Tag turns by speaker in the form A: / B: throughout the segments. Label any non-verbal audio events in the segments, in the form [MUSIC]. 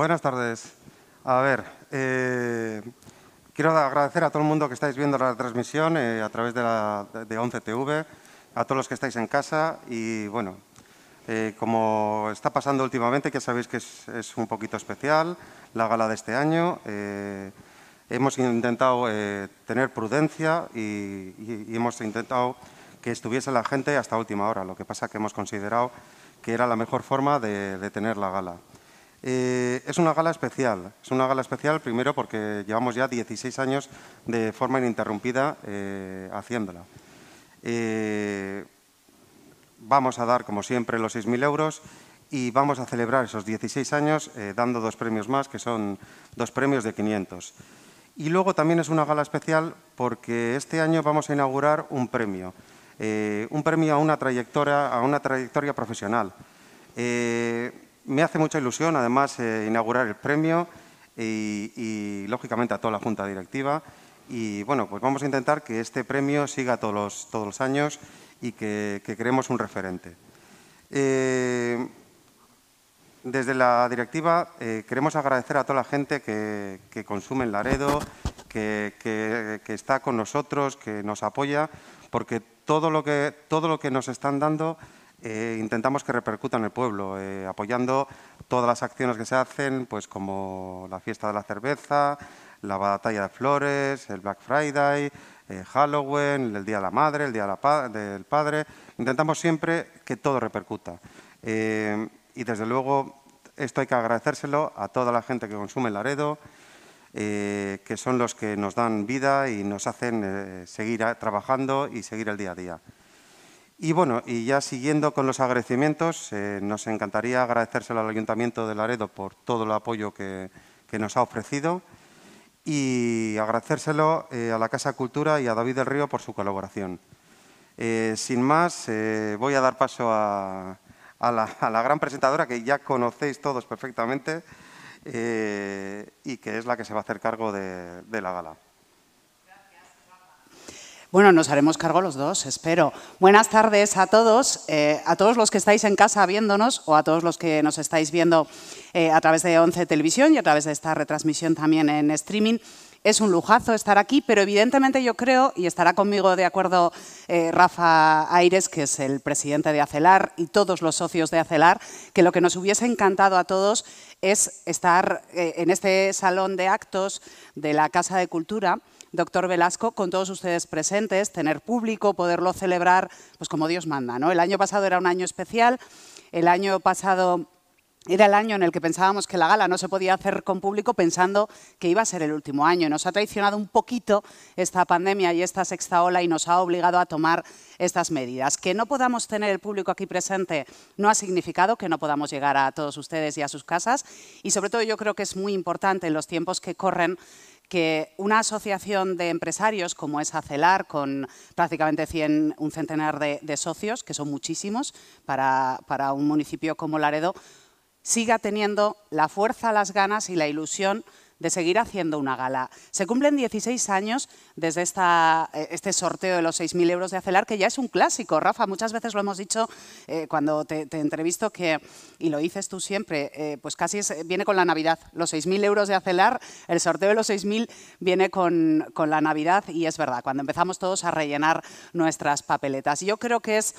A: Buenas tardes. A ver, eh, quiero agradecer a todo el mundo que estáis viendo la transmisión eh, a través de, la, de 11TV, a todos los que estáis en casa y, bueno, eh, como está pasando últimamente, que sabéis que es, un poquito especial la gala de este año, hemos intentado tener prudencia y, hemos intentado que estuviese la gente hasta última hora, lo que pasa que hemos considerado que era la mejor forma de tener la gala. Eh, es una gala especial. Es una gala especial primero porque llevamos ya 16 años de forma ininterrumpida eh, haciéndola. Eh, vamos a dar, como siempre, los 6.000 euros y vamos a celebrar esos 16 años dando dos premios más, que son dos premios de 500. Y luego también es una gala especial porque este año vamos a inaugurar un premio, un premio a una trayectoria, a una trayectoria profesional me hace mucha ilusión, además, eh, inaugurar el premio y, lógicamente, a toda la Junta Directiva. Y, bueno, pues vamos a intentar que este premio siga todos los, todos los años y que, creemos un referente. Eh, desde la directiva eh, queremos agradecer a toda la gente que, consume en Laredo, que, que, está con nosotros, que nos apoya, porque todo lo que, todo lo que nos están dando eh, intentamos que repercuta en el pueblo, eh, apoyando todas las acciones que se hacen, pues como la fiesta de la cerveza, la batalla de flores, el Black Friday, eh, Halloween, el Día de la Madre, el Día del Padre. Intentamos siempre que todo repercuta. y desde luego esto hay que agradecérselo a toda la gente que consume Laredo, que son los que nos dan vida y nos hacen seguir trabajando y seguir el día a día. Y bueno, y ya siguiendo con los agradecimientos, eh, nos encantaría agradecérselo al Ayuntamiento de Laredo por todo el apoyo que, nos ha ofrecido y agradecérselo eh, a la Casa Cultura y a David del Río por su colaboración. Eh, sin más, voy a dar paso a, la, gran presentadora que ya conocéis todos perfectamente y que es la que se va a hacer cargo de la gala.
B: Bueno, nos haremos cargo los dos, espero. Buenas tardes a todos, eh, a todos los que estáis en casa viéndonos o a todos los que nos estáis viendo eh, a través de ONCE Televisión y a través de esta retransmisión también en streaming. Es un lujazo estar aquí, pero evidentemente yo creo, y estará conmigo de acuerdo eh, Rafa Aires, que es el presidente de ACELAR, y todos los socios de ACELAR, que lo que nos hubiese encantado a todos es estar en este salón de actos de la Casa de Cultura, doctor Velasco, con todos ustedes presentes, tener público, poderlo celebrar pues como Dios manda. ¿no? El año pasado era un año especial, el año pasado era el año en el que pensábamos que la gala no se podía hacer con público pensando que iba a ser el último año. Nos ha traicionado un poquito esta pandemia y esta sexta ola y nos ha obligado a tomar estas medidas. Que no podamos tener el público aquí presente no ha significado que no podamos llegar a todos ustedes y a sus casas y sobre todo yo creo que es muy importante en los tiempos que corren que una asociación de empresarios como es ACELAR, con prácticamente 100, un centenar de, socios, que son muchísimos para, para un municipio como Laredo, siga teniendo la fuerza, las ganas y la ilusión de seguir haciendo una gala. Se cumplen 16 años desde eh, este sorteo de los 6.000 euros de Acelar, que ya es un clásico. Rafa, muchas veces lo hemos dicho eh, cuando te, entrevisto, que, y lo dices tú siempre, eh, pues casi viene con la Navidad. Los 6.000 euros de Acelar, el sorteo de los 6.000 viene con, con la Navidad y es verdad, cuando empezamos todos a rellenar nuestras papeletas. Yo creo que es...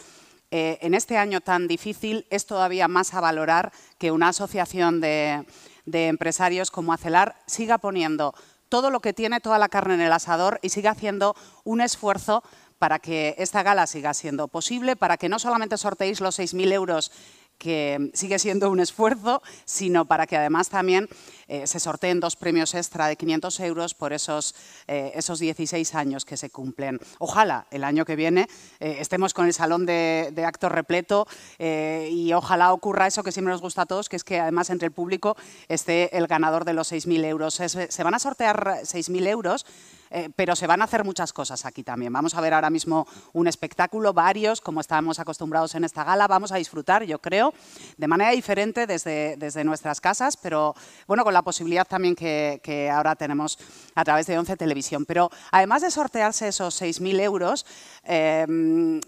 B: en este año tan difícil es todavía más a valorar que una asociación de, de empresarios como Acelar siga poniendo todo lo que tiene, toda la carne en el asador y siga haciendo un esfuerzo para que esta gala siga siendo posible, para que no solamente sorteéis los 6.000 euros que sigue siendo un esfuerzo, sino para que además también eh, se sorteen dos premios extra de 500 euros por esos, eh, esos 16 años que se cumplen. Ojalá el año que viene eh, estemos con el salón de, actos repleto y ojalá ocurra eso que siempre nos gusta a todos, que es que además entre el público esté el ganador de los 6.000 euros. se van a sortear 6.000 euros eh, pero se van a hacer muchas cosas aquí también. Vamos a ver ahora mismo un espectáculo, varios, como estábamos acostumbrados en esta gala. Vamos a disfrutar, yo creo, de manera diferente desde, desde nuestras casas, pero bueno, con la posibilidad también que, ahora tenemos a través de 11 Televisión. Pero además de sortearse esos 6.000 euros, eh,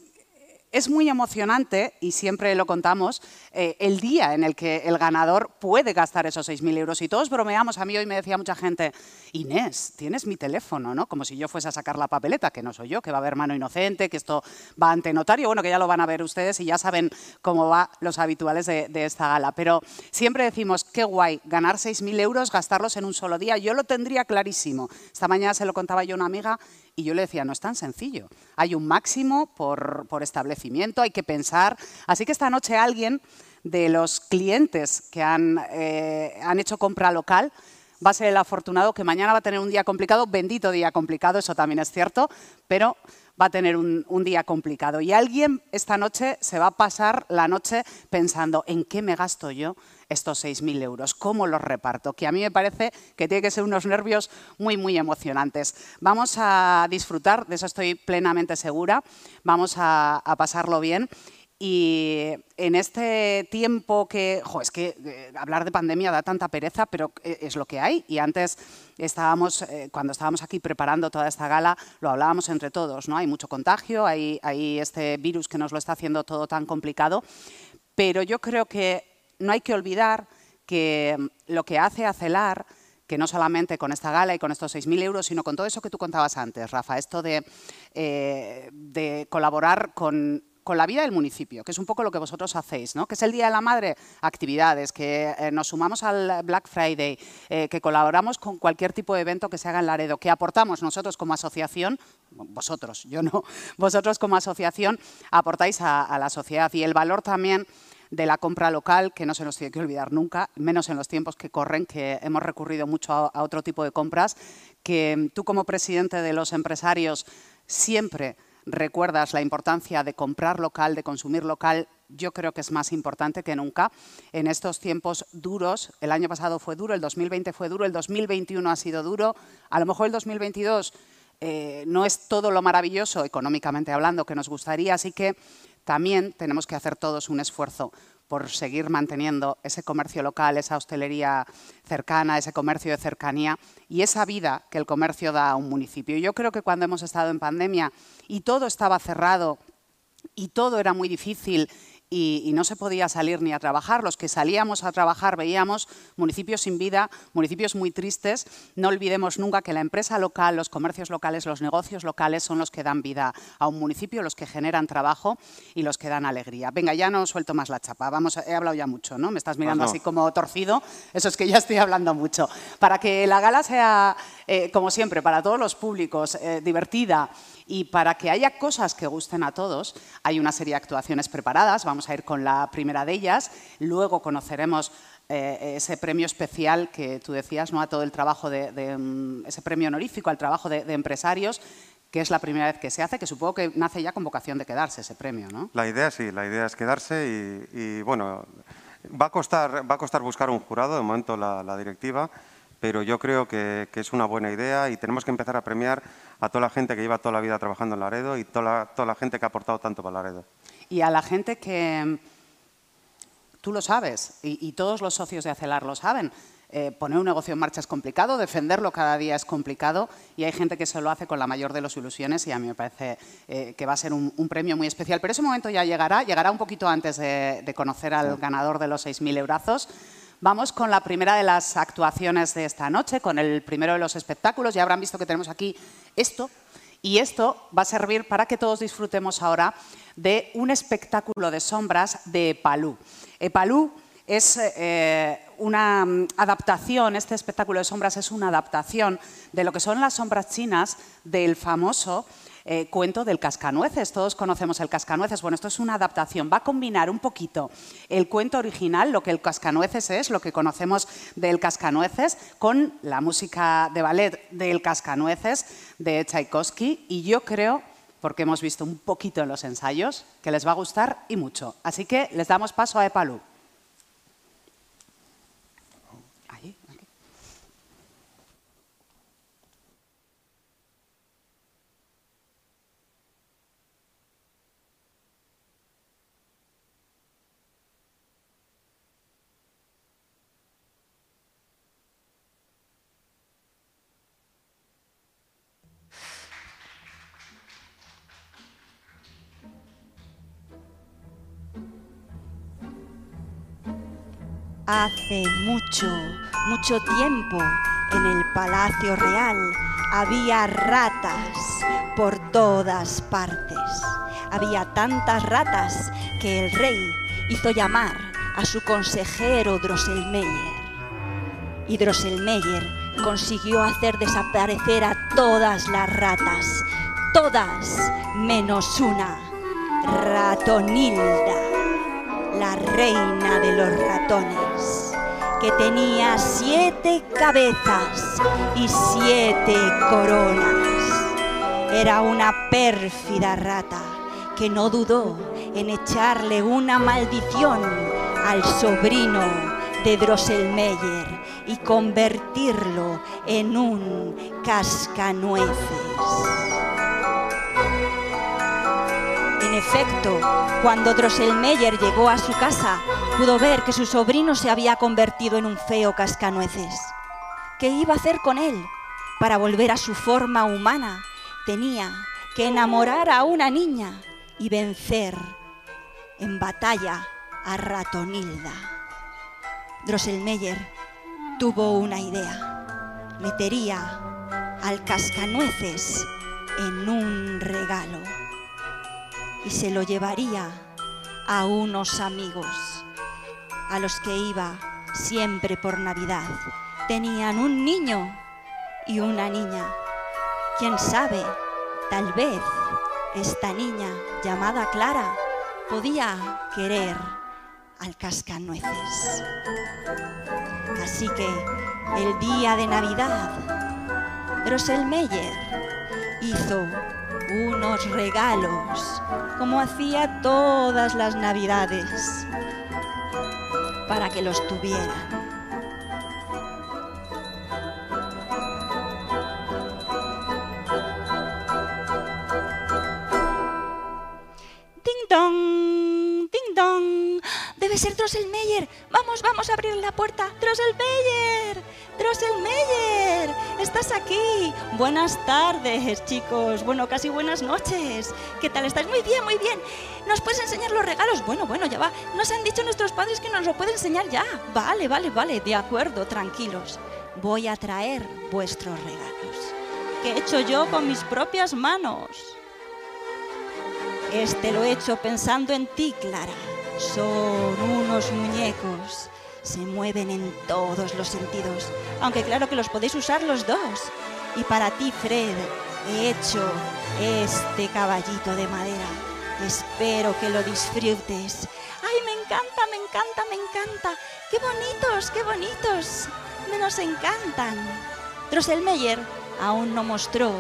B: es muy emocionante, y siempre lo contamos, eh, el día en el que el ganador puede gastar esos 6.000 euros. Y todos bromeamos, a mí hoy me decía mucha gente, Inés, tienes mi teléfono, ¿no? Como si yo fuese a sacar la papeleta, que no soy yo, que va a haber mano inocente, que esto va ante notario, bueno, que ya lo van a ver ustedes y ya saben cómo va los habituales de, de esta gala. Pero siempre decimos, qué guay, ganar 6.000 euros, gastarlos en un solo día. Yo lo tendría clarísimo. Esta mañana se lo contaba yo a una amiga y yo le decía, no es tan sencillo. Hay un máximo por, establecimiento, hay que pensar. Así que esta noche alguien de los clientes que han, eh, han hecho compra local va a ser el afortunado que mañana va a tener un día complicado, bendito día complicado, eso también es cierto, pero va a tener un, día complicado. Y alguien esta noche se va a pasar la noche pensando, ¿en qué me gasto yo estos 6.000 euros? ¿Cómo los reparto? Que a mí me parece que tiene que ser unos nervios muy, muy emocionantes. Vamos a disfrutar, de eso estoy plenamente segura, vamos a, pasarlo bien y en este tiempo que, jo, es que eh, hablar de pandemia da tanta pereza, pero eh, es lo que hay. Y antes estábamos, eh, cuando estábamos aquí preparando toda esta gala, lo hablábamos entre todos, ¿no? Hay mucho contagio, hay, hay este virus que nos lo está haciendo todo tan complicado, pero yo creo que no hay que olvidar que lo que hace a CELAR que no solamente con esta gala y con estos 6.000 euros, sino con todo eso que tú contabas antes, Rafa, esto de, de colaborar con con la vida del municipio, que es un poco lo que vosotros hacéis, ¿no? que es el Día de la Madre, actividades, que eh, nos sumamos al Black Friday, eh, que colaboramos con cualquier tipo de evento que se haga en Laredo, que aportamos nosotros como asociación, vosotros, yo no, [LAUGHS] vosotros como asociación aportáis a, la sociedad y el valor también de la compra local, que no se nos tiene que olvidar nunca, menos en los tiempos que corren, que hemos recurrido mucho a otro tipo de compras, que tú como presidente de los empresarios siempre recuerdas la importancia de comprar local, de consumir local, yo creo que es más importante que nunca. En estos tiempos duros, el año pasado fue duro, el 2020 fue duro, el 2021 ha sido duro, a lo mejor el 2022 eh, no es todo lo maravilloso, económicamente hablando, que nos gustaría, así que también tenemos que hacer todos un esfuerzo por seguir manteniendo ese comercio local, esa hostelería cercana, ese comercio de cercanía y esa vida que el comercio da a un municipio. Yo creo que cuando hemos estado en pandemia y todo estaba cerrado y todo era muy difícil y, no se podía salir ni a trabajar. Los que salíamos a trabajar veíamos municipios sin vida, municipios muy tristes. No olvidemos nunca que la empresa local, los comercios locales, los negocios locales son los que dan vida a un municipio, los que generan trabajo y los que dan alegría. Venga, ya no suelto más la chapa. Vamos, he hablado ya mucho, ¿no? Me estás mirando así como torcido. Eso es que ya estoy hablando mucho. Para que la gala sea, eh, como siempre, para todos los públicos, eh, divertida, y para que haya cosas que gusten a todos, hay una serie de actuaciones preparadas. Vamos a ir con la primera de ellas. Luego conoceremos eh, ese premio especial que tú decías, ¿no? a todo el trabajo de, mm, ese premio honorífico al trabajo de, empresarios que es la primera vez que se hace, que supongo que nace ya con vocación de quedarse ese premio, ¿no?
A: La idea sí, la idea es quedarse y, bueno, va a, costar, va a costar buscar un jurado, de momento la directiva, pero yo creo que, es una buena idea y tenemos que empezar a premiar a toda la gente que lleva toda la vida trabajando en Laredo y toda la, toda la gente que ha aportado tanto para Laredo.
B: Y a la gente que, tú lo sabes, y, todos los socios de Acelar lo saben, eh, poner un negocio en marcha es complicado, defenderlo cada día es complicado y hay gente que se lo hace con la mayor de las ilusiones y a mí me parece eh, que va a ser un, premio muy especial. Pero ese momento ya llegará, llegará un poquito antes de, de conocer al ganador de los 6.000 eurazos. Vamos con la primera de las actuaciones de esta noche, con el primero de los espectáculos. Ya habrán visto que tenemos aquí esto. Y esto va a servir para que todos disfrutemos ahora de un espectáculo de sombras de Epalú. Epalú es eh, una mm, adaptación, este espectáculo de sombras es una adaptación de lo que son las sombras chinas del famoso eh, cuento del cascanueces. Todos conocemos el cascanueces. Bueno, esto es una adaptación. Va a combinar un poquito el cuento original, lo que el cascanueces es, lo que conocemos del cascanueces, con la música de ballet del cascanueces de Tchaikovsky. Y yo creo, porque hemos visto un poquito en los ensayos, que les va a gustar y mucho. Así que les damos paso a Epalú.
C: Hace mucho, mucho tiempo, en el Palacio Real había ratas por todas partes. Había tantas ratas que el rey hizo llamar a su consejero Drosselmeyer. Y Drosselmeyer consiguió hacer desaparecer a todas las ratas, todas menos una, Ratonilda la reina de los ratones, que tenía siete cabezas y siete coronas. Era una pérfida rata que no dudó en echarle una maldición al sobrino de Drosselmeyer y convertirlo en un cascanueces. Cuando Drosselmeyer llegó a su casa, pudo ver que su sobrino se había convertido en un feo cascanueces. ¿Qué iba a hacer con él? Para volver a su forma humana, tenía que enamorar a una niña y vencer en batalla a Ratonilda. Drosselmeyer tuvo una idea. Metería al cascanueces en un regalo y se lo llevaría a unos amigos a los que iba siempre por Navidad. Tenían un niño y una niña. ¿Quién sabe? Tal vez esta niña llamada Clara podía querer al cascanueces. Así que el día de Navidad, Drosselmeyer hizo unos regalos, como hacía todas las navidades, para que los tuvieran. ¡Ding dong! ¡Ding dong! Debe ser Drosselmeyer. Vamos, vamos a abrir la puerta. Drosselmeyer. Drosselmeyer, estás aquí. Buenas tardes, chicos. Bueno, casi buenas noches. ¿Qué tal? ¿Estáis muy bien? Muy bien. ¿Nos puedes enseñar los regalos? Bueno, bueno, ya va. Nos han dicho nuestros padres que nos lo pueden enseñar ya. Vale, vale, vale. De acuerdo, tranquilos. Voy a traer vuestros regalos. Que he hecho yo con mis propias manos. Este lo he hecho pensando en ti, Clara. Son unos muñecos se mueven en todos los sentidos, aunque claro que los podéis usar los dos. Y para ti, Fred, he hecho este caballito de madera. Espero que lo disfrutes. ¡Ay, me encanta, me encanta, me encanta! ¡Qué bonitos, qué bonitos! Me nos encantan. Drosselmeyer aún no mostró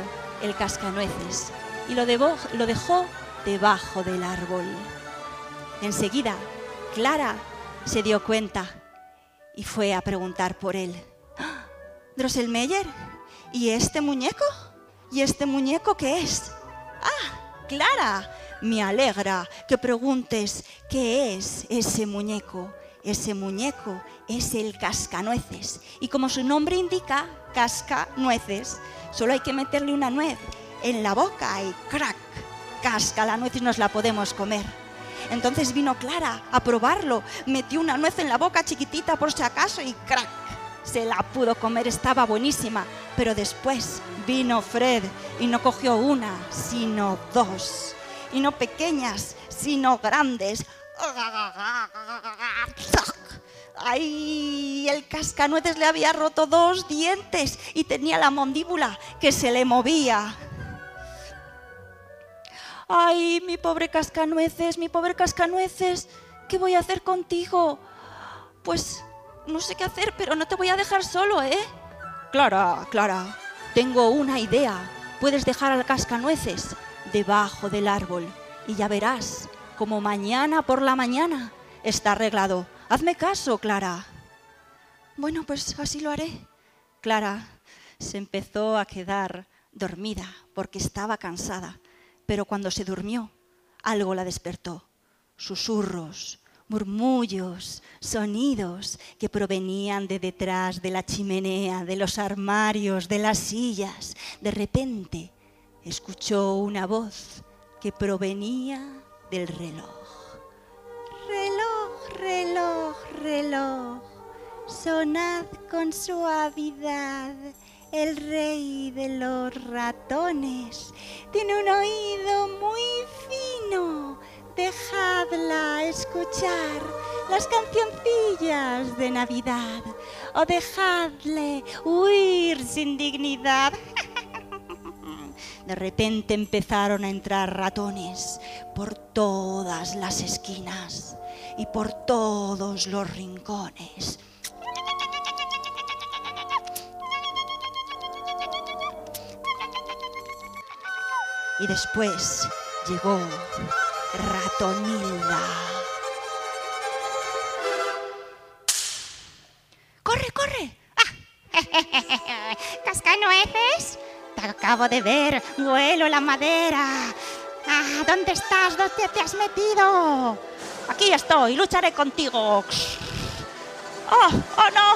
C: el cascanueces y lo, lo dejó debajo del árbol. Enseguida, Clara se dio cuenta y fue a preguntar por él. [GASPS] Drosselmeyer, ¿y este muñeco? ¿Y este muñeco qué es? Ah, Clara, me alegra que preguntes qué es ese muñeco. Ese muñeco es el cascanueces. Y como su nombre indica, cascanueces, solo hay que meterle una nuez en la boca y crack, casca la nuez y nos la podemos comer. Entonces vino Clara a probarlo, metió una nuez en la boca chiquitita por si acaso y crack, se la pudo comer, estaba buenísima. Pero después vino Fred y no cogió una, sino dos. Y no pequeñas, sino grandes. ¡Ay! El cascanueces le había roto dos dientes y tenía la mandíbula que se le movía. Ay, mi pobre cascanueces, mi pobre cascanueces, ¿qué voy a hacer contigo? Pues no sé qué hacer, pero no te voy a dejar solo, ¿eh? Clara, Clara, tengo una idea. Puedes dejar al cascanueces debajo del árbol y ya verás como mañana por la mañana está arreglado. Hazme caso, Clara. Bueno, pues así lo haré. Clara se empezó a quedar dormida porque estaba cansada, pero cuando se durmió, algo la despertó. Susurros, murmullos, sonidos que provenían de detrás de la chimenea, de los armarios, de las sillas. De repente escuchó una voz que provenía del reloj. Reloj, reloj, reloj, sonad con suavidad. El rey de los ratones tiene un oído muy fino. Dejadla escuchar las cancioncillas de Navidad o dejadle huir sin dignidad. [LAUGHS] De repente empezaron a entrar ratones por todas las esquinas y por todos los rincones. Y después llegó Ratonilda. ¡Corre, corre! ¡Ah! [LAUGHS] ¿Cascanueces? Te acabo de ver, huelo la madera. Ah, ¿Dónde estás? ¿Dónde te has metido? Aquí estoy, lucharé contigo. ¡Oh, oh no!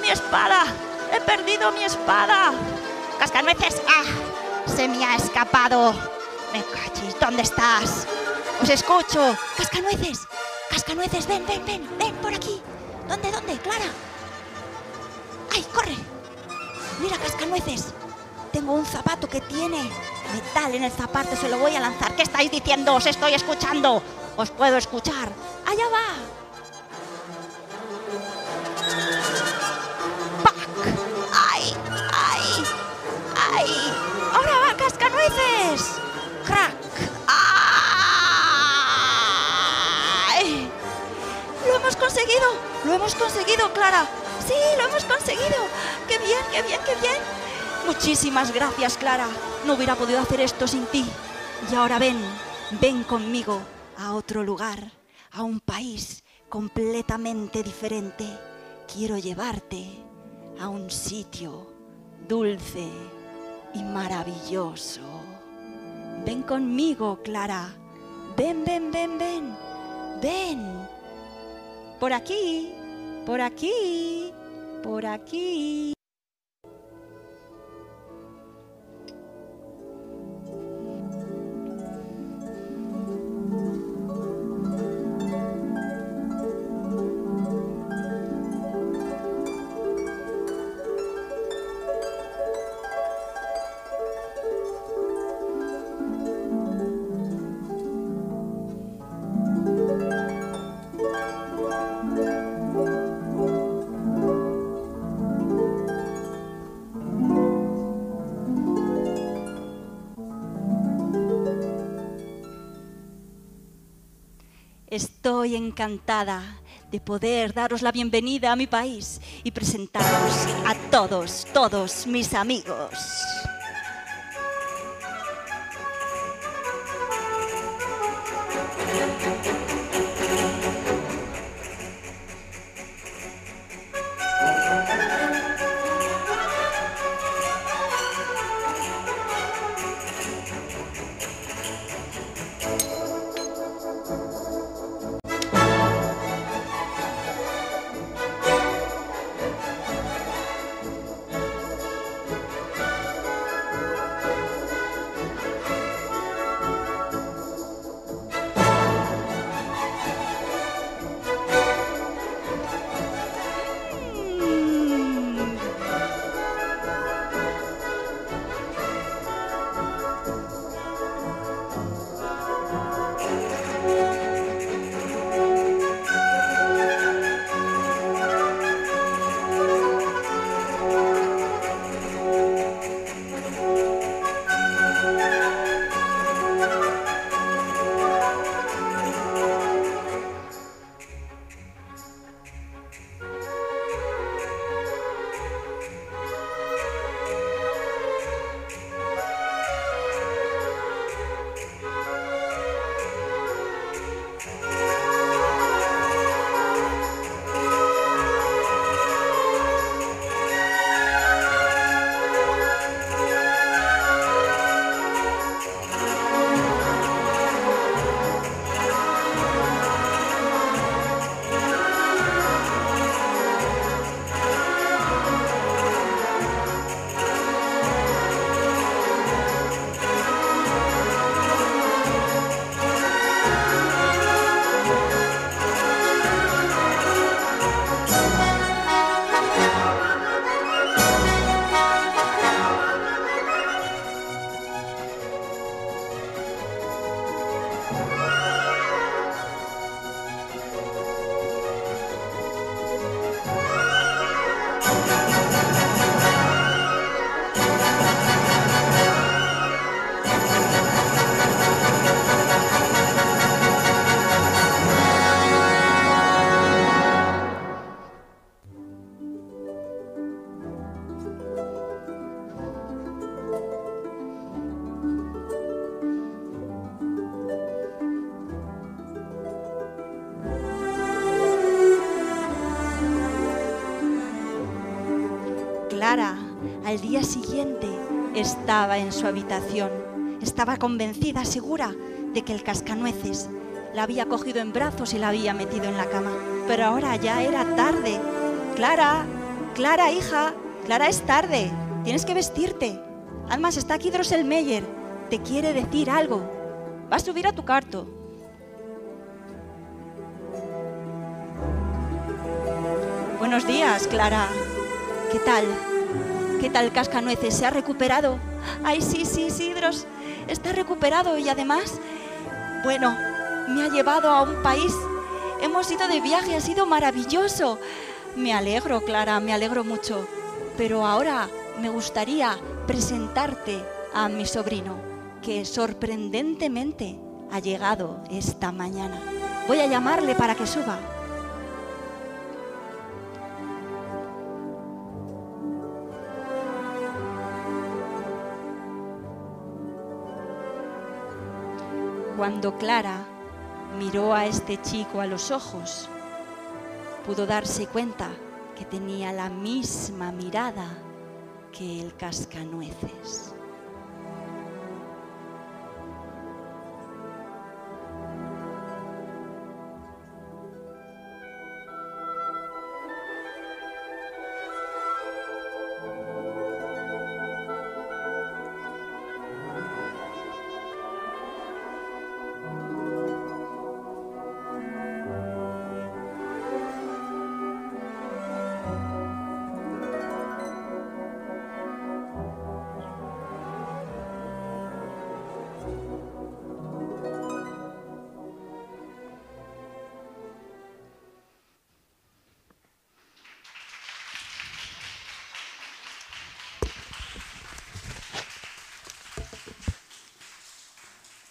C: ¡Mi espada! ¡He perdido mi espada! ¡Cascanueces! ¡Ah! ¡Se me ha escapado! ¡Me cachis! ¿Dónde estás? ¡Os escucho! ¡Cascanueces! ¡Cascanueces! ¡Ven, ven, ven! ¡Ven por aquí! ¿Dónde, dónde? ¡Clara! ¡Ay, corre! ¡Mira, cascanueces! Tengo un zapato que tiene metal en el zapato, se lo voy a lanzar. ¿Qué estáis diciendo? Os estoy escuchando. Os puedo escuchar. Allá va. Cascanueces! ¡Crack! ¡Ay! ¡Lo hemos conseguido! ¡Lo hemos conseguido, Clara! ¡Sí, lo hemos conseguido! ¡Qué bien, qué bien, qué bien! Muchísimas gracias, Clara. No hubiera podido hacer esto sin ti. Y ahora ven, ven conmigo a otro lugar, a un país completamente diferente. Quiero llevarte a un sitio dulce y maravilloso. Ven conmigo, Clara. Ven, ven, ven, ven. Ven. Por aquí, por aquí, por aquí. Estoy encantada de poder daros la bienvenida a mi país y presentaros a todos, todos mis amigos. En su habitación. Estaba convencida, segura, de que el cascanueces la había cogido en brazos y la había metido en la cama. Pero ahora ya era tarde. Clara, Clara, hija, Clara, es tarde. Tienes que vestirte. Además, está aquí Drosselmeyer. Te quiere decir algo. Va a subir a tu cuarto. Buenos días, Clara. ¿Qué tal? ¿Qué tal Cascanueces? ¿Se ha recuperado? Ay, sí, sí, sí, Dros. Está recuperado y además, bueno, me ha llevado a un país. Hemos ido de viaje, ha sido maravilloso. Me alegro, Clara, me alegro mucho. Pero ahora me gustaría presentarte a mi sobrino, que sorprendentemente ha llegado esta mañana. Voy a llamarle para que suba. Cuando Clara miró a este chico a los ojos, pudo darse cuenta que tenía la misma mirada que el cascanueces.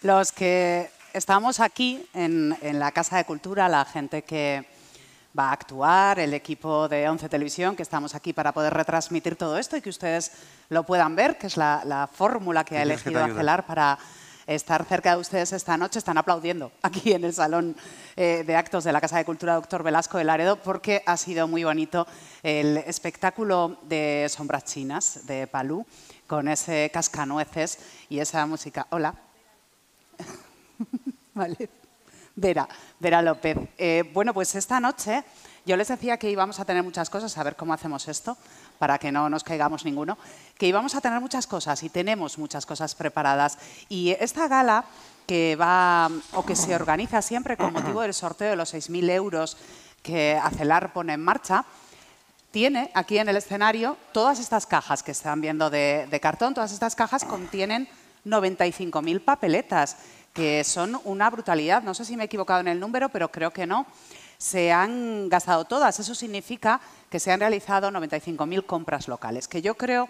B: Los que estamos aquí en, en, la Casa de Cultura, la gente que va a actuar, el equipo de Once Televisión, que estamos aquí para poder retransmitir todo esto y que ustedes lo puedan ver, que es la, la fórmula que ha elegido Acelar para estar cerca de ustedes esta noche. Están aplaudiendo aquí en el Salón eh, de Actos de la Casa de Cultura Doctor Velasco de Laredo porque ha sido muy bonito el espectáculo de sombras chinas de Palú con ese cascanueces y esa música. Hola. Vera, Vera López. Eh, bueno, pues esta noche yo les decía que íbamos a tener muchas cosas, a ver cómo hacemos esto, para que no nos caigamos ninguno, que íbamos a tener muchas cosas y tenemos muchas cosas preparadas. Y esta gala que va o que se organiza siempre con motivo del sorteo de los 6.000 euros que Acelar pone en marcha, tiene aquí en el escenario todas estas cajas que están viendo de, de cartón, todas estas cajas contienen 95.000 papeletas, que son una brutalidad. No sé si me he equivocado en el número, pero creo que no. Se han gastado todas. Eso significa que se han realizado 95.000 compras locales, que yo creo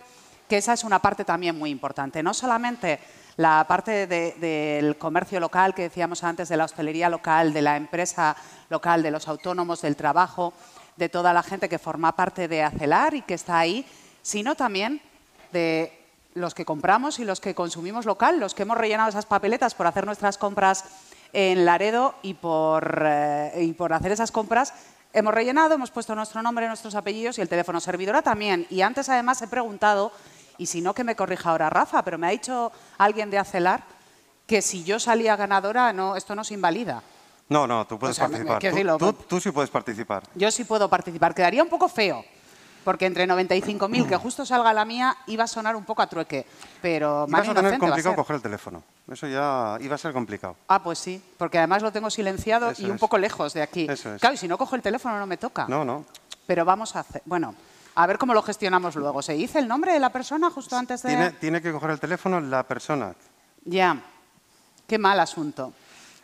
B: que esa es una parte también muy importante. No solamente la parte de, del comercio local que decíamos antes, de la hostelería local, de la empresa local, de los autónomos, del trabajo, de toda la gente que forma parte de Acelar y que está ahí, sino también de los que compramos y los que consumimos local, los que hemos rellenado esas papeletas por hacer nuestras compras en Laredo y por, eh, y por hacer esas compras, hemos rellenado, hemos puesto nuestro nombre, nuestros apellidos y el teléfono servidora también. Y antes además he preguntado, y si no que me corrija ahora Rafa, pero me ha dicho alguien de Acelar que si yo salía ganadora, no, esto no se invalida.
A: No, no, tú puedes
B: O sea, me-
A: participar.
B: ¿qué
A: Tú,
B: decirlo?
A: tú- tú sí puedes participar.
B: Yo sí puedo participar. Quedaría un poco feo, porque entre 95.000 que justo salga la mía iba a sonar un poco a trueque. Pero más
A: vas a tener
B: a
A: complicado coger el teléfono. Eso ya iba a ser complicado.
B: Ah, pues sí, porque además lo tengo silenciado
A: Eso
B: y un
A: es.
B: poco lejos de aquí.
A: Eso es.
B: Claro, y si no cojo el teléfono no me toca.
A: No, no.
B: Pero vamos a hacer, bueno, a ver cómo lo gestionamos luego. ¿Se dice el nombre de la persona justo antes de...?
A: Tiene, tiene que coger el teléfono la persona.
B: Ya, qué mal asunto.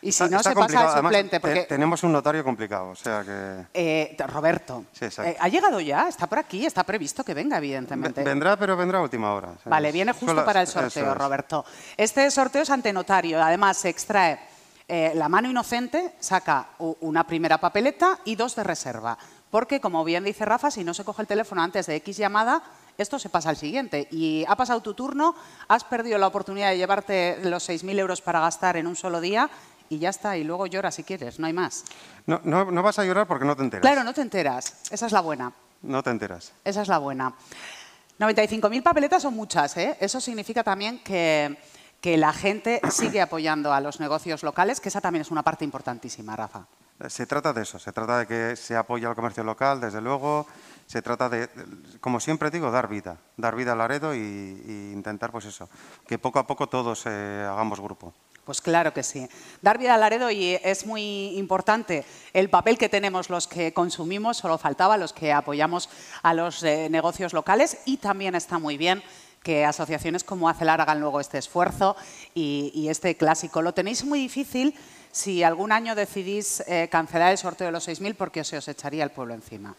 B: Y si
A: Está-
B: no,
A: está
B: se pasa
A: complicado.
B: al
A: Además,
B: suplente, porque...
A: tenemos un notario complicado, o sea que...
B: Eh, Roberto,
A: Sí, exacto.
B: eh, ¿ha llegado ya? ¿Está por aquí? Está previsto que venga, evidentemente.
A: Ve- Vendrá, pero vendrá a última hora. ¿sabes?
B: Vale, viene justo
A: Solo-
B: para el sorteo,
A: es.
B: Roberto. Este sorteo es ante notario. Además, se extrae eh, la mano inocente, saca una primera papeleta y dos de reserva. Porque, como bien dice Rafa, si no se coge el teléfono antes de X llamada, esto se pasa al siguiente. Y ha pasado tu turno, has perdido la oportunidad de llevarte los 6.000 euros para gastar en un solo día y ya está. Y luego llora si quieres, no hay más.
A: No, no, no vas a llorar porque no te enteras.
B: Claro, no te enteras. Esa es la buena.
A: No te enteras.
B: Esa es la buena. 95.000 papeletas son muchas, ¿eh? Eso significa también que, que la gente sigue apoyando a los negocios locales, que esa también es una parte importantísima, Rafa.
A: Se trata de eso, se trata de que se apoye al comercio local, desde luego, se trata de, como siempre digo, dar vida, dar vida al Laredo y, y intentar, pues eso, que poco a poco todos eh, hagamos grupo.
B: Pues claro que sí. Dar vida al Laredo y es muy importante el papel que tenemos los que consumimos, solo faltaba los que apoyamos a los eh, negocios locales y también está muy bien que asociaciones como Acelar hagan luego este esfuerzo y, este clásico. Lo tenéis muy difícil si algún año decidís eh, cancelar el sorteo de los 6.000 porque se os echaría el pueblo encima.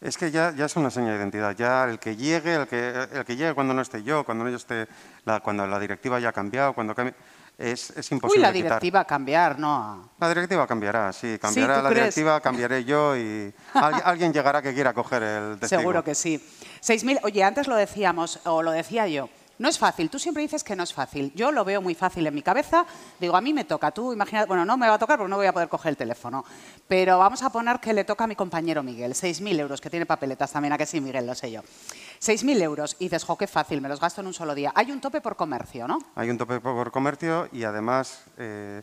A: Es que ya, ya es una seña de identidad. Ya el que llegue, el que, el que llegue cuando no esté yo, cuando no yo esté, la, cuando la directiva haya cambiado, cuando cambie, es, es imposible
B: Uy, la directiva a cambiar, ¿no?
A: La directiva cambiará, sí, cambiará
B: ¿tú
A: la
B: crees?
A: directiva, cambiaré yo y [LAUGHS] alguien, alguien llegará que quiera coger el testigo.
B: Seguro que sí. 6.000, oye, antes lo decíamos, o lo decía yo, no es fácil. Tú siempre dices que no es fácil. Yo lo veo muy fácil en mi cabeza. Digo, a mí me toca. Tú imagina, bueno, no me va a tocar porque no voy a poder coger el teléfono. Pero vamos a poner que le toca a mi compañero Miguel. 6.000 euros, que tiene papeletas también, a que sí, Miguel, lo sé yo. 6.000 euros. Y dices, jo, qué fácil, me los gasto en un solo día. Hay un tope por comercio, ¿no?
A: Hay un tope por comercio y además, eh,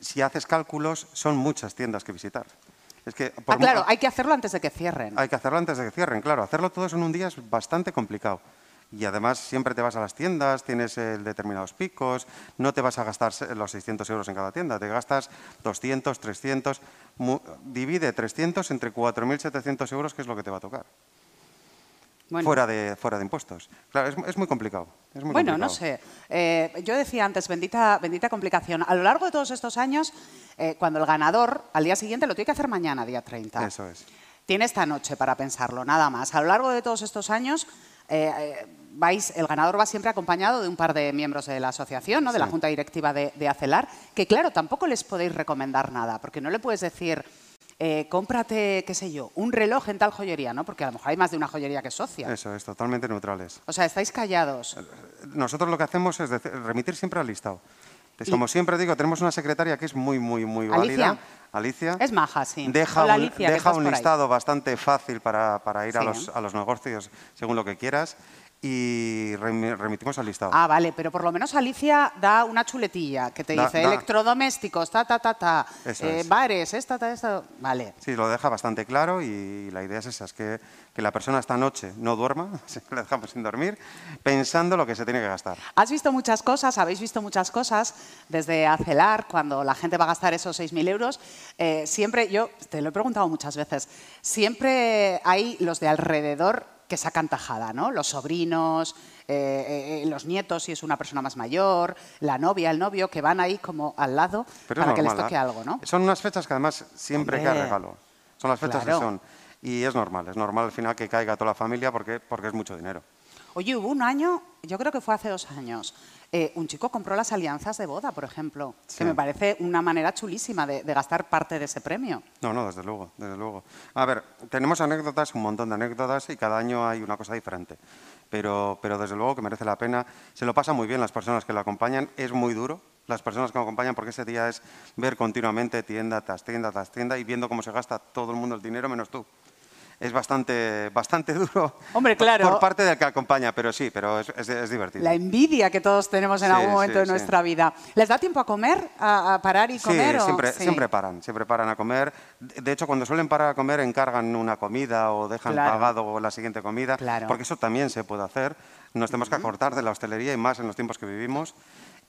A: si haces cálculos, son muchas tiendas que visitar. Es que
B: Ah, claro, hay que hacerlo antes de que cierren.
A: hay que hacerlo antes de que cierren, claro. Hacerlo todo eso en un día es bastante complicado. Y además siempre te vas a las tiendas, tienes eh, determinados picos, no te vas a gastar los 600 euros en cada tienda, te gastas 200, 300, mu- divide 300 entre 4.700 euros, que es lo que te va a tocar,
B: Bueno.
A: fuera, de, fuera de impuestos. Claro, es, es muy complicado. es muy
B: Bueno, no sé. Eh, yo decía antes, bendita, bendita complicación. A lo largo de todos estos años, eh, cuando el ganador al día siguiente lo tiene que hacer mañana, día 30.
A: Eso es.
B: Tiene esta noche para pensarlo, nada más. A lo largo de todos estos años, eh, vais, el ganador va siempre acompañado de un par de miembros de la asociación, ¿no? de la
A: Sí.
B: junta directiva de, de Acelar, que claro, tampoco les podéis recomendar nada, porque no le puedes decir, eh, cómprate, qué sé yo, un reloj en tal joyería, ¿no? porque a lo mejor hay más de una joyería que socia.
A: Eso es, totalmente neutrales.
B: O sea, estáis callados.
A: Nosotros lo que hacemos es decir- remitir siempre al listado. Entonces, como siempre digo, tenemos una secretaria que es muy, muy, muy válida. Alicia.
B: Es maja, sí.
A: Deja
B: Hola,
A: un,
B: Alicia, que
A: deja un listado bastante fácil para, para ir a,
B: Sí.
A: los, a los negocios según lo que quieras y remi- remitimos al listado.
B: Ah, vale, pero por lo menos Alicia da una chuletilla que te
A: Da-
B: dice
A: da.
B: electrodomésticos, ta, ta, ta, ta, eh,
A: es.
B: bares, esta, ta, esta. Vale.
A: Sí, lo deja bastante claro y la idea es esa, es que, que la persona esta noche no duerma, [LAUGHS] la dejamos sin dormir, pensando lo que se tiene que gastar.
B: Has visto muchas cosas, habéis visto muchas cosas desde Acelar, cuando la gente va a gastar esos 6.000 euros. eh, siempre, yo te lo he preguntado muchas veces, siempre hay los de alrededor que sacan tajada, ¿no? Los sobrinos, eh, eh, los nietos, si es una persona más mayor, la novia, el novio, que van ahí como al lado
A: Pero
B: para que les toque
A: ¿eh?
B: algo, ¿no?
A: Son unas fechas que además siempre
B: Hombre.
A: cae regalo. Son las fechas
B: Claro.
A: que son. Y es normal, es normal al final que caiga toda la familia porque, porque es mucho dinero.
B: Oye, hubo un año, yo creo que fue hace dos años, eh, un chico compró las alianzas de boda, por ejemplo,
A: Sí.
B: que me parece una manera chulísima de, de gastar parte de ese premio.
A: No, no, desde luego, desde luego. A ver, tenemos anécdotas, un montón de anécdotas y cada año hay una cosa diferente. Pero, pero desde luego que merece la pena. Se lo pasa muy bien las personas que lo acompañan. Es muy duro las personas que lo acompañan porque ese día es ver continuamente tienda tras tienda tras tienda y viendo cómo se gasta todo el mundo el dinero menos tú. Es bastante, bastante [LAUGHS] duro
B: Hombre, claro.
A: por parte del que acompaña, pero sí, pero es, es- es divertido.
B: La envidia que todos tenemos en
A: Sí,
B: algún momento
A: sí,
B: de
A: sí.
B: nuestra vida. ¿Les da tiempo a comer, a, a parar y comer?
A: siempre,
B: sí.
A: siempre paran, siempre paran a comer. De hecho, cuando suelen parar a comer, encargan una comida o dejan
B: Claro.
A: pagado la siguiente comida,
B: Claro.
A: porque eso también se puede hacer. Nos tenemos que acortar de la hostelería y más en los tiempos que vivimos.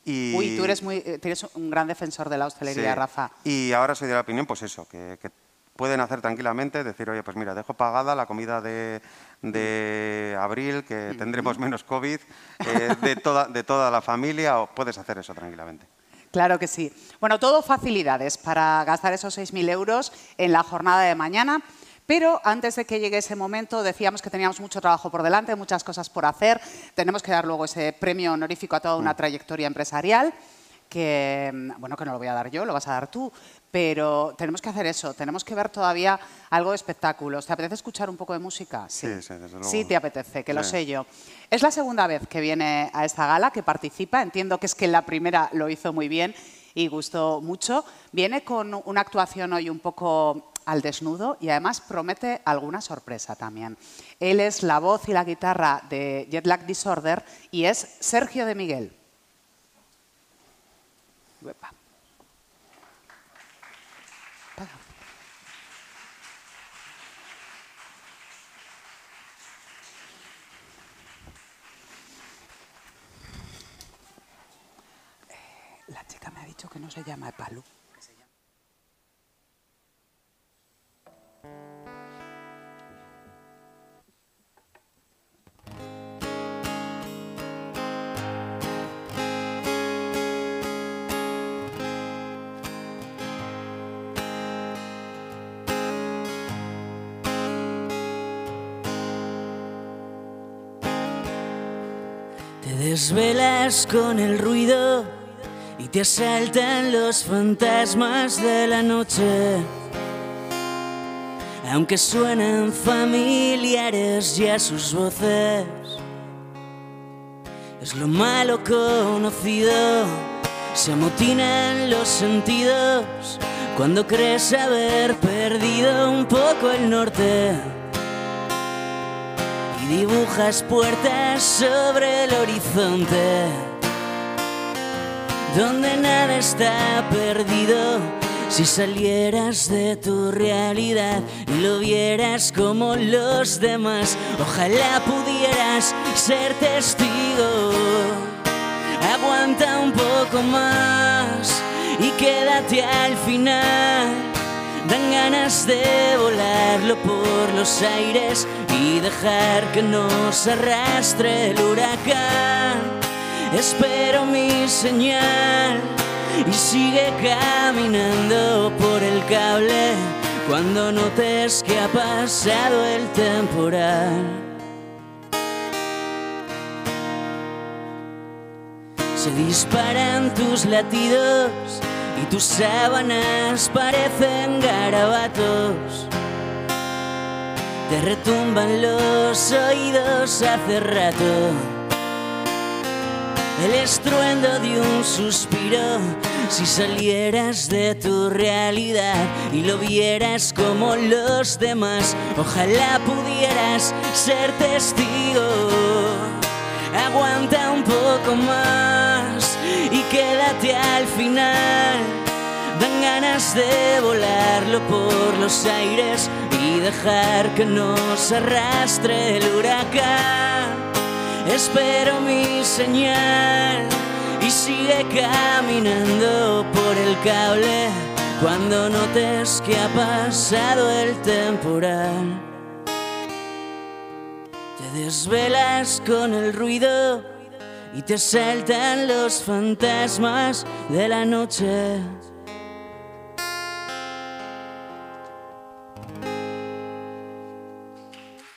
A: Y,
B: Uy, tú eres, muy, eh, eres un gran defensor de la hostelería,
A: Sí.
B: Rafa.
A: Y ahora soy de la opinión, pues eso, que, que pueden hacer tranquilamente, decir, oye, pues mira, dejo pagada la comida de, de abril, que tendremos menos COVID, eh, de, toda, de toda la familia, o puedes hacer eso tranquilamente.
B: Claro que sí. Bueno, todo facilidades para gastar esos 6.000 euros en la jornada de mañana. Pero antes de que llegue ese momento, decíamos que teníamos mucho trabajo por delante, muchas cosas por hacer. Tenemos que dar luego ese premio honorífico a toda una trayectoria empresarial, que, bueno, que no lo voy a dar yo, lo vas a dar tú. Pero tenemos que hacer eso, tenemos que ver todavía algo de espectáculos. ¿Te apetece escuchar un poco de música?
A: Sí, sí, desde luego.
B: Sí, te apetece, que lo
A: Sí.
B: sé yo. Es la segunda vez que viene a esta gala, que participa. Entiendo que es que la primera lo hizo muy bien y gustó mucho. Viene con una actuación hoy un poco al desnudo y además promete alguna sorpresa también. Él es la voz y la guitarra de Jetlag Disorder y es Sergio de Miguel. La chica me ha dicho que no se llama Epalu.
D: Desvelas con el ruido y te asaltan los fantasmas de la noche. Aunque suenan familiares ya sus voces, es lo malo conocido. Se amotinan los sentidos cuando crees haber perdido un poco el norte dibujas puertas sobre el horizonte donde nada está perdido. Si salieras de tu realidad y lo vieras como los demás, ojalá pudieras ser testigo. Aguanta un poco más y quédate al final. Dan ganas de volarlo por los aires y dejar que nos arrastre el huracán. Espero mi señal y sigue caminando por el cable cuando notes que ha pasado el temporal. Se disparan tus latidos y tus sábanas parecen garabatos. Te retumban los oídos hace rato. El estruendo de un suspiro, si salieras de tu realidad y lo vieras como los demás, ojalá pudieras ser testigo. Aguanta un poco más quédate al final. Dan ganas de volarlo por los aires y dejar que nos arrastre el huracán. Espero mi señal y sigue caminando por el cable cuando notes que ha pasado el temporal. Te desvelas con el ruido y te saltan los fantasmas de la noche.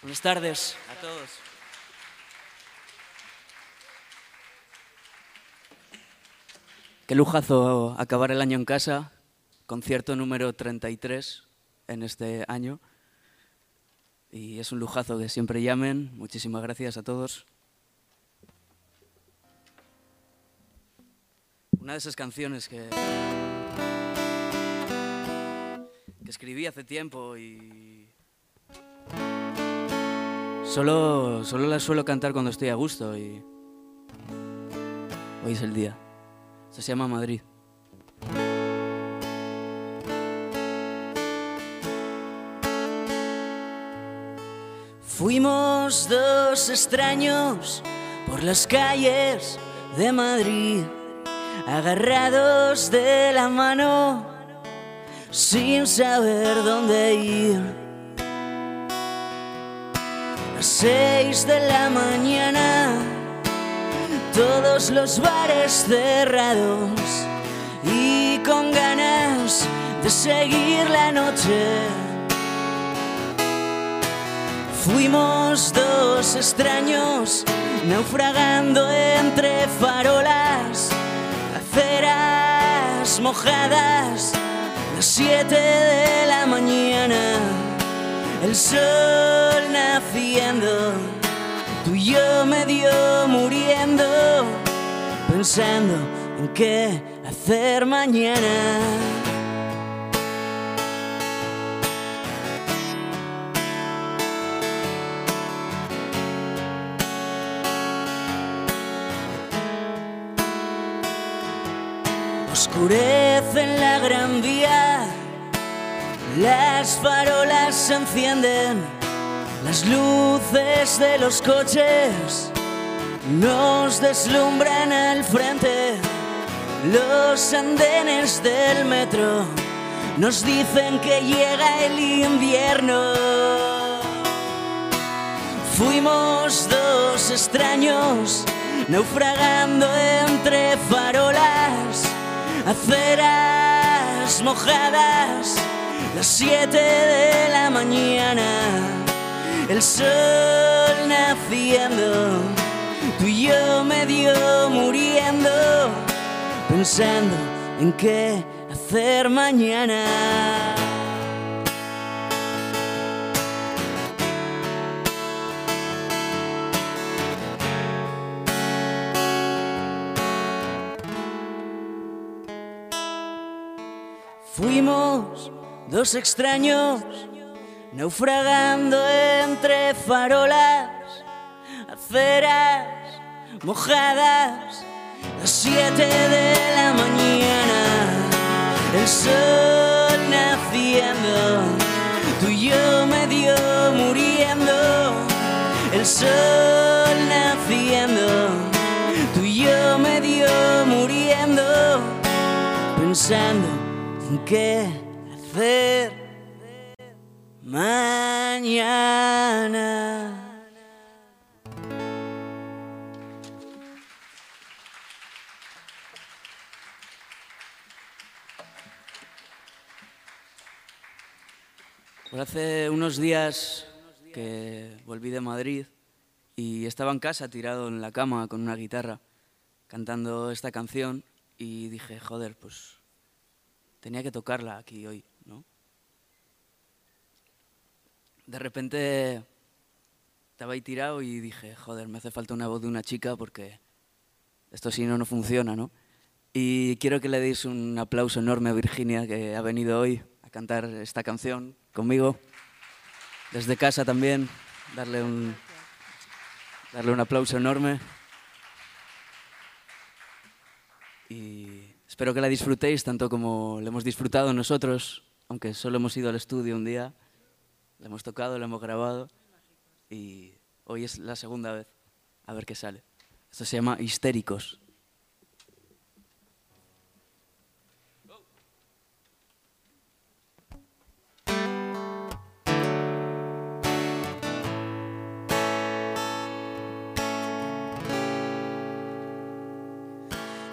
D: Buenas tardes a todos. Qué lujazo acabar el año en casa, concierto número 33 en este año. Y es un lujazo que siempre llamen. Muchísimas gracias a todos. Una de esas canciones que, que escribí hace tiempo y solo, solo la suelo cantar cuando estoy a gusto y hoy es el día. Esto se llama Madrid. Fuimos dos extraños por las calles de Madrid, agarrados de la mano, sin saber dónde ir. A las seis de la mañana, todos los bares cerrados y con ganas de seguir la noche. Fuimos dos extraños naufragando entre farolas, aceras mojadas, las siete de la mañana, el sol naciendo, tú y yo medio muriendo, pensando en qué hacer mañana. Oscurece en la gran vía, las farolas se encienden, las luces de los coches nos deslumbran al frente, los andenes del metro nos dicen que llega el invierno. Fuimos dos extraños naufragando entre farolas, aceras mojadas, las siete de la mañana, el sol naciendo, tú y yo medio muriendo, pensando en qué hacer mañana. Fuimos dos extraños naufragando entre farolas, aceras mojadas, las siete de la mañana, el sol naciendo, tú y yo medio muriendo, el sol naciendo, tú y yo medio muriendo, pensando qué hacer mañana. Pues hace unos días que volví de Madrid y estaba en casa tirado en la cama con una guitarra cantando esta canción y dije, joder, pues tenía que tocarla aquí hoy, ¿no? De repente estaba ahí tirado y dije, joder, me hace falta una voz de una chica porque esto si no, no funciona, ¿no? Y quiero que le deis un aplauso enorme a Virginia que ha venido hoy a cantar esta canción conmigo. Desde casa también, darle un, darle un aplauso enorme. Y espero que la disfrutéis tanto como la hemos disfrutado nosotros, aunque solo hemos ido al estudio un día. La hemos tocado, la hemos grabado y hoy es la segunda vez. A ver qué sale. Esto se llama Histéricos.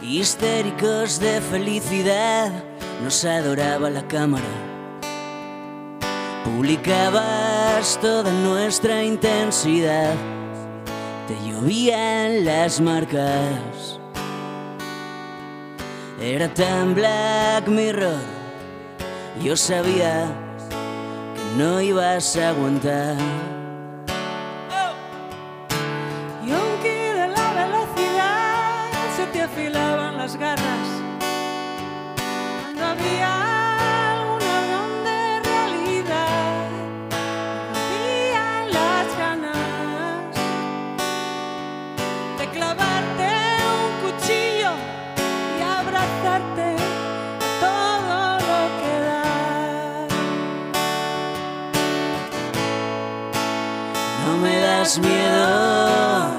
D: Histéricos de felicidad, nos adoraba la cámara. Publicabas toda nuestra intensidad, te llovían las marcas. Era tan Black Mirror, yo sabía que no ibas a aguantar. Me das miedo,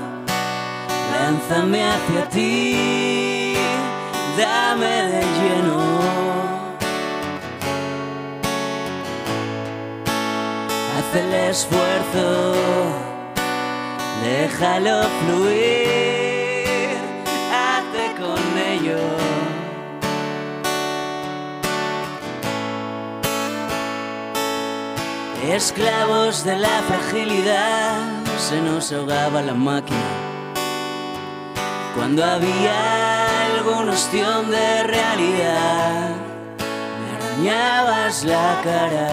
D: lánzame hacia ti, dame de lleno. Haz el esfuerzo, déjalo fluir, hazte con ello. Esclavos de la fragilidad, se nos ahogaba la máquina. Cuando había algún ostión de realidad, me arañabas la cara.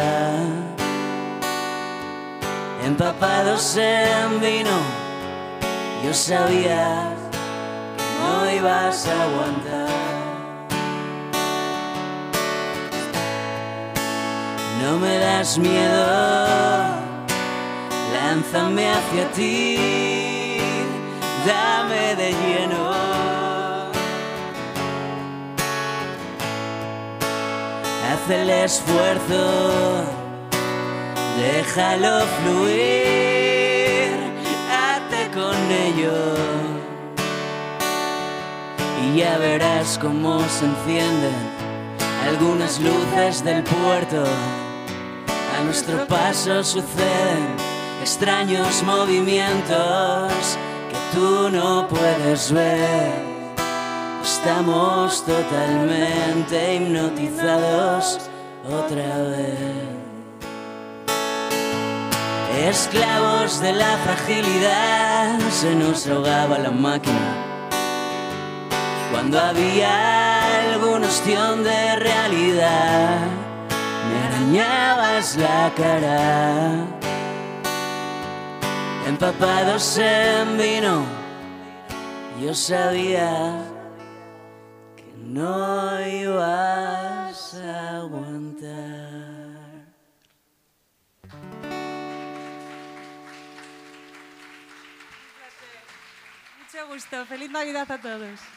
D: Empapados en vino, yo sabía que no ibas a aguantar. No me das miedo, lánzame hacia ti, dame de lleno. hace el esfuerzo. Déjalo fluir, hazte con ello. Y ya verás cómo se encienden algunas luces del puerto. A nuestro paso suceden extraños movimientos que tú no puedes ver. Estamos totalmente hipnotizados otra vez. Esclavos de la fragilidad, se nos ahogaba la máquina. Cuando había algún ostión de realidad, me arañabas la cara. Empapados en vino, yo sabía que no ibas a aguantar.
E: Mucho gusto. Feliz Navidad a todos.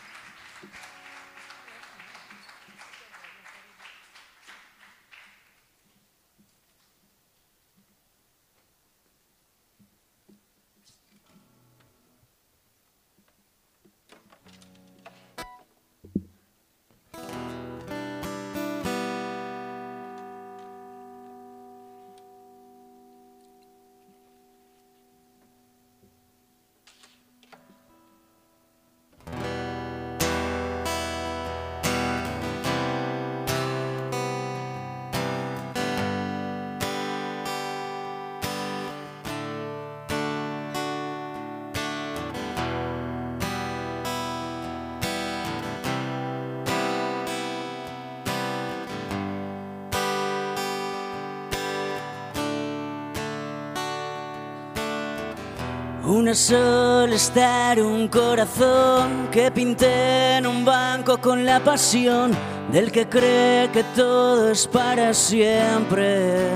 D: Una sola estar, un corazón que pinté en un banco con la pasión del que cree que todo es para siempre.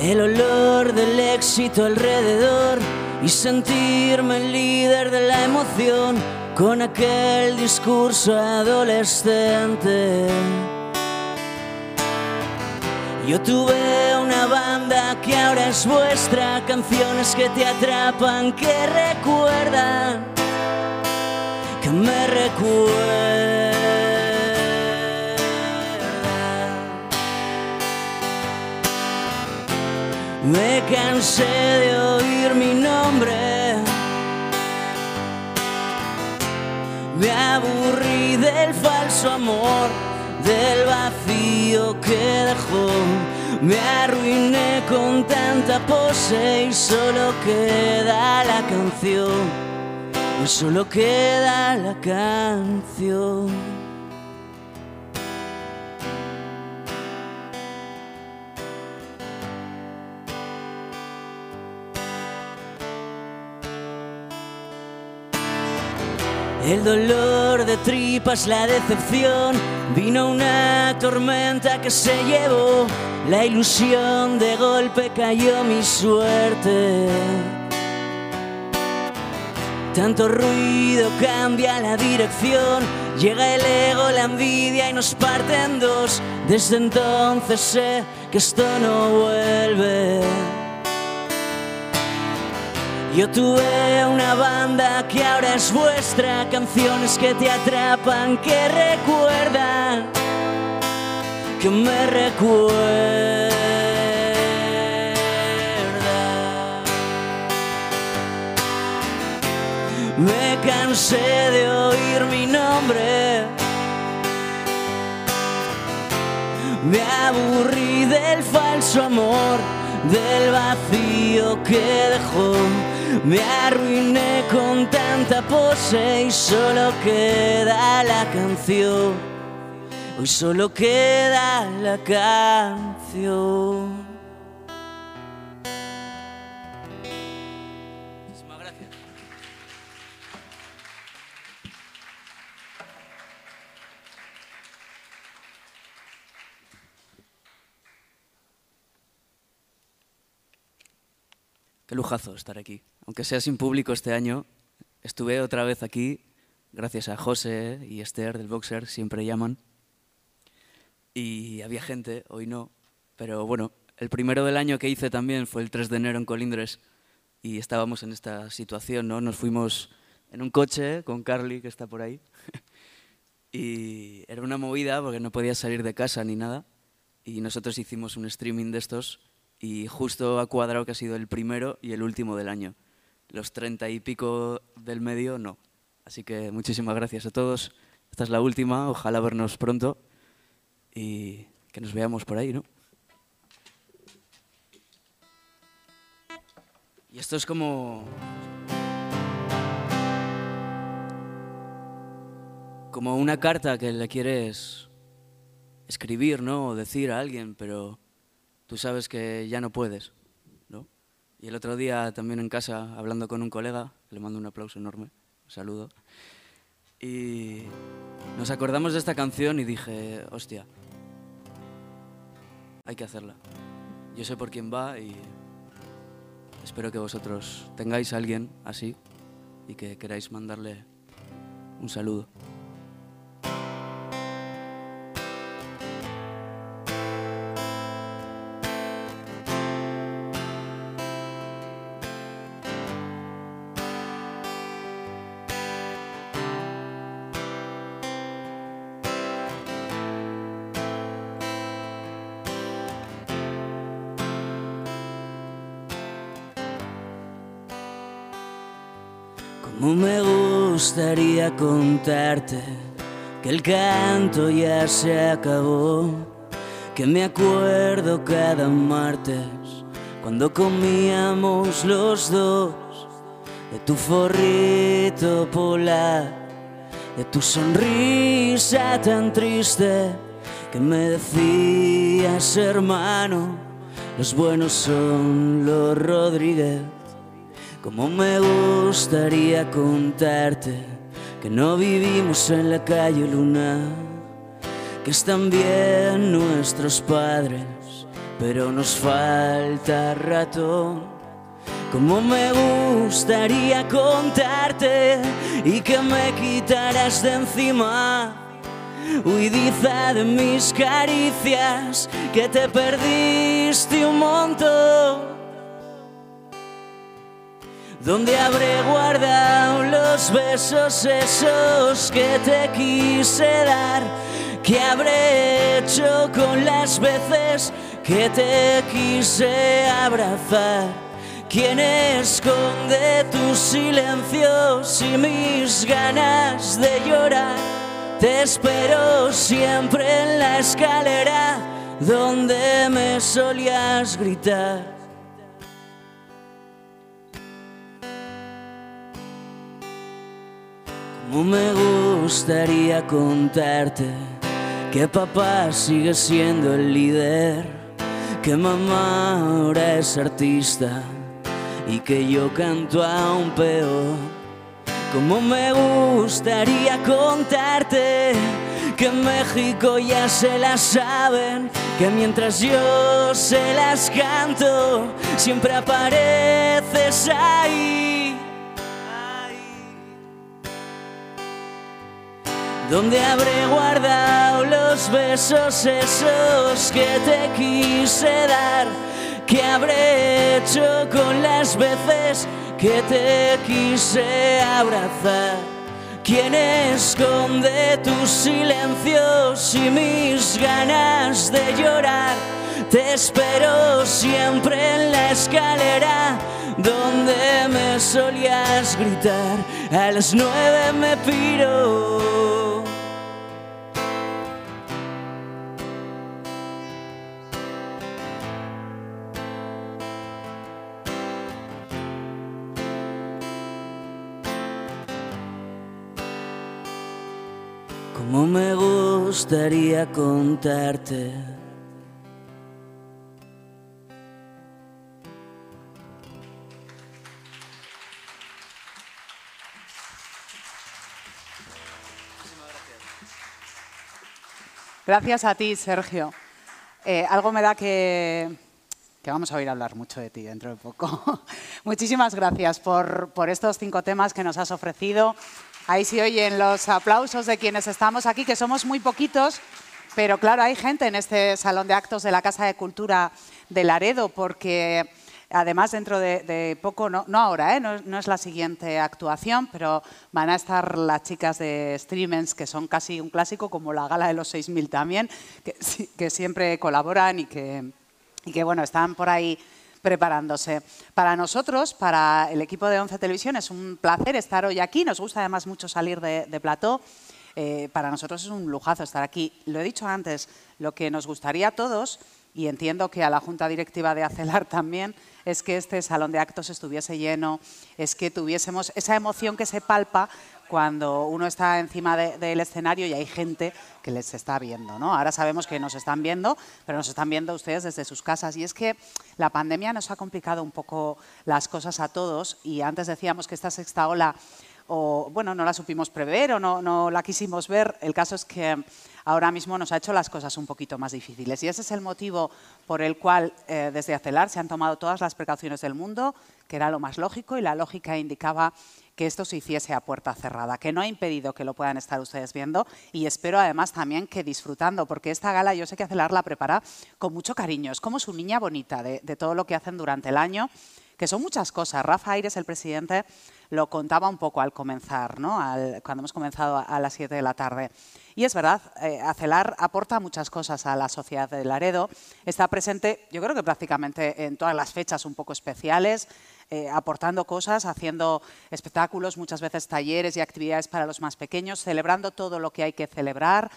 D: El olor del éxito alrededor y sentirme el líder de la emoción con aquel discurso adolescente. Yo tuve una banda que ahora es vuestra, canciones que te atrapan, que recuerdan, que me recuerdan. Me cansé de oír mi nombre, me aburrí del falso amor del vacío que dejó. Me arruiné con tanta pose y solo queda la canción. Solo queda la canción. El dolor de tripas, la decepción, vino una tormenta que se llevó, la ilusión de golpe cayó mi suerte. Tanto ruido cambia la dirección, llega el ego, la envidia y nos parte en dos. Desde entonces sé que esto no vuelve. Yo tuve una banda que ahora es vuestra, canciones que te atrapan, que recuerdan, que me recuerdan. Me cansé de oír mi nombre. Me aburrí del falso amor, del vacío que dejó. Me arruiné con tanta pose y solo queda la canción. Hoy solo queda la canción. Qué lujazo estar aquí. Aunque sea sin público este año, estuve otra vez aquí, gracias a José y Esther del Boxer, siempre llaman. y había gente, hoy no, pero bueno, el primero del año que hice también fue el 3 de enero en Colindres y estábamos en esta situación, ¿no? Nos fuimos en un coche con Carly, que está por ahí, [LAUGHS] y era una movida porque no podías salir de casa ni nada, y nosotros hicimos un streaming de estos y justo ha cuadrado que ha sido el primero y el último del año. Los treinta y pico del medio, no. Así que muchísimas gracias a todos. Esta es la última, ojalá vernos pronto y que nos veamos por ahí, ¿no? Y esto es como... Como una carta que le quieres escribir, ¿no? O decir a alguien, pero tú sabes que ya no puedes. Y el otro día también en casa, hablando con un colega, le mando un aplauso enorme, un saludo, y nos acordamos de esta canción y dije, hostia, hay que hacerla. Yo sé por quién va y espero que vosotros tengáis a alguien así y que queráis mandarle un saludo. Que el canto ya se acabó, que me acuerdo cada martes cuando comíamos los dos de tu forrito polar, de tu sonrisa tan triste que me decías hermano, los buenos son los Rodríguez. Como me gustaría contarte que no vivimos en la calle Luna, que están bien nuestros padres, pero nos falta ratón. Como me gustaría contarte y que me quitaras de encima. Huidiza de mis caricias, que te perdiste un montón. ¿Dónde habré guardado los besos esos que te quise dar? ¿Qué habré hecho con las veces que te quise abrazar? ¿Quién esconde tus silencios y mis ganas de llorar? Te espero siempre en la escalera donde me solías gritar. Me gustaría contarte que papá sigue siendo el líder, que mamá ahora es artista y que yo canto aún peor. Como me gustaría contarte que en México ya se las saben, que mientras yo se las canto, siempre apareces ahí. ¿Dónde habré guardado los besos esos que te quise dar? ¿Qué habré hecho con las veces que te quise abrazar? ¿Quién esconde tus silencios y mis ganas de llorar? Te espero siempre en la escalera donde me solías gritar. A las nueve me piro. Como me gustaría contarte.
B: Gracias a ti, Sergio. Eh, algo me da que, que vamos a oír hablar mucho de ti dentro de poco. [LAUGHS] Muchísimas gracias por, por estos cinco temas que nos has ofrecido. Ahí se oyen los aplausos de quienes estamos aquí, que somos muy poquitos, Pero claro, hay gente en este salón de actos de la Casa de Cultura de Laredo porque además dentro de, poco, no, ahora, ¿eh? no, es la siguiente actuación, pero van a estar las chicas de Streamers, que son casi un clásico, como la Gala de los 6.000 también, que, que siempre colaboran y que, y que bueno, están por ahí preparándose. Para nosotros, para el equipo de Once Televisión, es un placer estar hoy aquí. Nos gusta además mucho salir de, de plató. Eh, para nosotros es un lujazo estar aquí. Lo he dicho antes, lo que nos gustaría a todos, y entiendo que a la Junta Directiva de ACELAR [LAUGHS] también, es que este salón de actos estuviese lleno, es que tuviésemos esa emoción que se palpa cuando uno está encima del escenario y hay gente que les está viendo. ¿no? Ahora sabemos que nos están viendo, pero nos están viendo ustedes desde sus casas. Y es que la pandemia nos ha complicado un poco las cosas a todos y antes decíamos que esta sexta ola o bueno, no la supimos prever o no, no la quisimos ver. El caso es que ahora mismo nos ha hecho las cosas un poquito más difíciles. Y ese es el motivo por el cual eh, desde Acelar se han tomado todas las precauciones del mundo, que era lo más lógico, y la lógica indicaba que esto se hiciese a puerta cerrada, que no ha impedido que lo puedan estar ustedes viendo y espero además también que disfrutando, porque esta gala yo sé que Acelar la prepara con mucho cariño, es como su niña bonita de, todo lo que hacen durante el año que son muchas cosas. Rafa Aires, el presidente, lo contaba un poco al comenzar, ¿no? cuando hemos comenzado a, las 7 de la tarde. Y es verdad, eh, Acelar aporta muchas cosas a la sociedad de Laredo. Está presente, yo creo que prácticamente en todas las fechas un poco especiales, eh, aportando cosas, haciendo espectáculos, muchas veces talleres y actividades para los más pequeños, celebrando todo lo que hay que celebrar.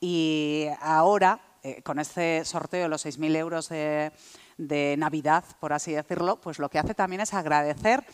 B: Y ahora, eh, con este sorteo de los 6.000 euros de de Navidad, por así decirlo, pues lo que hace también es agradecer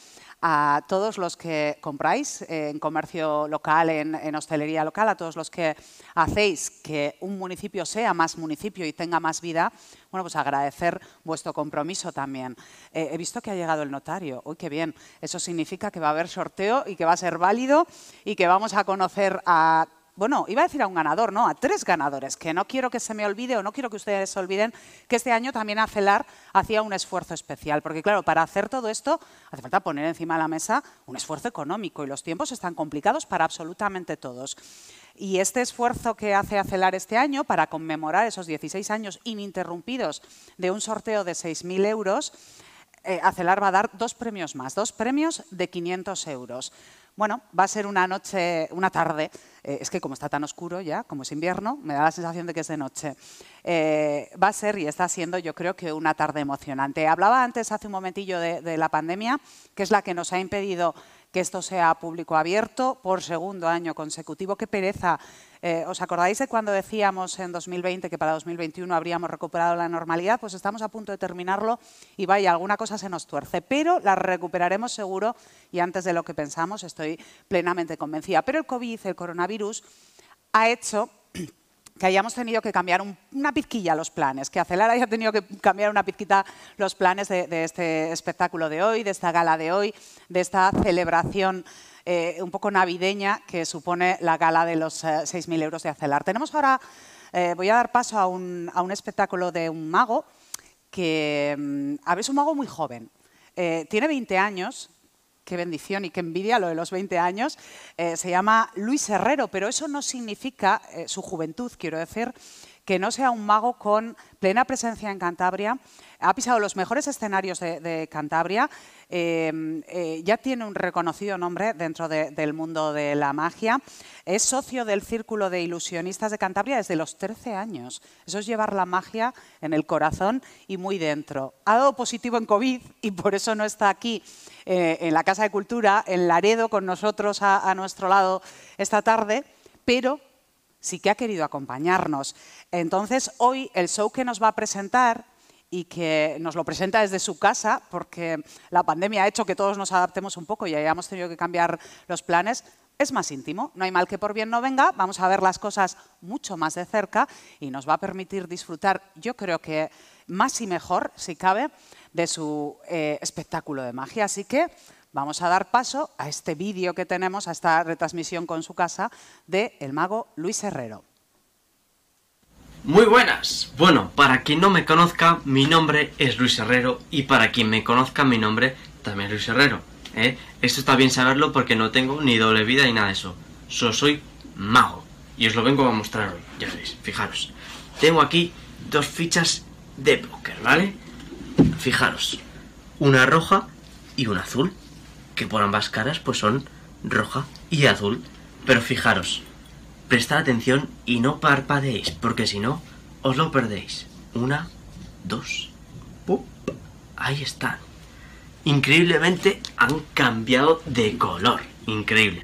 B: a todos los que compráis en comercio local, en, hostelería local, a todos los que hacéis que un municipio sea más municipio y tenga más vida, bueno, pues agradecer vuestro compromiso también. Eh, he visto que ha llegado el notario. Uy, qué bien. Eso significa que va a haber sorteo y que va a ser válido y que vamos a conocer a bueno, iba a decir a un ganador, no, a tres ganadores, que no quiero que se me olvide o no quiero que ustedes se olviden que este año también Acelar hacía un esfuerzo especial, porque claro, para hacer todo esto hace falta poner encima de la mesa un esfuerzo económico y los tiempos están complicados para absolutamente todos. Y este esfuerzo que hace Acelar este año para conmemorar esos 16 años ininterrumpidos de un sorteo de 6.000 euros, eh, Acelar va a dar dos premios más, dos premios de 500 euros. Bueno, va a ser una noche, una tarde, eh, es que como está tan oscuro ya, como es invierno, me da la sensación de que es de noche. Eh, va a ser y está siendo yo creo que una tarde emocionante. Hablaba antes, hace un momentillo, de la pandemia, que es la que nos ha impedido que esto sea público abierto por segundo año consecutivo. Qué pereza. Eh, ¿Os acordáis de cuando decíamos en 2020 que para 2021 habríamos recuperado la normalidad? Pues estamos a punto de terminarlo y vaya, alguna cosa se nos tuerce, pero la recuperaremos seguro y antes de lo que pensamos, estoy plenamente convencida. Pero el COVID, el coronavirus, ha hecho que hayamos tenido que cambiar una pizquilla los planes, que Acelar haya tenido que cambiar una pizquita los planes de, este espectáculo de hoy, de esta gala de hoy, de esta celebración eh, un poco navideña que supone la gala de los 6.000 eh, euros de Acelar. Tenemos ahora, eh, voy a dar paso a un, espectáculo de un mago que, mm, a ver, es un mago muy joven. tiene 20 años, qué bendición y qué envidia lo de los 20 años, eh, se llama Luis Herrero, pero eso no significa, eh, su juventud quiero decir, que no sea un mago con plena presencia en Cantabria, ha pisado los mejores escenarios de, Cantabria, em, eh, ya tiene un reconocido nombre dentro del mundo de la magia, es socio del Círculo de Ilusionistas de Cantabria desde los 13 años. Eso es llevar la magia en el corazón y muy dentro. Ha dado positivo en COVID y por eso no está aquí eh, en la Casa de Cultura, en Laredo, con nosotros a nuestro lado esta tarde, pero sí que ha querido acompañarnos. Entonces, hoy el show que nos va a presentar y que nos lo presenta desde su casa, porque la pandemia ha hecho que todos nos adaptemos un poco y hayamos tenido que cambiar los planes, es más íntimo. No hay mal que por bien no venga, vamos a ver las cosas mucho más de cerca y nos va a permitir disfrutar, yo creo que más y mejor, si cabe, de su eh, espectáculo de magia. Así que vamos a dar paso a este vídeo que tenemos, a esta retransmisión con su casa de el mago Luis Herrero.
F: Muy buenas. Bueno, para quien no me conozca, mi nombre es Luis Herrero y para quien me conozca, mi nombre también es Luis Herrero. ¿eh? Esto está bien saberlo porque no tengo ni doble vida ni nada de eso. Solo soy mago y os lo vengo a mostrar hoy, ya veis, fijaros. tengo aquí dos fichas de póker, ¿vale? Fijaros, una roja y una azul, que por ambas caras pues son roja y azul. Pero fijaros, prestad atención y no parpadeéis, porque si no, os lo perdéis. Una, dos, ¡pup! ahí están. Increíblemente han cambiado de color, increíble.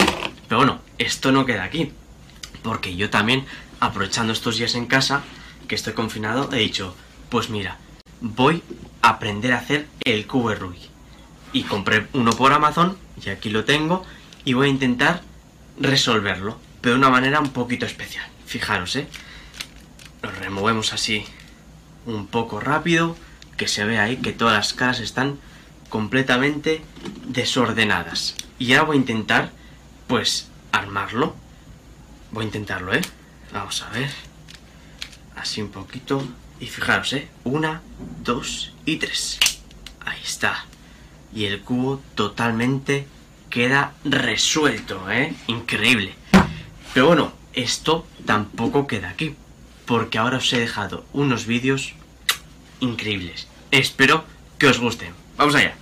F: Pero bueno, esto no queda aquí, porque yo también, aprovechando estos días en casa, que estoy confinado, he dicho, pues mira, voy a aprender a hacer el cubo Rubik. Y compré uno por Amazon, y aquí lo tengo, y voy a intentar resolverlo, pero de una manera un poquito especial. Fijaros, ¿eh? Lo removemos así un poco rápido, que se vea ahí que todas las caras están completamente desordenadas. Y ahora voy a intentar, pues, armarlo. Voy a intentarlo, ¿eh? Vamos a ver. Así un poquito. Y fijaros, ¿eh? Una, dos y tres. Ahí está. Y el cubo totalmente queda resuelto, ¿eh? Increíble. Pero bueno, esto tampoco queda aquí. Porque ahora os he dejado unos vídeos increíbles. Espero que os gusten. Vamos allá.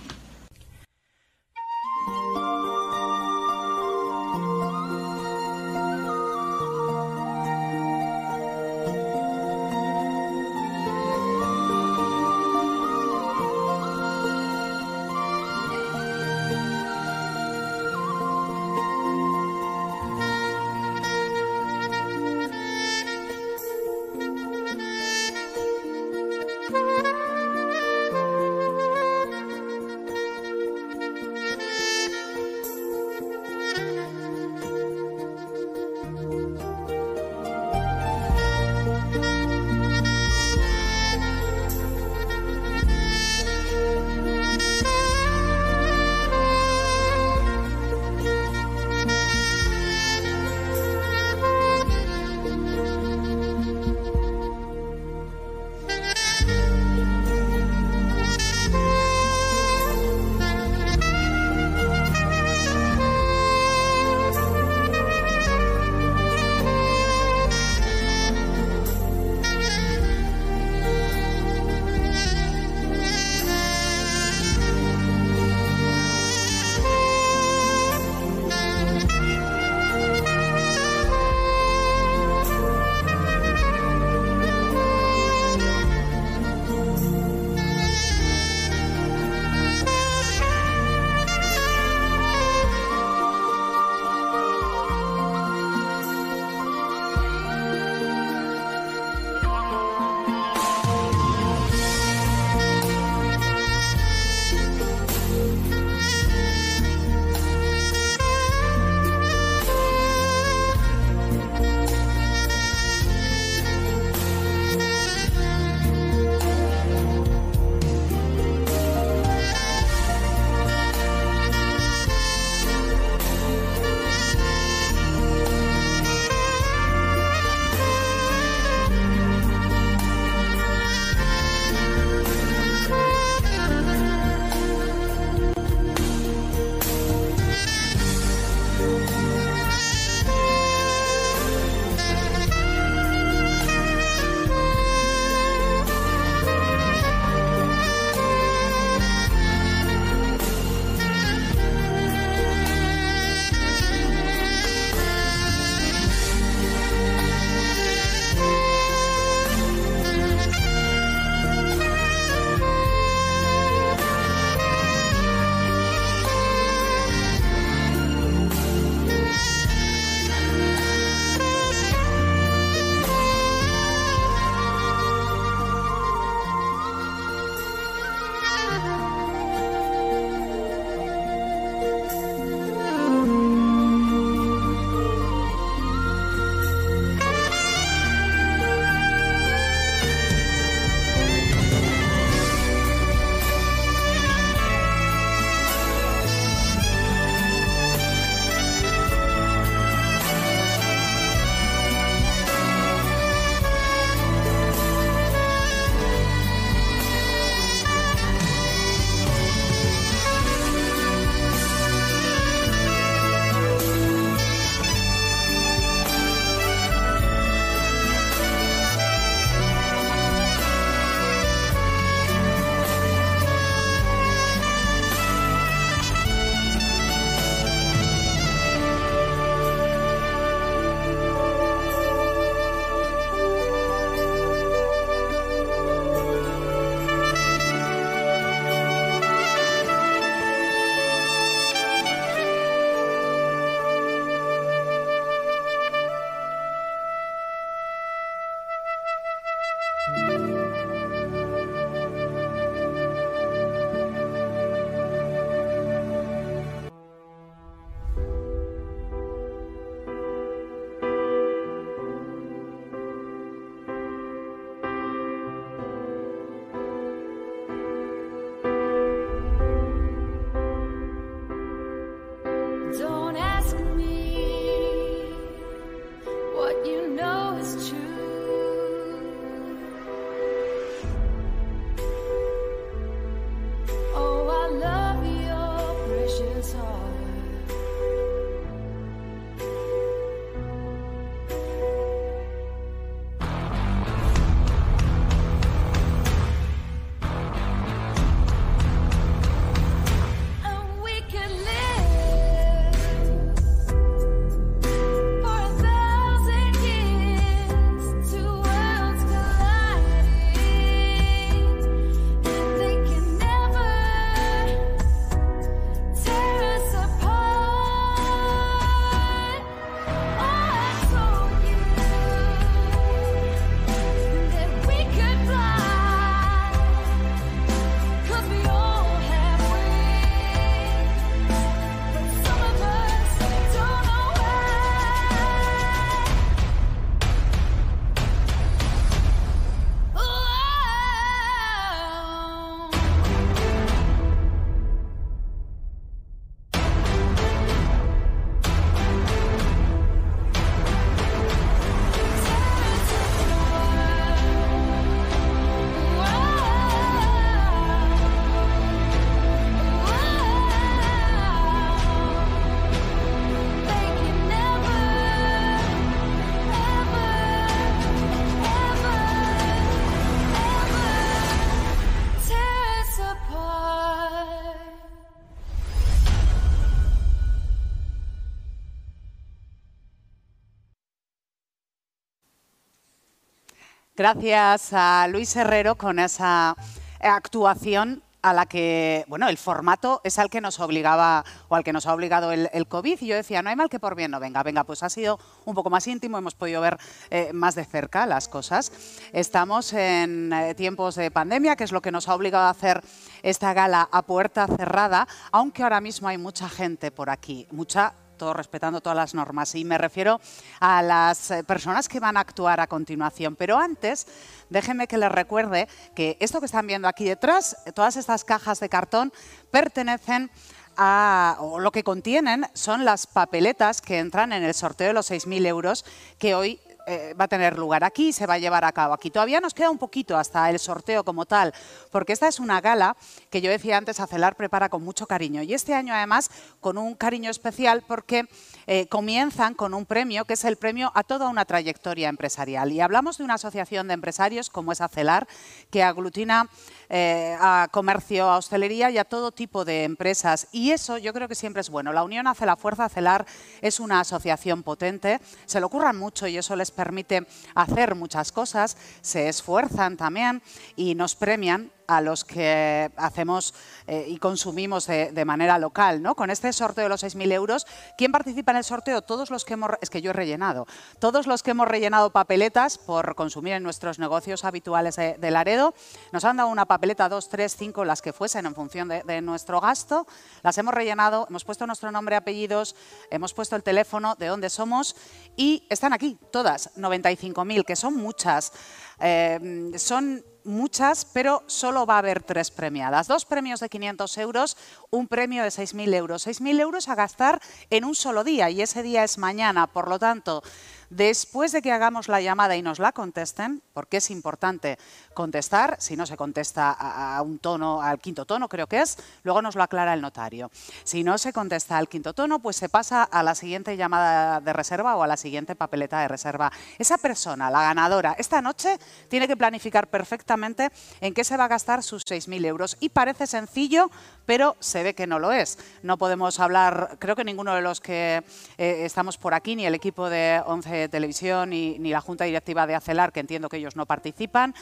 B: Gracias a Luis Herrero con esa actuación a la que, bueno, el formato es al que nos obligaba o al que nos ha obligado el, COVID. Y yo decía, no hay mal que por bien no venga. Venga, pues ha sido un poco más íntimo, hemos podido ver eh, más de cerca las cosas. Estamos en eh, tiempos de pandemia, que es lo que nos ha obligado a hacer esta gala a puerta cerrada, aunque ahora mismo hay mucha gente por aquí, mucha todo respetando todas las normas. Y me refiero a las eh, personas que van a actuar a continuación. Pero antes, déjenme que les recuerde que esto que están viendo aquí detrás, todas estas cajas de cartón, pertenecen a, o lo que contienen son las papeletas que entran en el sorteo de los 6.000 euros que hoy eh, va a tener lugar aquí, se va a llevar a cabo aquí. Todavía nos queda un poquito hasta el sorteo como tal, porque esta es una gala que yo decía antes, Acelar prepara con mucho cariño. Y este año además con un cariño especial porque eh, comienzan con un premio que es el premio a toda una trayectoria empresarial. Y hablamos de una asociación de empresarios como es Acelar, que aglutina eh, a comercio, a hostelería y a todo tipo de empresas. Y eso yo creo que siempre es bueno. La unión hace la fuerza. Celar es una asociación potente. Se lo ocurran mucho y eso les permite hacer muchas cosas. Se esfuerzan también y nos premian a los que hacemos eh, y consumimos de, manera local. ¿no? Con este sorteo de los 6.000 euros, ¿quién participa en el sorteo? Todos los que hemos, es que yo he rellenado, todos los que hemos rellenado papeletas por consumir en nuestros negocios habituales de, Laredo, nos han dado una papeleta, dos, tres, cinco, las que fuesen en función de, nuestro gasto, las hemos rellenado, hemos puesto nuestro nombre, apellidos, hemos puesto el teléfono, de dónde somos y están aquí, todas, 95.000, que son muchas. Eh, son muchas, pero solo va a haber tres premiadas. Dos premios de 500 euros, un premio de 6.000 euros. 6.000 euros a gastar en un solo día y ese día es mañana. Por lo tanto, Después de que hagamos la llamada y nos la contesten, porque es importante contestar, si no se contesta a, un tono, al quinto tono creo que es, luego nos lo aclara el notario. Si no se contesta al quinto tono, pues se pasa a la siguiente llamada de reserva o a la siguiente papeleta de reserva. Esa persona, la ganadora, esta noche tiene que planificar perfectamente en qué se va a gastar sus 6.000 euros. Y parece sencillo, pero se ve que no lo es. No podemos hablar, creo que ninguno de los que eh, estamos por aquí, ni el equipo de 11 Televisión, ni, la Junta Directiva de ACELAR, que entiendo que ellos no participan,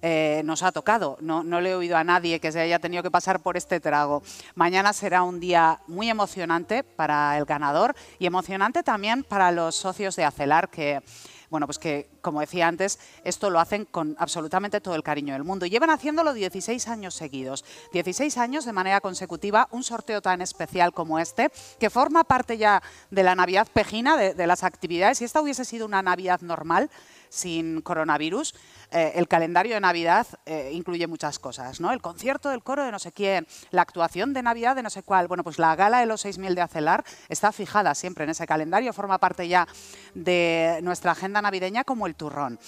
B: eh, nos ha tocado. No, no, le he oído a nadie que se haya tenido que pasar por este trago. Mañana será un día muy emocionante para el ganador y emocionante también para los socios de ACELAR que bueno, pues que, como decía antes, esto lo hacen con absolutamente todo el cariño del mundo. Llevan haciéndolo 16 años seguidos. 16 años de manera consecutiva, un sorteo tan especial como este, que forma parte ya de la Navidad pejina, de, de las actividades. Si esta hubiese sido una Navidad normal, sin coronavirus, eh, el calendario de Navidad eh, incluye muchas cosas, ¿no? El concierto del coro de no sé quién, la actuación de Navidad de no sé cuál. Bueno, pues la gala de los 6.000 de Acelar está fijada siempre en ese calendario, forma parte ya de nuestra agenda navideña como el turrón.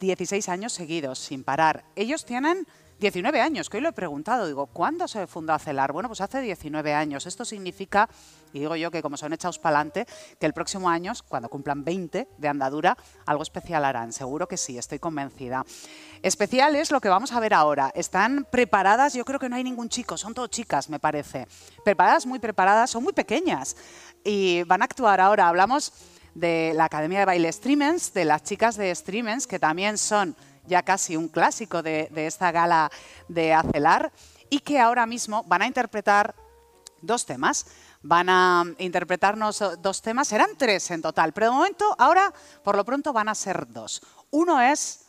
B: 16 años seguidos, sin parar. Ellos tienen 19 años, que hoy lo he preguntado, digo, ¿cuándo se fundó Acelar? Bueno, pues hace 19 años. Esto significa, y digo yo que como son echados para adelante, que el próximo año, cuando cumplan 20 de andadura, algo especial harán. Seguro que sí, estoy convencida. Especial es lo que vamos a ver ahora. Están preparadas, yo creo que no hay ningún chico, son todas chicas, me parece. Preparadas, muy preparadas, son muy pequeñas. Y van a actuar ahora. Hablamos de la Academia de Baile Streamens, de las chicas de Streamens, que también son ya casi un clásico de, esta gala de Acelar, y que ahora mismo van a interpretar dos temas. Van a interpretarnos dos temas, serán tres en total, pero de momento, ahora, por lo pronto, van a ser dos. Uno es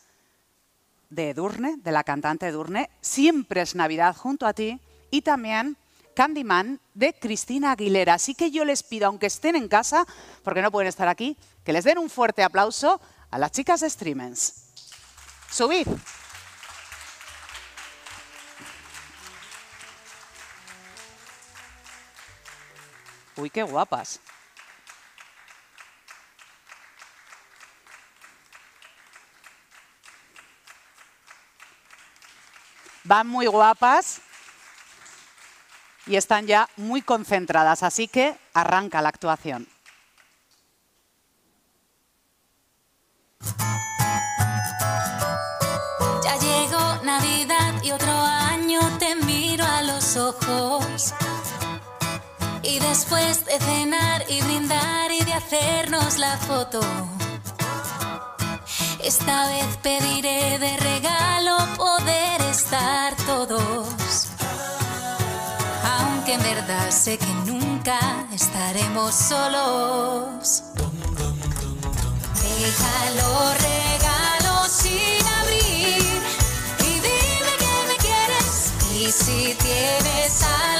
B: de Edurne, de la cantante Edurne, Siempre es Navidad junto a ti, y también Candyman de Cristina Aguilera. Así que yo les pido, aunque estén en casa, porque no pueden estar aquí, que les den un fuerte aplauso a las chicas de Streamens. Subid. Uy, qué guapas. Van muy guapas y están ya muy concentradas, así que arranca la actuación.
G: Ya llegó Navidad y otro año te miro a los ojos. Y después de cenar y brindar y de hacernos la foto, esta vez pediré de regalo poder estar todos en verdad sé que nunca estaremos solos. Déjalo regalos sin abrir y dime que me quieres y si tienes algo.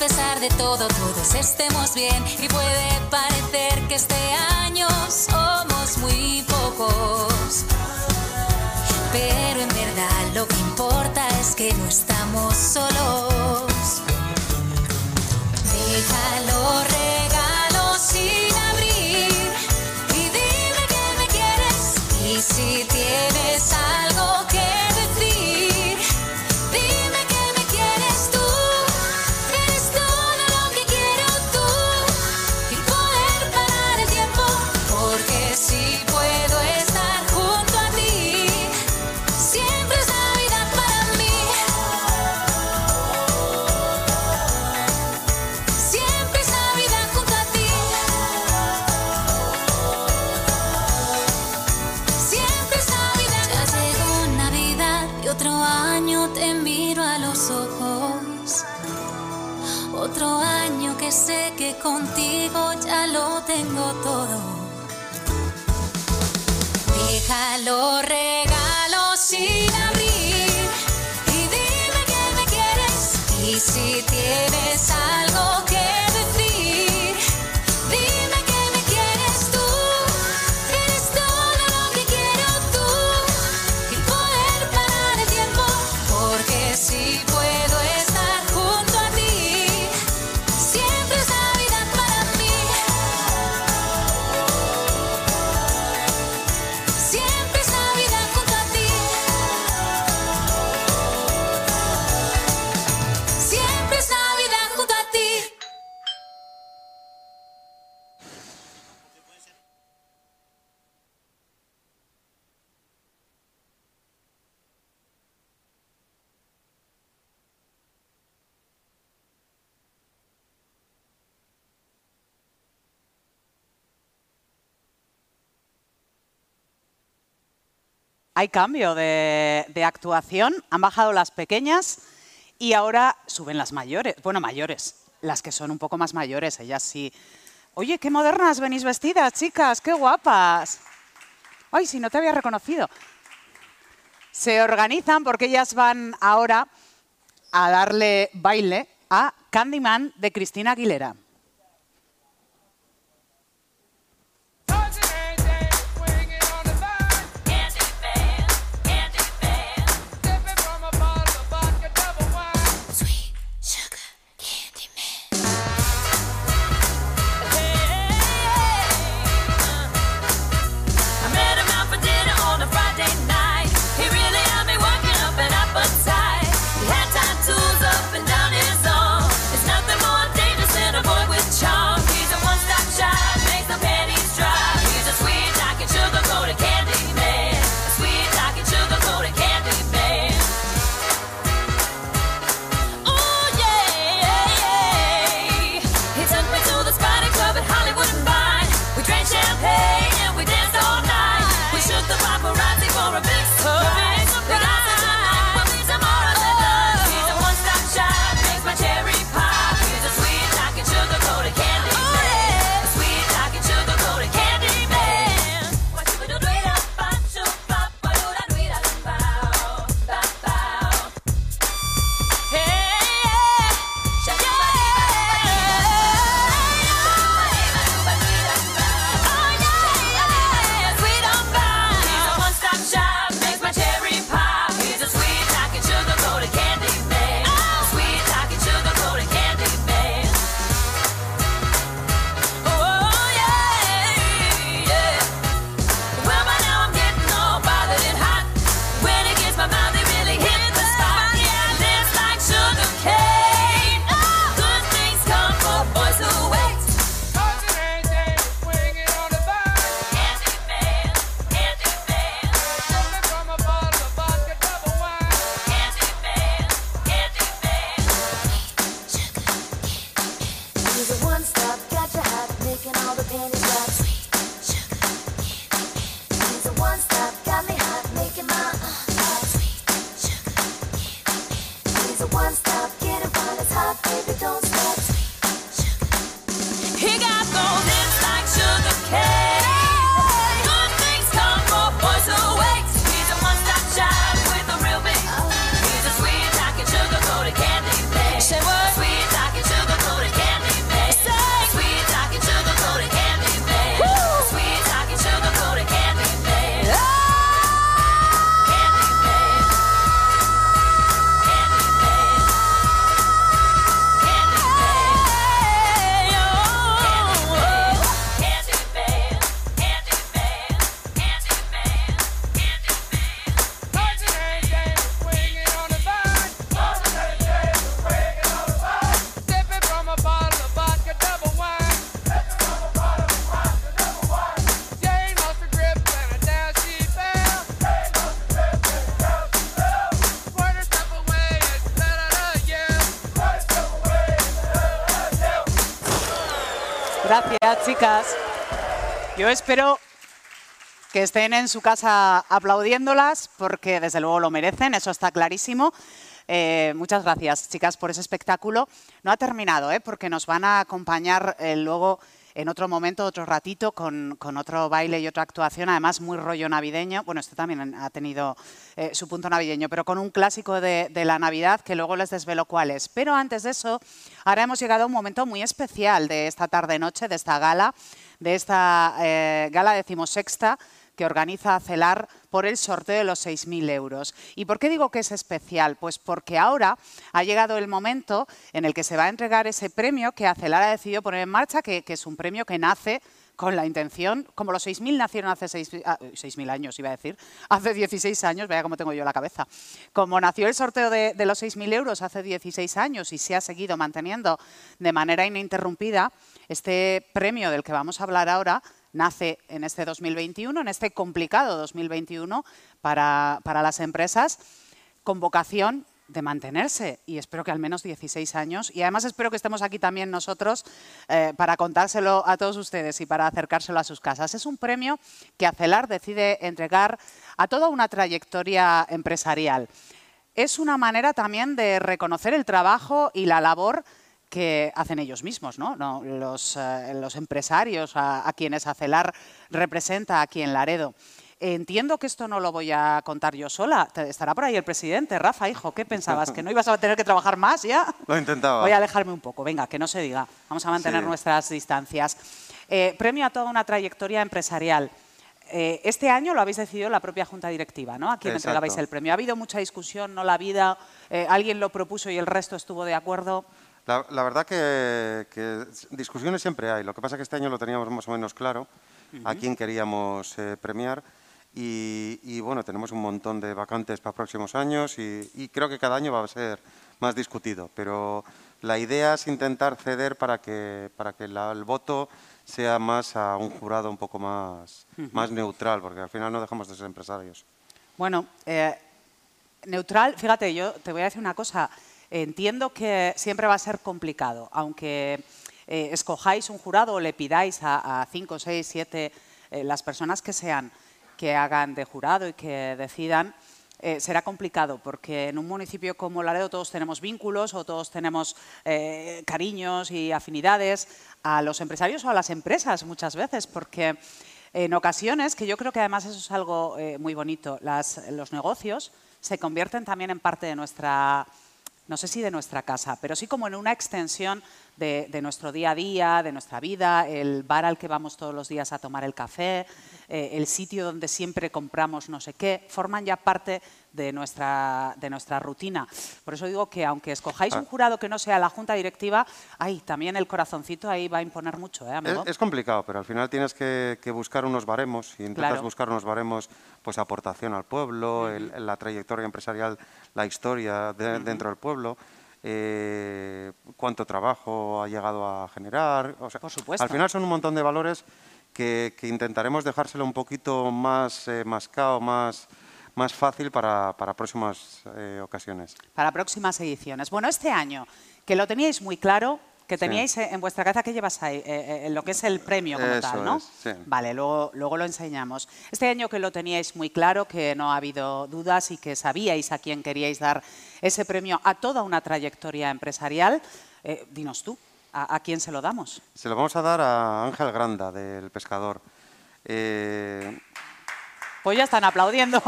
G: A pesar de todo, todos estemos bien. Y puede parecer que este año somos muy pocos. Pero en verdad lo que importa es que no estamos solos. Déjalo reír. contigo ya lo tengo todo. Déjalo
H: hay cambio de, actuación, han bajado las pequeñas y ahora suben las mayores, bueno, mayores, las que son un poco más mayores, ellas sí. Oye, qué modernas venís vestidas, chicas, qué guapas. Ay, si no te había reconocido. Se organizan porque ellas van ahora a darle baile a Candyman de Cristina Aguilera.
B: Chicas. Yo espero que estén en su casa aplaudiéndolas porque desde luego lo merecen, eso está clarísimo. Eh, muchas gracias, chicas, por ese espectáculo. No ha terminado, ¿eh? porque nos van a acompañar eh, luego en otro momento, otro ratito, con, con otro baile y otra actuación, además muy rollo navideño. Bueno, este también ha tenido eh, su punto navideño, pero con un clásico de, de la Navidad que luego les desvelo cuál es. Pero antes de eso, ahora hemos llegado a un momento muy especial de esta tarde-noche, de esta gala, de esta eh, gala decimosexta que organiza CELAR por el sorteo de los 6.000 euros. ¿Y por qué digo que es especial? Pues porque ahora ha llegado el momento en el que se va a entregar ese premio que CELAR ha decidido poner en marcha, que, es un premio que nace con la intención, como los 6.000 nacieron hace 6.000 ah, 6.000 años, iba a decir, [LAUGHS] hace 16 años, vea cómo tengo yo la cabeza. Como nació el sorteo de, de los 6.000 euros hace 16 años y se ha seguido manteniendo de manera ininterrumpida, este premio del que vamos a hablar ahora nace en este 2021, en este complicado 2021 para, para las empresas, con vocación de mantenerse y espero que al menos 16 años. Y además espero que estemos aquí también nosotros eh, para contárselo a todos ustedes y para acercárselo a sus casas. Es un premio que Acelar decide entregar a toda una trayectoria empresarial. Es una manera también de reconocer el trabajo y la labor que hacen ellos mismos, ¿no? No, los, eh, los empresarios a, a quienes Acelar representa aquí en Laredo. Entiendo que esto no lo voy a contar yo sola. Estará por ahí el presidente. Rafa, hijo, ¿qué pensabas? ¿Que no ibas a tener que trabajar más ya?
A: Lo intentaba.
B: Voy a alejarme un poco. Venga, que no se diga. Vamos a mantener
A: Sí.
B: nuestras distancias. Eh, premio a toda una trayectoria empresarial. Eh, este año lo habéis decidido la propia Junta Directiva, ¿no? A quien entregabais el premio. ¿Ha habido mucha discusión? ¿No la? Eh, ¿Alguien lo propuso y el resto estuvo de acuerdo?
A: La, la verdad que, que discusiones siempre hay. Lo que pasa es que este año lo teníamos más o menos claro a quién queríamos eh, premiar. Y, y, bueno, tenemos un montón de vacantes para próximos años y, y creo que cada año va a ser más discutido. Pero la idea es intentar ceder para que, para que la- el voto sea más a un jurado un poco más, más neutral, porque al final no dejamos de ser empresarios.
B: Bueno, eh, neutral, fíjate, yo te voy a decir una cosa. Entiendo que siempre va a ser complicado, aunque eh, escojáis un jurado o le pidáis a, a cinco, seis, siete, eh, las personas que sean, que hagan de jurado y que decidan, eh, será complicado, porque en un municipio como Laredo todos tenemos vínculos o todos tenemos eh, cariños y afinidades a los empresarios o a las empresas muchas veces, porque en ocasiones, que yo creo que además eso es algo eh, muy bonito, las- los negocios se convierten también en parte de nuestra, no sé si de nuestra casa, pero sí como en una extensión de, nuestro día a día, de nuestra vida, el bar al que vamos todos los días a tomar el café, eh, el sitio donde siempre compramos no sé qué, forman ya parte de nuestra, de nuestra rutina. Por eso digo que aunque escojáis un jurado que no sea la junta directiva, ay, también el corazoncito ahí va a imponer mucho, ¿eh,
A: Es,
B: amigo?
A: es complicado, pero al final tienes que, que buscar unos baremos y intentas
B: Claro.
A: buscar unos baremos, pues aportación al pueblo, el- la trayectoria empresarial, la historia de- dentro del pueblo, eh, cuánto trabajo ha llegado a generar. o sea,
B: Por supuesto.
A: Al final son un montón de valores que, que intentaremos dejárselo un poquito más eh, mascado, más, más fácil para, para próximas eh, ocasiones.
B: para próximas ediciones. Bueno, este año, que lo teníais muy claro, que teníais eh, en vuestra cabeza, ¿qué llevas ahí? Eh, eh, lo que es el premio como
A: Eso
B: tal, ¿no?
A: es, sí.
B: Vale, luego, luego lo enseñamos. Este año que lo teníais muy claro, que no ha habido dudas y que sabíais a quién queríais dar ese premio a toda una trayectoria empresarial, eh, dinos tú, ¿A, a quién se lo damos?
A: Se lo vamos a dar a Ángel Granda, del Pescador.
B: Pues ya están aplaudiendo.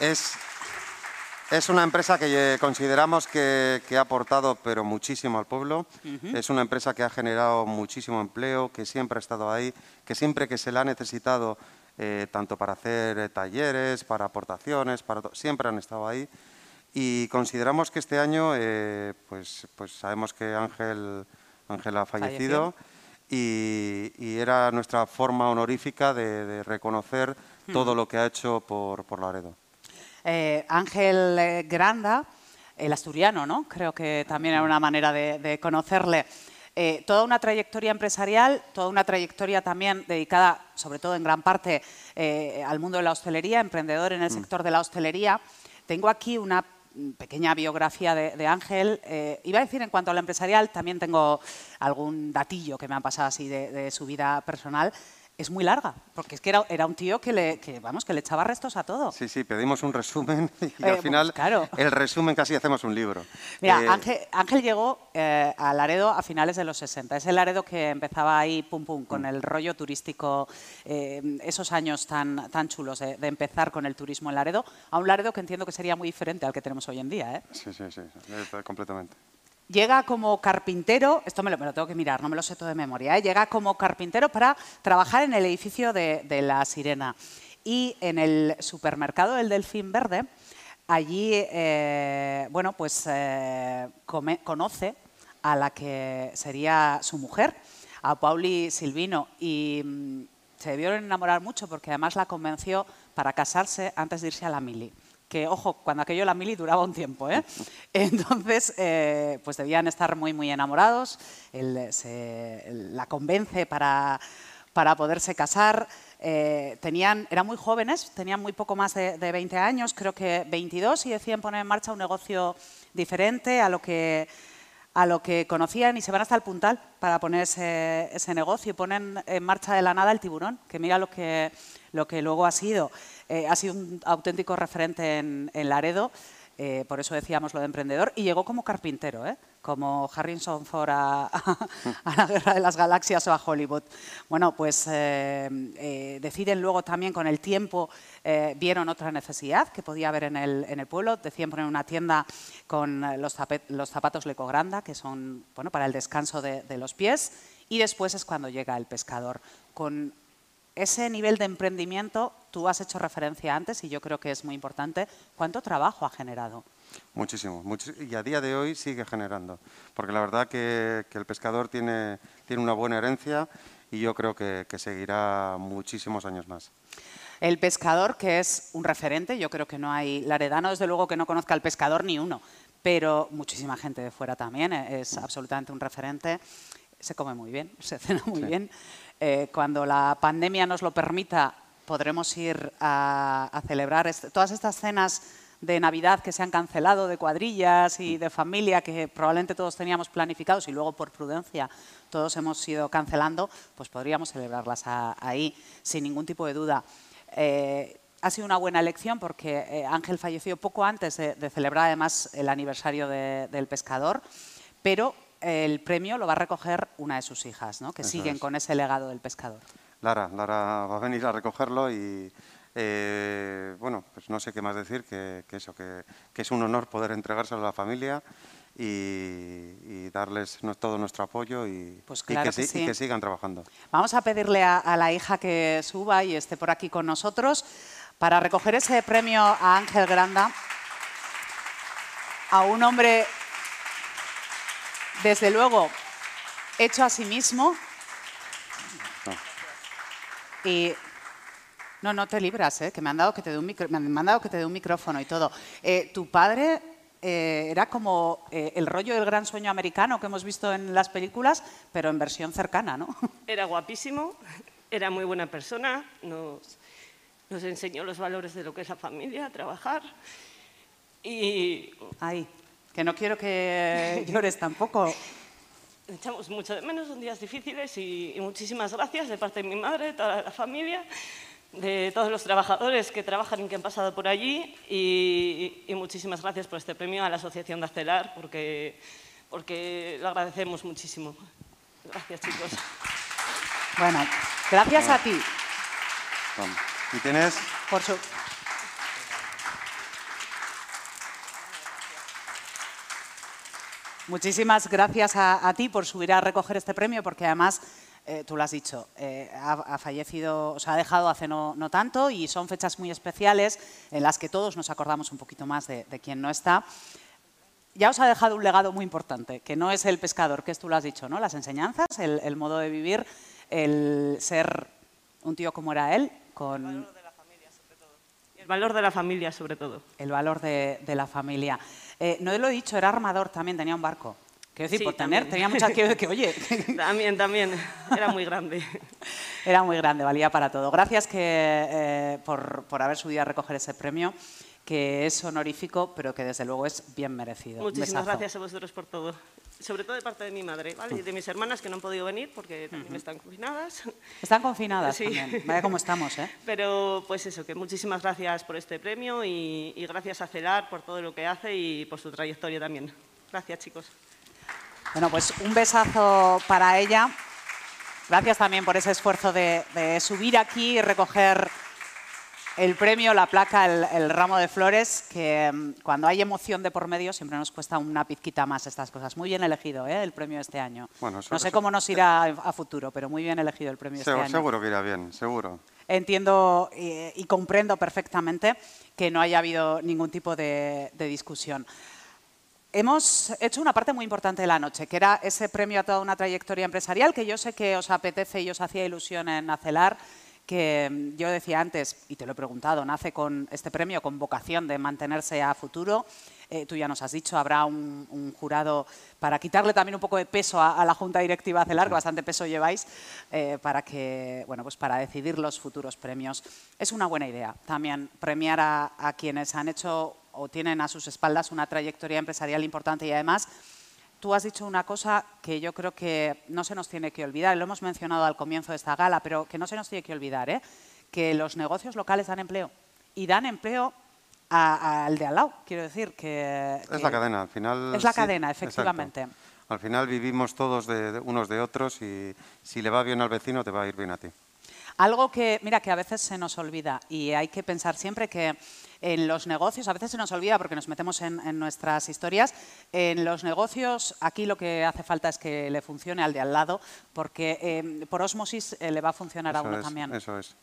A: es, es una empresa que eh, consideramos que, que ha aportado pero muchísimo al pueblo. Es una empresa que ha generado muchísimo empleo, que siempre ha estado ahí, que siempre que se le ha necesitado, eh, tanto para hacer eh, talleres, para aportaciones, para siempre han estado ahí. Y consideramos que este año, eh, pues, pues sabemos que Ángel, Ángel ha fallecido, y, y era nuestra forma honorífica de, de reconocer todo lo que ha hecho por, por Laredo.
B: Eh, Ángel eh, Granda, el asturiano, ¿no? Creo que también era una manera de, de conocerle. Eh, toda una trayectoria empresarial, toda una trayectoria también dedicada, sobre todo en gran parte, eh, al mundo de la hostelería, emprendedor en el sector de la hostelería. Tengo aquí una pequeña biografía de, Ángel. Eh, iba a decir en cuanto a lo empresarial, también tengo algún datillo que me ha pasado así de su vida personal. Es muy larga, porque es que era, era un tío que le, que, vamos, que le echaba restos a todo.
A: Sí, sí, pedimos un resumen [LAUGHS] y
B: Eh,
A: al final
B: pues claro.
A: el resumen casi hacemos un libro.
B: Mira,
A: Eh,
B: Ángel, Ángel llegó eh, a Laredo a finales de los 60. Es el Laredo que empezaba ahí, pum, pum,
A: Mm.
B: con el rollo turístico, eh, esos años tan, tan chulos de, de empezar con el turismo en Laredo, a un Laredo que entiendo que sería muy diferente al que tenemos hoy en día. ¿eh?
A: Sí, sí, sí, eh, completamente.
B: Llega como carpintero, esto me lo, tengo que mirar, no me lo sé todo de memoria, ¿eh? llega como carpintero para trabajar en el edificio de, La Sirena. Y en el supermercado del Delfín Verde, allí, eh, bueno, pues eh, conoce a la que sería su mujer, a Pauli Silvino, y mm, se debieron enamorar mucho porque además la convenció para casarse antes de irse a la mili que, ojo, cuando aquello la mili duraba un tiempo, ¿eh? [LAUGHS] Entonces, eh, pues debían estar muy, muy enamorados. Él eh, se- la convence para, para poderse casar. Eh, tenían, eran muy jóvenes, tenían muy poco más de, de 20 años, creo que 22, y deciden poner en marcha un negocio diferente a lo que a lo que conocían y se van hasta el puntal para poner ese, ese negocio y ponen en marcha de la nada el tiburón, que mira lo que, lo que luego ha sido. Eh, ha sido un auténtico referente en, Laredo, eh, por eso decíamos lo de emprendedor, y llegó como carpintero, ¿eh? como Harrison Ford a, [LAUGHS] la Guerra de las Galaxias o a Hollywood. Bueno, pues deciden luego también con el tiempo, vieron otra necesidad que podía haber en el, pueblo, deciden poner una tienda con los, zape- los zapatos Lecogranda, que son bueno, para el descanso de, de los pies, y después es cuando llega el pescador. Con ese nivel de emprendimiento, tú has hecho referencia antes y yo creo que es muy importante, ¿cuánto trabajo ha generado?
A: Muchísimo, y a día de hoy sigue generando, porque la verdad que, que el pescador tiene, tiene una buena herencia y yo creo que, que seguirá muchísimos años más.
B: El pescador, que es un referente, yo creo que no hay laredano, desde luego, que no conozca al pescador ni uno, pero muchísima gente de fuera también, eh, es absolutamente un referente. Se come muy bien, [LAUGHS] se cena muy
A: Sí.
B: bien. Eh, cuando la pandemia nos lo permita, podremos ir a, a celebrar est- todas estas cenas de Navidad que se han cancelado, de cuadrillas y de familia que probablemente todos teníamos planificados y luego por prudencia todos hemos ido cancelando, pues podríamos celebrarlas a- ahí sin ningún tipo de duda. Eh, ha sido una buena elección porque eh, Ángel falleció poco antes de, de celebrar además el aniversario de- del pescador, pero el premio lo va a recoger una de sus hijas, ¿no? que
A: Eso
B: siguen
A: es.
B: con ese legado del pescador.
A: Lara, Lara va a venir a recogerlo y eh, bueno, pues no sé qué más decir que, que eso, que, que es un honor poder entregárselo a la familia y, y darles no- todo nuestro apoyo y,
B: Pues
A: y
B: claro
A: que,
B: que
A: sí- y
B: sí.
A: que sigan trabajando.
B: Vamos a pedirle a, a la hija que suba y esté por aquí con nosotros para recoger ese premio a Ángel Granda, a un hombre, desde luego, hecho a sí mismo. Y no, no te libras, ¿eh? que me han dado que te dé un, micro- me han dado que te dé un micrófono y todo. Eh, tu padre eh, era como eh, el rollo del gran sueño americano que hemos visto en las películas, pero en versión cercana, ¿no? [LAUGHS]
I: Era guapísimo, era muy buena persona, nos, nos enseñó los valores de lo que es la familia, trabajar. Y
B: Ay, que no quiero que [LAUGHS] llores tampoco.
I: echamos mucho de menos, son días difíciles y, y muchísimas gracias de parte de mi madre, de toda la familia, de todos los trabajadores que trabajan y que han pasado por allí y, y muchísimas gracias por este premio a la Asociación de Acelar porque, porque lo agradecemos muchísimo. Gracias, chicos.
B: Bueno, gracias a ti.
A: Y tienes
B: por su... Muchísimas gracias a, a ti por subir a recoger este premio, porque además, eh, tú lo has dicho, eh, ha, ha fallecido, o sea, ha dejado hace no, no tanto y son fechas muy especiales en las que todos nos acordamos un poquito más de, de quien no está. Ya os ha dejado un legado muy importante, que no es el pescador, que es tú lo has dicho, ¿no? Las enseñanzas, el, el modo de vivir, el ser un tío como era él, con
I: El valor de la familia, sobre todo.
B: el valor de, de la familia. Eh, no lo he dicho, era armador también, tenía un barco. Quiero decir,
I: Sí,
B: por tener, tenía muchas que, que oye, [LAUGHS]
I: También, también. Era muy grande. [LAUGHS]
B: era muy grande, valía para todo. Gracias que, eh, por, por haber subido a recoger ese premio, que es honorífico, pero que desde luego es bien merecido.
I: Muchísimas
B: besazo.
I: gracias a vosotros por todo. Sobre todo de parte de mi madre, ¿vale? Y de mis hermanas que no han podido venir porque también están confinadas.
B: Están confinadas [LAUGHS]
I: Sí.
B: también. Vaya cómo estamos, ¿eh?
I: Pero pues eso, que muchísimas gracias por este premio y, y gracias a Celar por todo lo que hace y por su trayectoria también. Gracias, chicos.
B: Bueno, pues un besazo para ella. Gracias también por ese esfuerzo de, de subir aquí y recoger el premio, la placa, el, el ramo de flores, que mm, cuando hay emoción de por medio siempre nos cuesta una pizquita más estas cosas. Muy bien elegido ¿eh? el premio este año.
A: Bueno, eso-
B: no sé
A: eso-
B: cómo nos irá a futuro, pero muy bien elegido el premio este
A: Seguro,
B: año.
A: seguro que irá bien, seguro.
B: Entiendo y comprendo perfectamente que no haya habido ningún tipo de, de discusión. Hemos hecho una parte muy importante de la noche, que era ese premio a toda una trayectoria empresarial, que yo sé que os apetece y os hacía ilusión en acelar, que mm, yo decía antes, y te lo he preguntado, nace con este premio con vocación de mantenerse a futuro. Eh, tú ya nos has dicho, habrá un, un jurado para quitarle también un poco de peso a, a la Junta Directiva CELAR, que bastante peso lleváis, eh, para, que, bueno, pues para decidir los futuros premios. Es una buena idea también premiar a, a quienes han hecho o tienen a sus espaldas una trayectoria empresarial importante y además Tú has dicho una cosa que yo creo que no se nos tiene que olvidar, lo hemos mencionado al comienzo de esta gala, pero que no se nos tiene que olvidar, ¿eh? que los negocios locales dan empleo y dan empleo al de al lado, quiero decir que...
A: Es
B: que
A: la cadena, al final.
B: Es la
A: sí,
B: cadena,
A: exacto.
B: efectivamente.
A: Al final vivimos todos de, de unos de otros y si le va bien al vecino, te va a ir bien a ti.
B: Algo que, mira, que a veces se nos olvida y hay que pensar siempre que en los negocios, a veces se nos olvida porque nos metemos en, en nuestras historias, en los negocios aquí lo que hace falta es que le funcione al de al lado porque eh, por osmosis eh, le va a funcionar a
A: Eso
B: uno
A: es,
B: también.
A: Eso es.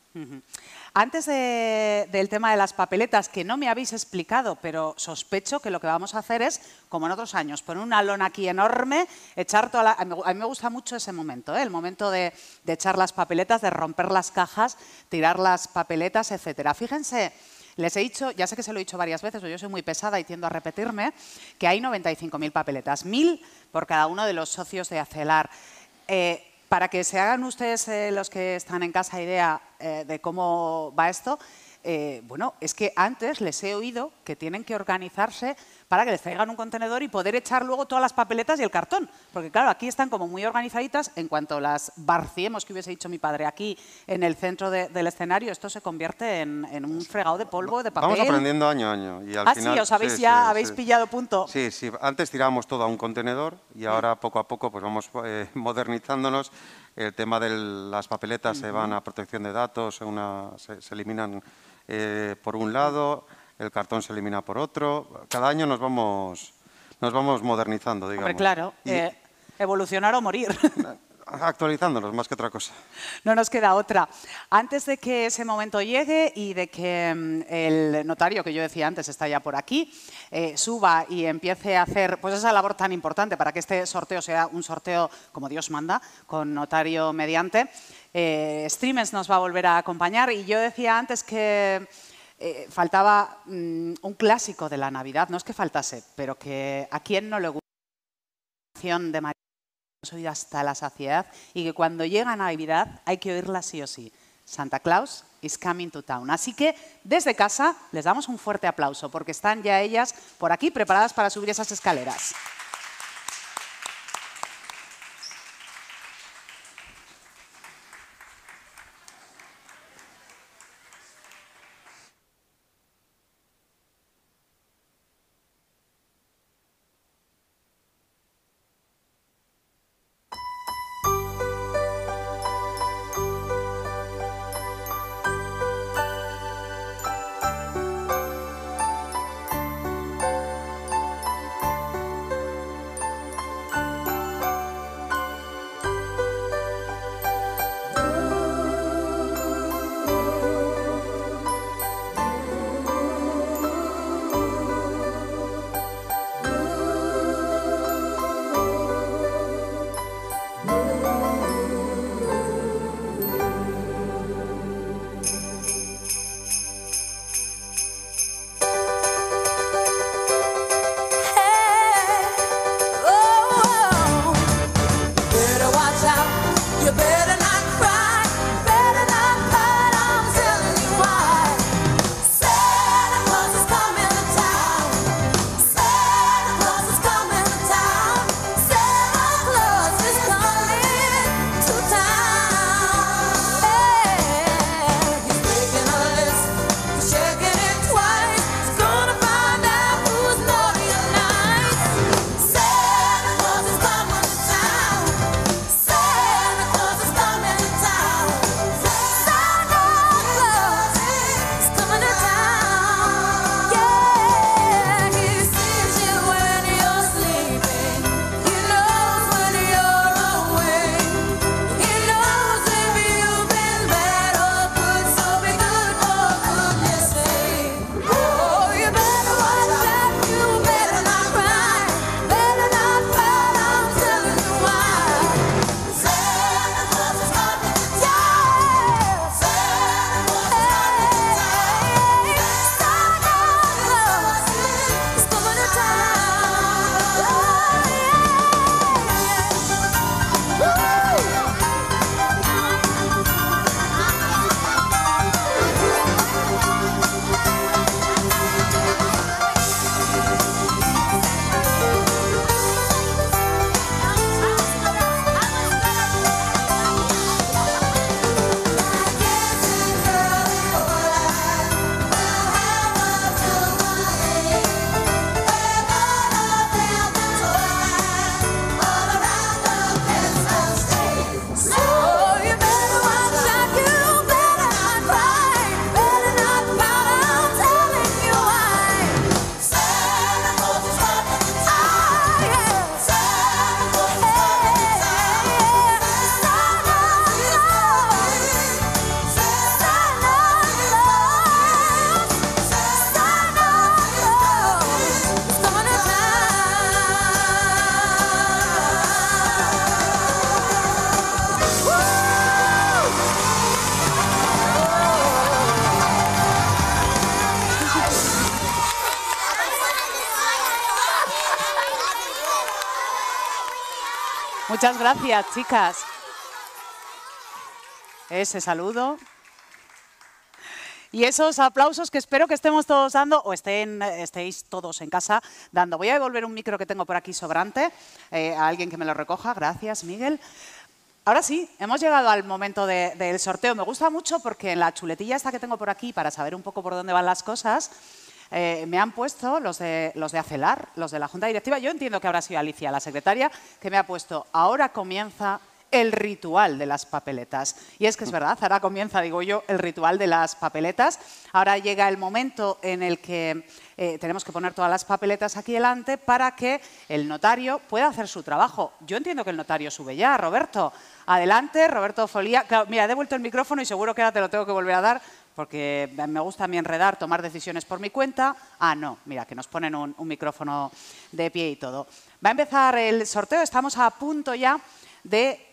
B: Antes de- del tema de las papeletas, que no me habéis explicado, pero sospecho que lo que vamos a hacer es, como en otros años, poner una lona aquí enorme, echar toda la... A mí a mí me gusta mucho ese momento, ¿eh? el momento de, de echar las papeletas, de romper las cajas, tirar las papeletas, etcétera. Fíjense, les he dicho, ya sé que se lo he dicho varias veces, pero yo soy muy pesada y tiendo a repetirme, que hay 95.000 papeletas, 1.000 por cada uno de los socios de Acelar. Eh, para que se hagan ustedes, eh, los que están en casa, idea eh, de cómo va esto, bueno, es que antes les he oído que tienen que organizarse para que les traigan un contenedor y poder echar luego todas las papeletas y el cartón. Porque claro, aquí están como muy organizaditas. En cuanto las barciemos, que hubiese dicho mi padre, aquí en el centro de- del escenario, esto se convierte en, en un fregado de polvo, de papel.
A: Vamos aprendiendo año a año. Y al
B: ah,
A: final,
B: sí, os habéis
A: sí,
B: ya
A: sí,
B: habéis
A: sí.
B: pillado punto.
A: Sí, sí. Antes tirábamos todo a un contenedor y ahora poco a poco pues vamos eh, [LAUGHS] modernizándonos. El tema de las papeletas se van a protección de datos, una- se, se eliminan eh, por un lado, el cartón se elimina por otro. Cada año nos vamos, nos vamos modernizando, digamos.
B: Hombre, claro,
A: Y
B: eh, evolucionar o morir. [LAUGHS]
A: actualizándonos más que otra cosa.
B: No nos queda otra. Antes de que ese momento llegue y de que mm, el notario, que yo decía antes, está ya por aquí, eh, suba y empiece a hacer pues esa labor tan importante para que este sorteo sea un sorteo como Dios manda, con notario mediante, eh, Streamers nos va a volver a acompañar y yo decía antes que eh, faltaba mm, un clásico de la Navidad, no es que faltase, pero que a quien no le gusta la canción de María hemos oído hasta la saciedad y que cuando llega Navidad hay que oírla sí o sí. Santa Claus is coming to town. Así que desde casa les damos un fuerte aplauso porque están ya ellas por aquí preparadas para subir esas escaleras. Muchas gracias, chicas. Ese saludo. Y esos aplausos que espero que estemos todos dando o estén, estéis todos en casa dando. Voy a devolver un micro que tengo por aquí sobrante eh, a alguien que me lo recoja. Gracias, Miguel. Ahora sí, hemos llegado al momento de- del sorteo. Me gusta mucho porque en la chuletilla esta que tengo por aquí, para saber un poco por dónde van las cosas, eh, me han puesto los de, los de ACELAR, los de la Junta Directiva. Yo entiendo que habrá sido Alicia, la secretaria, que me ha puesto, ahora comienza el ritual de las papeletas. Y es que es verdad, ahora comienza, digo yo, el ritual de las papeletas. Ahora llega el momento en el que eh, tenemos que poner todas las papeletas aquí delante para que el notario pueda hacer su trabajo. Yo entiendo que el notario sube ya, Roberto. Adelante, Roberto Folía. Mira, he devuelto el micrófono y seguro que ahora te lo tengo que volver a dar porque me gusta a mí enredar, tomar decisiones por mi cuenta. Ah, no, mira, que nos ponen un, micrófono de pie y todo. Va a empezar el sorteo, estamos a punto ya de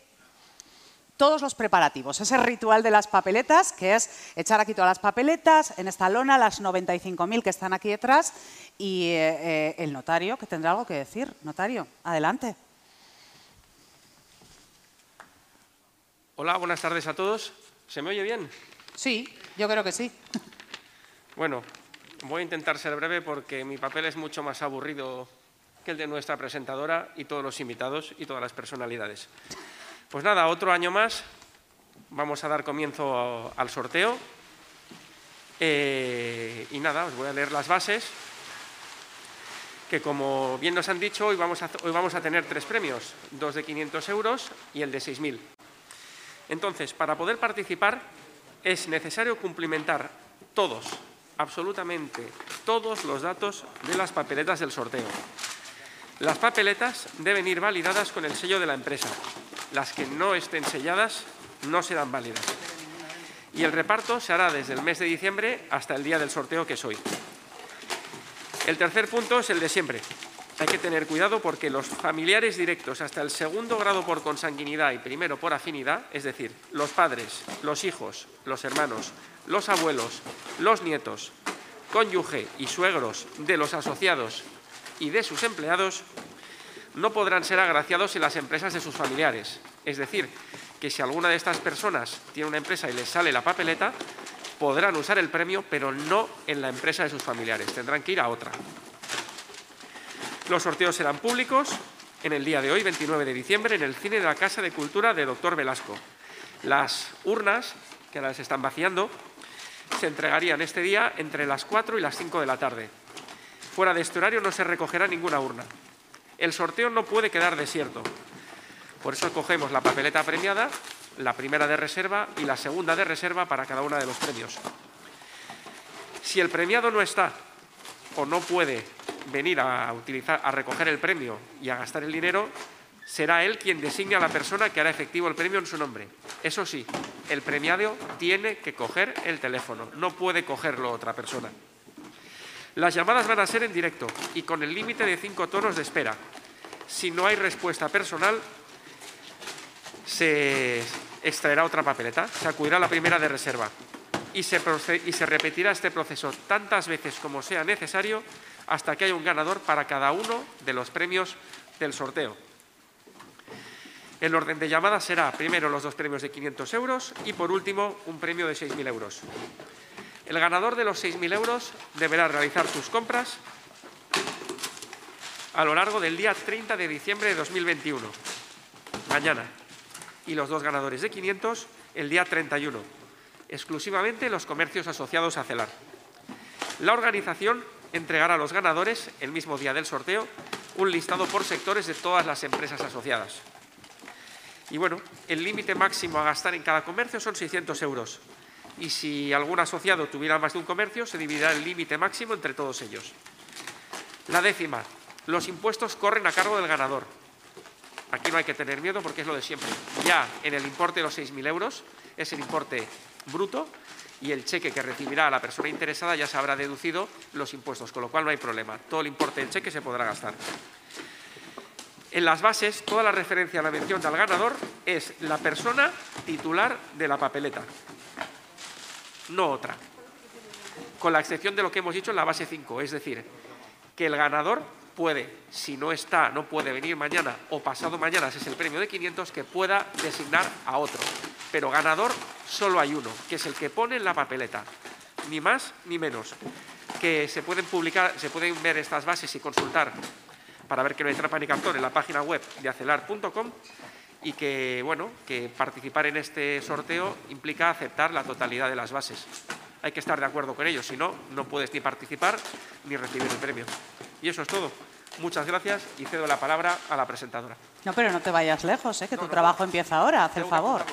B: todos los preparativos, ese ritual de las papeletas, que es echar aquí todas las papeletas, en esta lona, las 95.000 que están aquí detrás, y eh, eh, el notario, que tendrá algo que decir. Notario, adelante.
J: Hola, buenas tardes a todos. ¿Se me oye bien?
B: Sí, yo creo que sí.
J: Bueno, voy a intentar ser breve porque mi papel es mucho más aburrido que el de nuestra presentadora y todos los invitados y todas las personalidades. Pues nada, otro año más. Vamos a dar comienzo al sorteo. Eh, y nada, os voy a leer las bases. Que como bien nos han dicho, hoy vamos a, hoy vamos a tener tres premios: dos de 500 euros y el de 6.000. Entonces, para poder participar es necesario cumplimentar todos, absolutamente todos los datos de las papeletas del sorteo. Las papeletas deben ir validadas con el sello de la empresa. Las que no estén selladas no serán válidas. Y el reparto se hará desde el mes de diciembre hasta el día del sorteo que es hoy. El tercer punto es el de siempre. Hay que tener cuidado porque los familiares directos hasta el segundo grado por consanguinidad y primero por afinidad, es decir, los padres, los hijos, los hermanos, los abuelos, los nietos, cónyuge y suegros de los asociados y de sus empleados, no podrán ser agraciados en las empresas de sus familiares. Es decir, que si alguna de estas personas tiene una empresa y les sale la papeleta, podrán usar el premio, pero no en la empresa de sus familiares, tendrán que ir a otra. Los sorteos serán públicos en el día de hoy, 29 de diciembre, en el cine de la Casa de Cultura de Doctor Velasco. Las urnas, que ahora se están vaciando, se entregarían este día entre las 4 y las 5 de la tarde. Fuera de este horario no se recogerá ninguna urna. El sorteo no puede quedar desierto. Por eso cogemos la papeleta premiada, la primera de reserva y la segunda de reserva para cada una de los premios. Si el premiado no está o no puede venir a, utilizar, a recoger el premio y a gastar el dinero, será él quien designe a la persona que hará efectivo el premio en su nombre. Eso sí, el premiado tiene que coger el teléfono, no puede cogerlo otra persona. Las llamadas van a ser en directo y con el límite de cinco tonos de espera. Si no hay respuesta personal, se extraerá otra papeleta, se acudirá a la primera de reserva y se, y se repetirá este proceso tantas veces como sea necesario hasta que haya un ganador para cada uno de los premios del sorteo. El orden de llamadas será primero los dos premios de 500 euros y por último un premio de 6.000 euros. El ganador de los 6.000 euros deberá realizar sus compras a lo largo del día 30 de diciembre de 2021, mañana, y los dos ganadores de 500 el día 31, exclusivamente los comercios asociados a CELAR. La organización entregará a los ganadores, el mismo día del sorteo, un listado por sectores de todas las empresas asociadas. Y bueno, el límite máximo a gastar en cada comercio son 600 euros. Y si algún asociado tuviera más de un comercio, se dividirá el límite máximo entre todos ellos. La décima, los impuestos corren a cargo del ganador. Aquí no hay que tener miedo porque es lo de siempre. Ya en el importe de los 6.000 euros es el importe bruto y el cheque que recibirá la persona interesada ya se habrá deducido los impuestos, con lo cual no hay problema. Todo el importe del cheque se podrá gastar. En las bases, toda la referencia a la mención del ganador es la persona titular de la papeleta, no otra. Con la excepción de lo que hemos dicho en la base 5, es decir, que el ganador puede, si no está, no puede venir mañana o pasado mañana, ese es el premio de 500, que pueda designar a otro. Pero ganador solo hay uno, que es el que pone en la papeleta, ni más ni menos. Que se pueden publicar, se pueden ver estas bases y consultar para ver que no hay trampa ni cartón en la página web de acelar.com y que, bueno, que participar en este sorteo implica aceptar la totalidad de las bases. Hay que estar de acuerdo con ellos, si no, no puedes ni participar ni recibir el premio. Y eso es todo. Muchas gracias y cedo la palabra a la presentadora.
B: No, pero no te vayas lejos, ¿eh? que tu trabajo empieza ahora, haz el favor.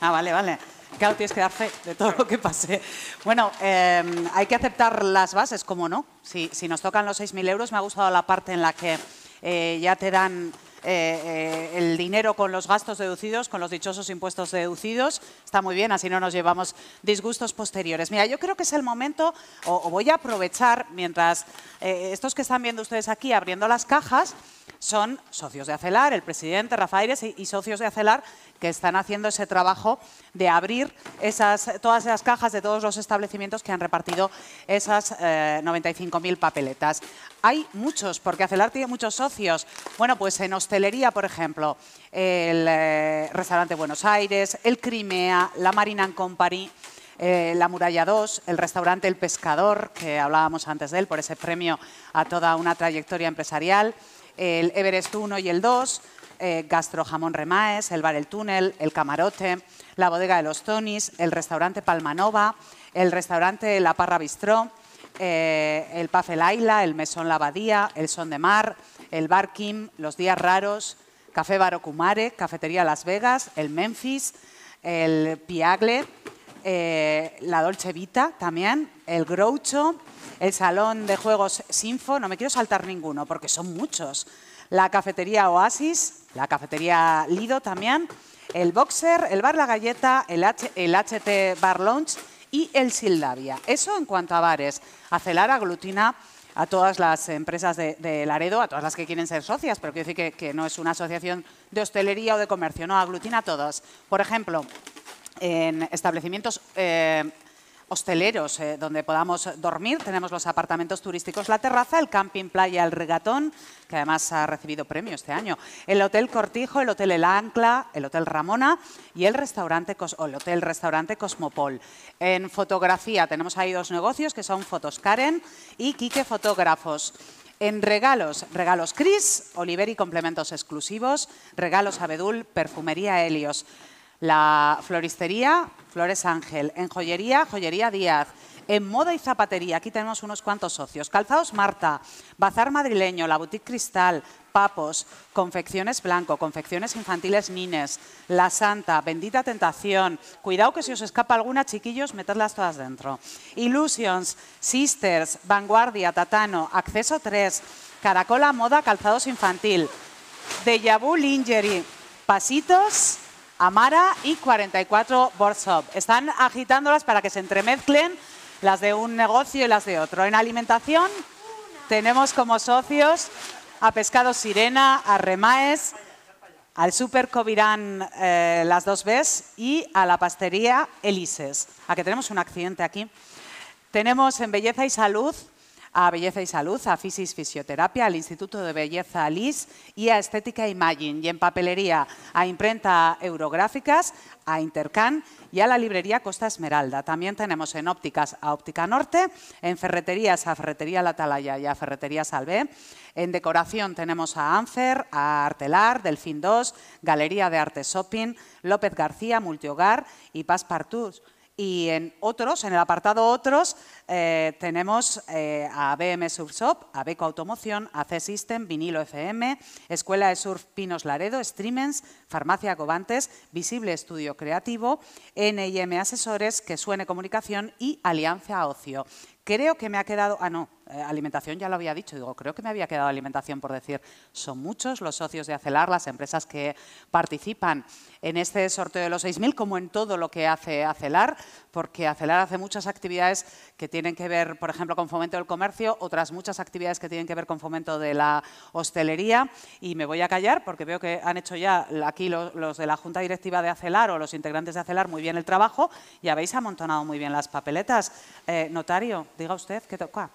B: Ah, vale, vale. Claro, tienes que dar fe de todo lo que pase. Bueno, eh, hay que aceptar las bases, ¿cómo no? Si, nos tocan los 6.000 euros, me ha gustado la parte en la que eh, ya te dan eh, eh, el dinero con los gastos deducidos, con los dichosos impuestos deducidos. Está muy bien, así no nos llevamos disgustos posteriores. Mira, yo creo que es el momento, o, voy a aprovechar, mientras estos que están viendo ustedes aquí abriendo las cajas, son socios de Acelar, el presidente Rafael y, socios de Acelar que están haciendo ese trabajo de abrir todas esas cajas de todos los establecimientos que han repartido esas eh, 95.000 papeletas. Hay muchos, porque Acelar tiene muchos socios. Bueno, pues en hostelería, por ejemplo, el eh, restaurante Buenos Aires, el Crimea, la Marina Company, eh, la Muralla 2, el restaurante El Pescador, que hablábamos antes de él por ese premio a toda una trayectoria empresarial, el Everest 1 y el 2, eh, Gastro Jamón Remaes, el Bar El Túnel, el Camarote, la Bodega de los Tonis, el restaurante Palmanova, el restaurante La Parra Bistró, eh, el Paf El Aila, el Mesón La Abadía, el Son de Mar, el Bar Kim, los Días Raros, Café Barocumare, Cafetería Las Vegas, el Memphis, el Piagle, eh, la Dolce Vita también, el Groucho, el Salón de Juegos Sinfo, no me quiero saltar ninguno porque son muchos, la Cafetería Oasis, la Cafetería Lido también, el Boxer, el Bar La Galleta, el, HT Bar Lounge y el Sildavia. Eso en cuanto a bares. Acelar aglutina a todas las empresas de, Laredo, a todas las que quieren ser socias, pero quiero decir que, no es una asociación de hostelería o de comercio, no, aglutina a todas. Por ejemplo, en establecimientos eh, hosteleros eh, donde podamos dormir. Tenemos los apartamentos turísticos La Terraza, el Camping Playa El Regatón, que además ha recibido premio este año, el Hotel Cortijo, el Hotel El Ancla, el Hotel Ramona y el, restaurante, el Hotel Restaurante Cosmopol. En fotografía tenemos ahí dos negocios que son Fotos Karen y Quique Fotógrafos. En regalos, regalos Cris, Oliver y complementos exclusivos, regalos Abedul, perfumería Helios. La floristería, Flores Ángel. En joyería, Joyería Díaz. En moda y zapatería, aquí tenemos unos cuantos socios. Calzados Marta, Bazar Madrileño, La Boutique Cristal, Papos, Confecciones Blanco, Confecciones Infantiles Nines, La Santa, Bendita Tentación. Cuidado que si os escapa alguna, chiquillos, metedlas todas dentro. Illusions, Sisters, Vanguardia, Tatano, Acceso 3, Caracola Moda, Calzados Infantil, Deja Vu Lingerie, Pasitos, Amara y 44 Borsop. Están agitándolas para que se entremezclen las de un negocio y las de otro. En alimentación tenemos como socios a Pescado Sirena, a Remaes, al Super Covirán eh, Las Dos Bs y a la pastería Elises. A que tenemos un accidente aquí. Tenemos en Belleza y Salud a Belleza y Salud, a Fisis Fisioterapia, al Instituto de Belleza LIS y a Estética Imagine. Y en papelería a Imprenta Eurográficas, a Intercan y a la librería Costa Esmeralda. También tenemos en ópticas a Óptica Norte, en ferreterías a Ferretería La Atalaya y a Ferretería Salvé. En decoración tenemos a Anfer, a Artelar, Delfín 2, Galería de Arte Shopping, López García, Multihogar y Passepartout. Y en otros, en el apartado otros, eh, tenemos eh, a BM Surfshop, a Beco Automoción, a C-System, Vinilo FM, Escuela de Surf Pinos Laredo, Streamens, Farmacia Cobantes, Visible Estudio Creativo, NIM Asesores, Que Suene Comunicación y Alianza Ocio. Creo que me ha quedado, ah no, eh, alimentación ya lo había dicho, digo, creo que me había quedado alimentación por decir, son muchos los socios de Acelar, las empresas que participan en este sorteo de los 6.000, como en todo lo que hace Acelar, porque Acelar hace muchas actividades que tienen que ver, por ejemplo, con fomento del comercio, otras muchas actividades que tienen que ver con fomento de la hostelería, y me voy a callar porque veo que han hecho ya aquí los, de la Junta Directiva de Acelar o los integrantes de Acelar muy bien el trabajo y habéis amontonado muy bien las papeletas. Eh, notario, diga usted qué toca.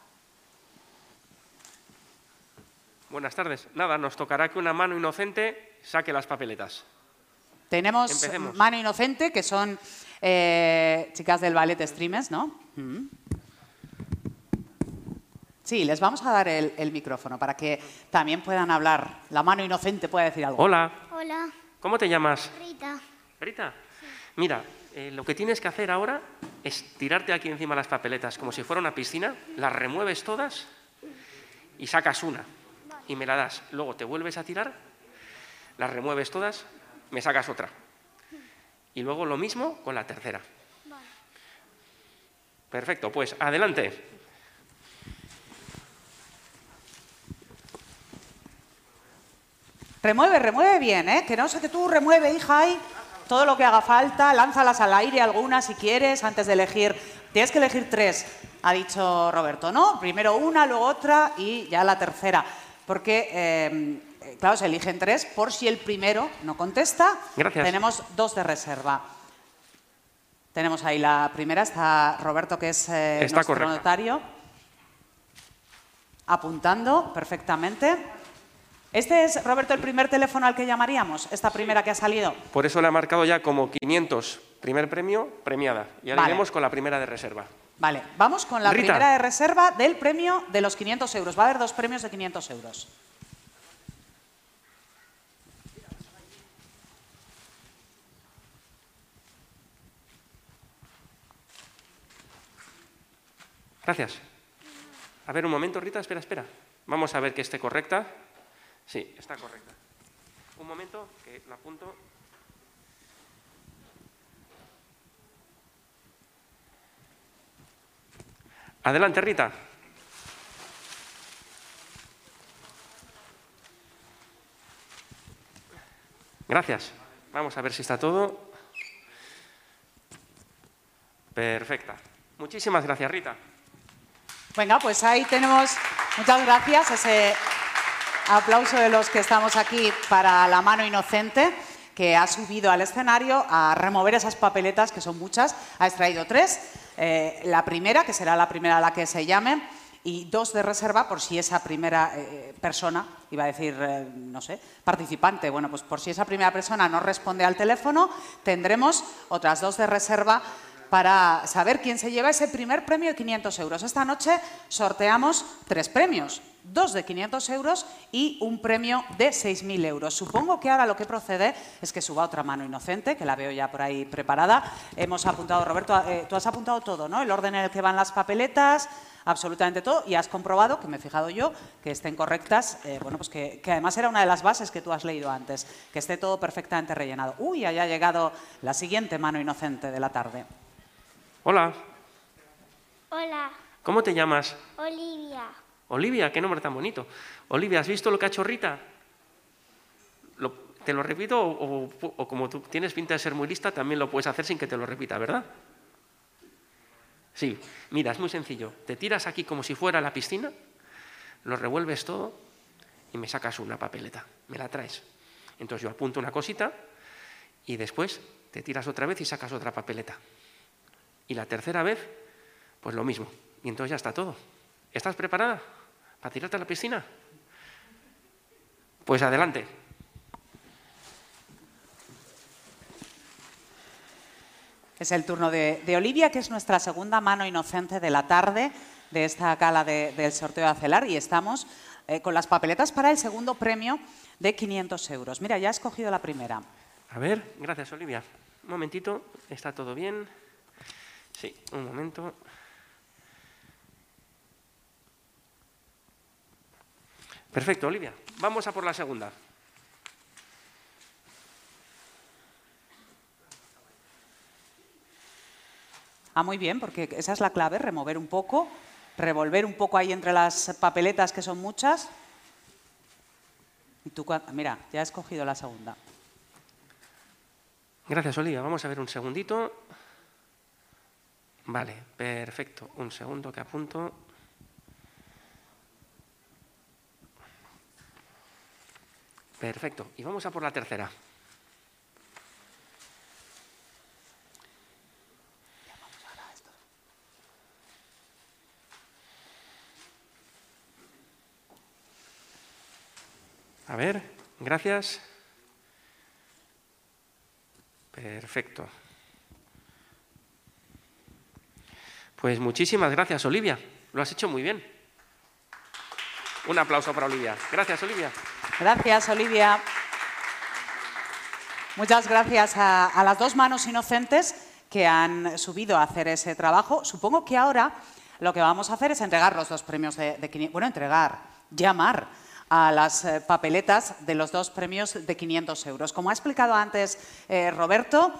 J: Buenas tardes. Nada, nos tocará que una mano inocente saque las papeletas.
B: Tenemos
J: Empecemos.
B: Mano Inocente, que son eh, chicas del ballet Streamers, ¿no? Mm. Sí, les vamos a dar el, el micrófono para que también puedan hablar. La mano inocente puede decir algo.
J: Hola,
K: Hola,
J: ¿cómo te llamas?
K: Rita.
J: Rita. Mira, eh, lo que tienes que hacer ahora es tirarte aquí encima las papeletas como si fuera una piscina, las remueves todas y sacas una y me la das. Luego te vuelves a tirar, las remueves todas, me sacas otra. Y luego lo mismo con la tercera. Perfecto, pues adelante.
B: Remueve, remueve bien, ¿eh? Que no sé que tú remueve, hija, ahí todo lo que haga falta, lánzalas al aire algunas si quieres antes de elegir. Tienes que elegir tres, ha dicho Roberto, ¿no? Primero una, luego otra y ya la tercera. Porque, eh, claro, se eligen tres por si el primero no contesta.
J: Gracias.
B: Tenemos dos de reserva. Tenemos ahí la primera, está Roberto, que es eh,
J: Está
B: nuestro
J: correcta.
B: notario, apuntando perfectamente. ¿Este es, Roberto, el primer teléfono al que llamaríamos? ¿Esta primera que ha salido?
J: Por eso le ha marcado ya como 500 primer premio, premiada. Y ahora
B: Vale.
J: iremos con la primera de reserva.
B: Vale, vamos con la
J: Rita.
B: primera de reserva del premio de los 500 euros. Va a haber dos premios de 500 euros.
J: Gracias. A ver, un momento, Rita, espera, espera. Vamos a ver que esté correcta. Sí, está correcta. Un momento, que la apunto. Adelante, Rita. Gracias. Vamos a ver si está todo. Perfecta. Muchísimas gracias, Rita.
B: Venga, pues ahí tenemos, muchas gracias, ese aplauso de los que estamos aquí para la mano inocente que ha subido al escenario a remover esas papeletas, que son muchas, ha extraído tres. Eh, la primera, que será la primera a la que se llame, y dos de reserva por si esa primera eh, persona, iba a decir, eh, no sé, participante, bueno, pues por si esa primera persona no responde al teléfono, tendremos otras dos de reserva para saber quién se lleva ese primer premio de 500 euros. Esta noche sorteamos tres premios, dos de 500 euros y un premio de 6.000 euros. Supongo que ahora lo que procede es que suba otra mano inocente, que la veo ya por ahí preparada. Hemos apuntado, Roberto, eh, tú has apuntado todo, ¿no? El orden en el que van las papeletas, absolutamente todo, y has comprobado, que me he fijado yo, que estén correctas, eh, bueno, pues que, que además era una de las bases que tú has leído antes, que esté todo perfectamente rellenado. Uy, haya llegado la siguiente mano inocente de la tarde.
J: Hola,
K: Hola,
J: ¿cómo te llamas?
K: Olivia.
J: Olivia, qué nombre tan bonito. Olivia, ¿has visto lo que ha hecho Rita? Lo- ¿Te lo repito o, o- o como tú tienes pinta de ser muy lista, también lo puedes hacer sin que te lo repita, ¿verdad? Sí, mira, es muy sencillo. Te tiras aquí como si fuera la piscina, lo revuelves todo y me sacas una papeleta. Me la traes. Entonces yo apunto una cosita y después te tiras otra vez y sacas otra papeleta. Y la tercera vez, pues lo mismo. Y entonces ya está todo. ¿Estás preparada para tirarte a la piscina? Pues adelante.
B: Es el turno de, de Olivia, que es nuestra segunda mano inocente de la tarde de esta gala de- del sorteo de Acelar y estamos eh, con las papeletas para el segundo premio de 500 euros. Mira, ya he escogido la primera.
J: A ver, gracias Olivia. Un momentito, ¿está todo bien? Sí, un momento. Perfecto, Olivia. Vamos a por la segunda.
B: Ah, muy bien, porque esa es la clave, remover un poco, revolver un poco ahí entre las papeletas, que son muchas. Y tú, mira, ya he escogido la segunda.
J: Gracias, Olivia. Vamos a ver un segundito. Vale, perfecto. Un segundo que apunto. Perfecto. Y vamos a por la tercera. A ver, gracias. Perfecto. Pues muchísimas gracias, Olivia. Lo has hecho muy bien. Un aplauso para Olivia. Gracias, Olivia.
B: Gracias, Olivia. Muchas gracias a, las dos manos inocentes que han subido a hacer ese trabajo. Supongo que ahora lo que vamos a hacer es entregar los dos premios de, de 500 bueno, entregar, llamar a las eh, papeletas de los dos premios de 500 euros. Como ha explicado antes eh, Roberto,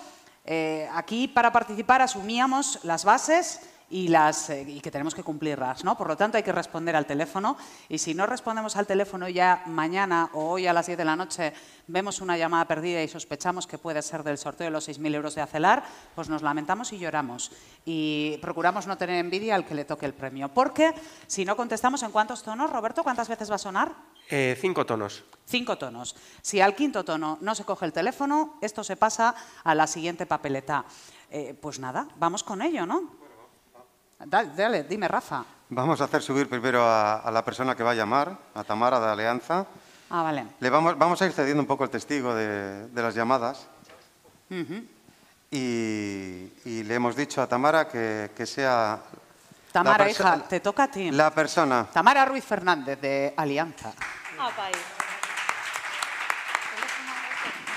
B: eh, aquí para participar asumíamos las bases y, las, eh, y que tenemos que cumplirlas, ¿no? Por lo tanto, hay que responder al teléfono y si no respondemos al teléfono ya mañana o hoy a las 10 de la noche vemos una llamada perdida y sospechamos que puede ser del sorteo de los 6.000 euros de Acelar, pues nos lamentamos y lloramos. Y procuramos no tener envidia al que le toque el premio. Porque si no contestamos en cuántos tonos, Roberto, ¿cuántas veces va a sonar?
J: Eh, cinco tonos.
B: Cinco tonos. Si al quinto tono no se coge el teléfono, esto se pasa a la siguiente papeleta. Eh, pues nada, vamos con ello, ¿no? Dale, dale, dime, Rafa.
A: Vamos a hacer subir primero a, a la persona que va a llamar, a Tamara de Alianza.
B: Ah, vale.
A: Le vamos, vamos a ir cediendo un poco el testigo de, de las llamadas y, y le hemos dicho a Tamara que, que sea
B: Tamara, hija, te toca a ti.
A: la persona.
B: Tamara Ruiz Fernández, de Alianza.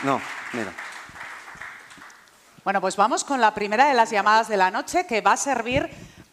A: No, mira.
B: Bueno, pues vamos con la primera de las llamadas de la noche que va a servir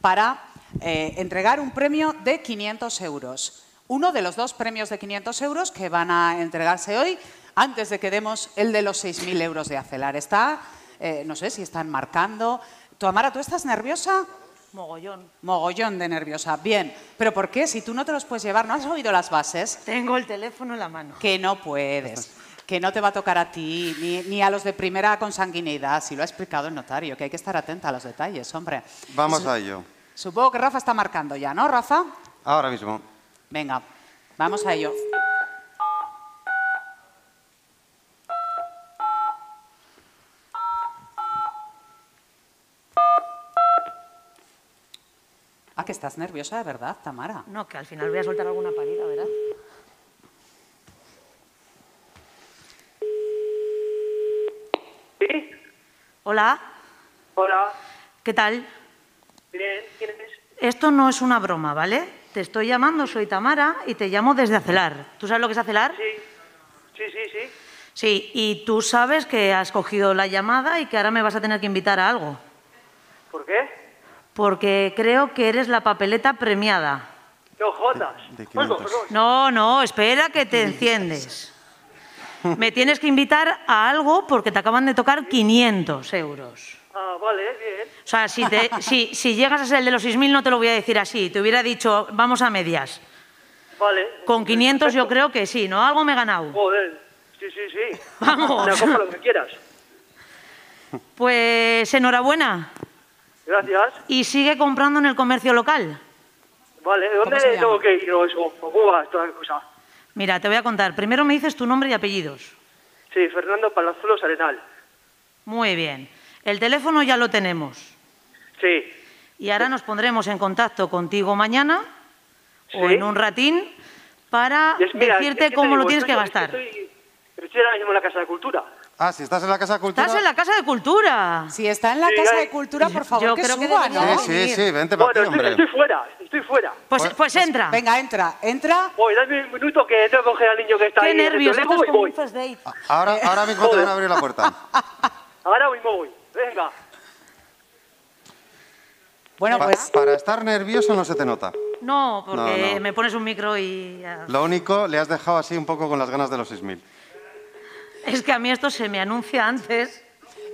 B: para eh, entregar un premio de 500 euros. Uno de los dos premios de 500 euros que van a entregarse hoy antes de que demos el de los 6.000 euros de Acelar. Está, eh, no sé si están marcando. ¿Tú, Amara, tú estás nerviosa?
L: Mogollón.
B: Mogollón de nerviosa. Bien, pero ¿por qué? Si tú no te los puedes llevar, ¿no has oído las bases?
L: Tengo el teléfono en la mano.
B: Que no puedes. Que no te va a tocar a ti, ni, ni a los de primera consanguinidad. Si lo ha explicado el notario, que hay que estar atenta a los detalles, hombre.
A: Vamos a ello.
B: Supongo que Rafa está marcando ya, ¿no, Rafa?
A: Ahora mismo.
B: Venga, vamos a ello. que estás nerviosa de verdad, Tamara.
L: No, que al final voy a soltar alguna parida, ¿verdad?
M: ¿Sí?
L: Hola,
M: Hola.
L: ¿qué tal? Esto no es una broma, ¿vale? Te estoy llamando, soy Tamara y te llamo desde Acelar. ¿Tú sabes lo que es Acelar?
M: Sí. Sí, sí, sí.
L: Sí, y tú sabes que has cogido la llamada y que ahora me vas a tener que invitar a algo.
M: ¿Por qué?
L: Porque creo que eres la papeleta premiada.
M: No jodas. Oigo, perdón.
L: No, no, espera que te enciendes. Me tienes que invitar a algo porque te acaban de tocar 500 euros.
M: Ah, vale, bien.
L: O sea, si, te- [LAUGHS] si, si llegas a ser el de los 6.000 no te lo voy a decir así. Te hubiera dicho, vamos a medias.
M: Vale.
L: Con 500 yo creo que sí, ¿no? Algo me he ganado.
M: Joder. Sí, sí, sí. [LAUGHS]
L: Vamos.
M: Me acojo lo que quieras.
L: Pues enhorabuena.
M: Gracias.
L: Y sigue comprando en el comercio local.
M: Vale, ¿dónde tengo que ir o eso? ¿Cómo va toda la cosa?
L: Mira, te voy a contar. Primero me dices tu nombre y apellidos.
M: Sí, Fernando Palazuelos Arenal.
L: Muy bien. El teléfono ya lo tenemos.
M: Sí.
L: Y ahora nos pondremos en contacto contigo mañana o
M: Sí.
L: en un ratín para
M: es- mira,
L: decirte
M: es que
L: cómo lo
M: digo,
L: tienes que
M: estoy-
L: gastar.
M: Estoy, estoy ahora mismo en la Casa de Cultura.
A: Ah, si estás en la Casa de Cultura...
L: Estás en la Casa de Cultura.
B: Si está en la
M: Sí,
B: Casa
M: hay-
B: de Cultura, por favor,
L: Yo
B: que
L: creo que
B: suba,
L: debería
B: ¿no?
A: Sí, sí, sí, vente para
M: Bueno,
A: aquí,
M: estoy,
A: hombre.
M: estoy fuera, estoy fuera.
L: Pues, pues entra.
B: Venga, entra, entra.
M: Voy, dame un minuto que tengo que coger al niño que está
L: Qué
M: ahí el
L: nervios, esto
M: teléfono
L: es
M: y
L: como un first date.
A: Ahora, ahora mismo te van a abrir la puerta. [LAUGHS]
M: Ahora mismo voy. Venga.
B: Bueno,
A: Pa-
B: pues
A: para estar nervioso no se te nota.
L: No, porque
A: No, no.
L: me pones un micro y...
A: Lo único, le has dejado así un poco con las ganas de los 6.000.
L: Es que a mí esto se me anuncia antes.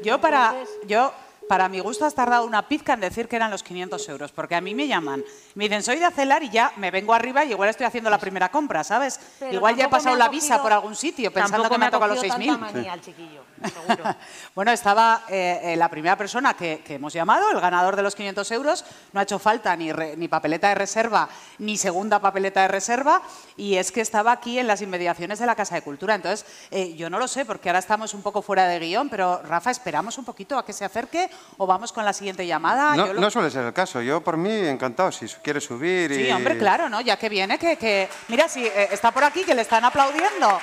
B: yo para, yo, para mi gusto has tardado una pizca en decir que eran los 500 euros, porque a mí me llaman, me dicen, soy de Acelar y ya me vengo arriba y igual estoy haciendo la primera compra, ¿sabes?
L: Pero
B: igual ya he pasado
L: me
B: la
L: ha
B: visa por algún sitio pensando que me
L: ha
B: han tocado los
L: cogido
B: 6.000.
L: seguro. [LAUGHS]
B: Bueno, estaba eh, eh, la primera persona que, que hemos llamado, el ganador de los 500 euros. No ha hecho falta ni, re- ni papeleta de reserva ni segunda papeleta de reserva. Y es que estaba aquí en las inmediaciones de la Casa de Cultura. Entonces, eh, yo no lo sé porque ahora estamos un poco fuera de guion, pero Rafa, esperamos un poquito a que se acerque o vamos con la siguiente llamada.
A: No,
B: Yo lo-
A: no suele ser el caso. Yo, por mí, encantado. Si quieres subir y...
B: Sí, hombre, claro, ¿no? Ya que viene, que, que- mira, si eh, está por aquí, que le están aplaudiendo.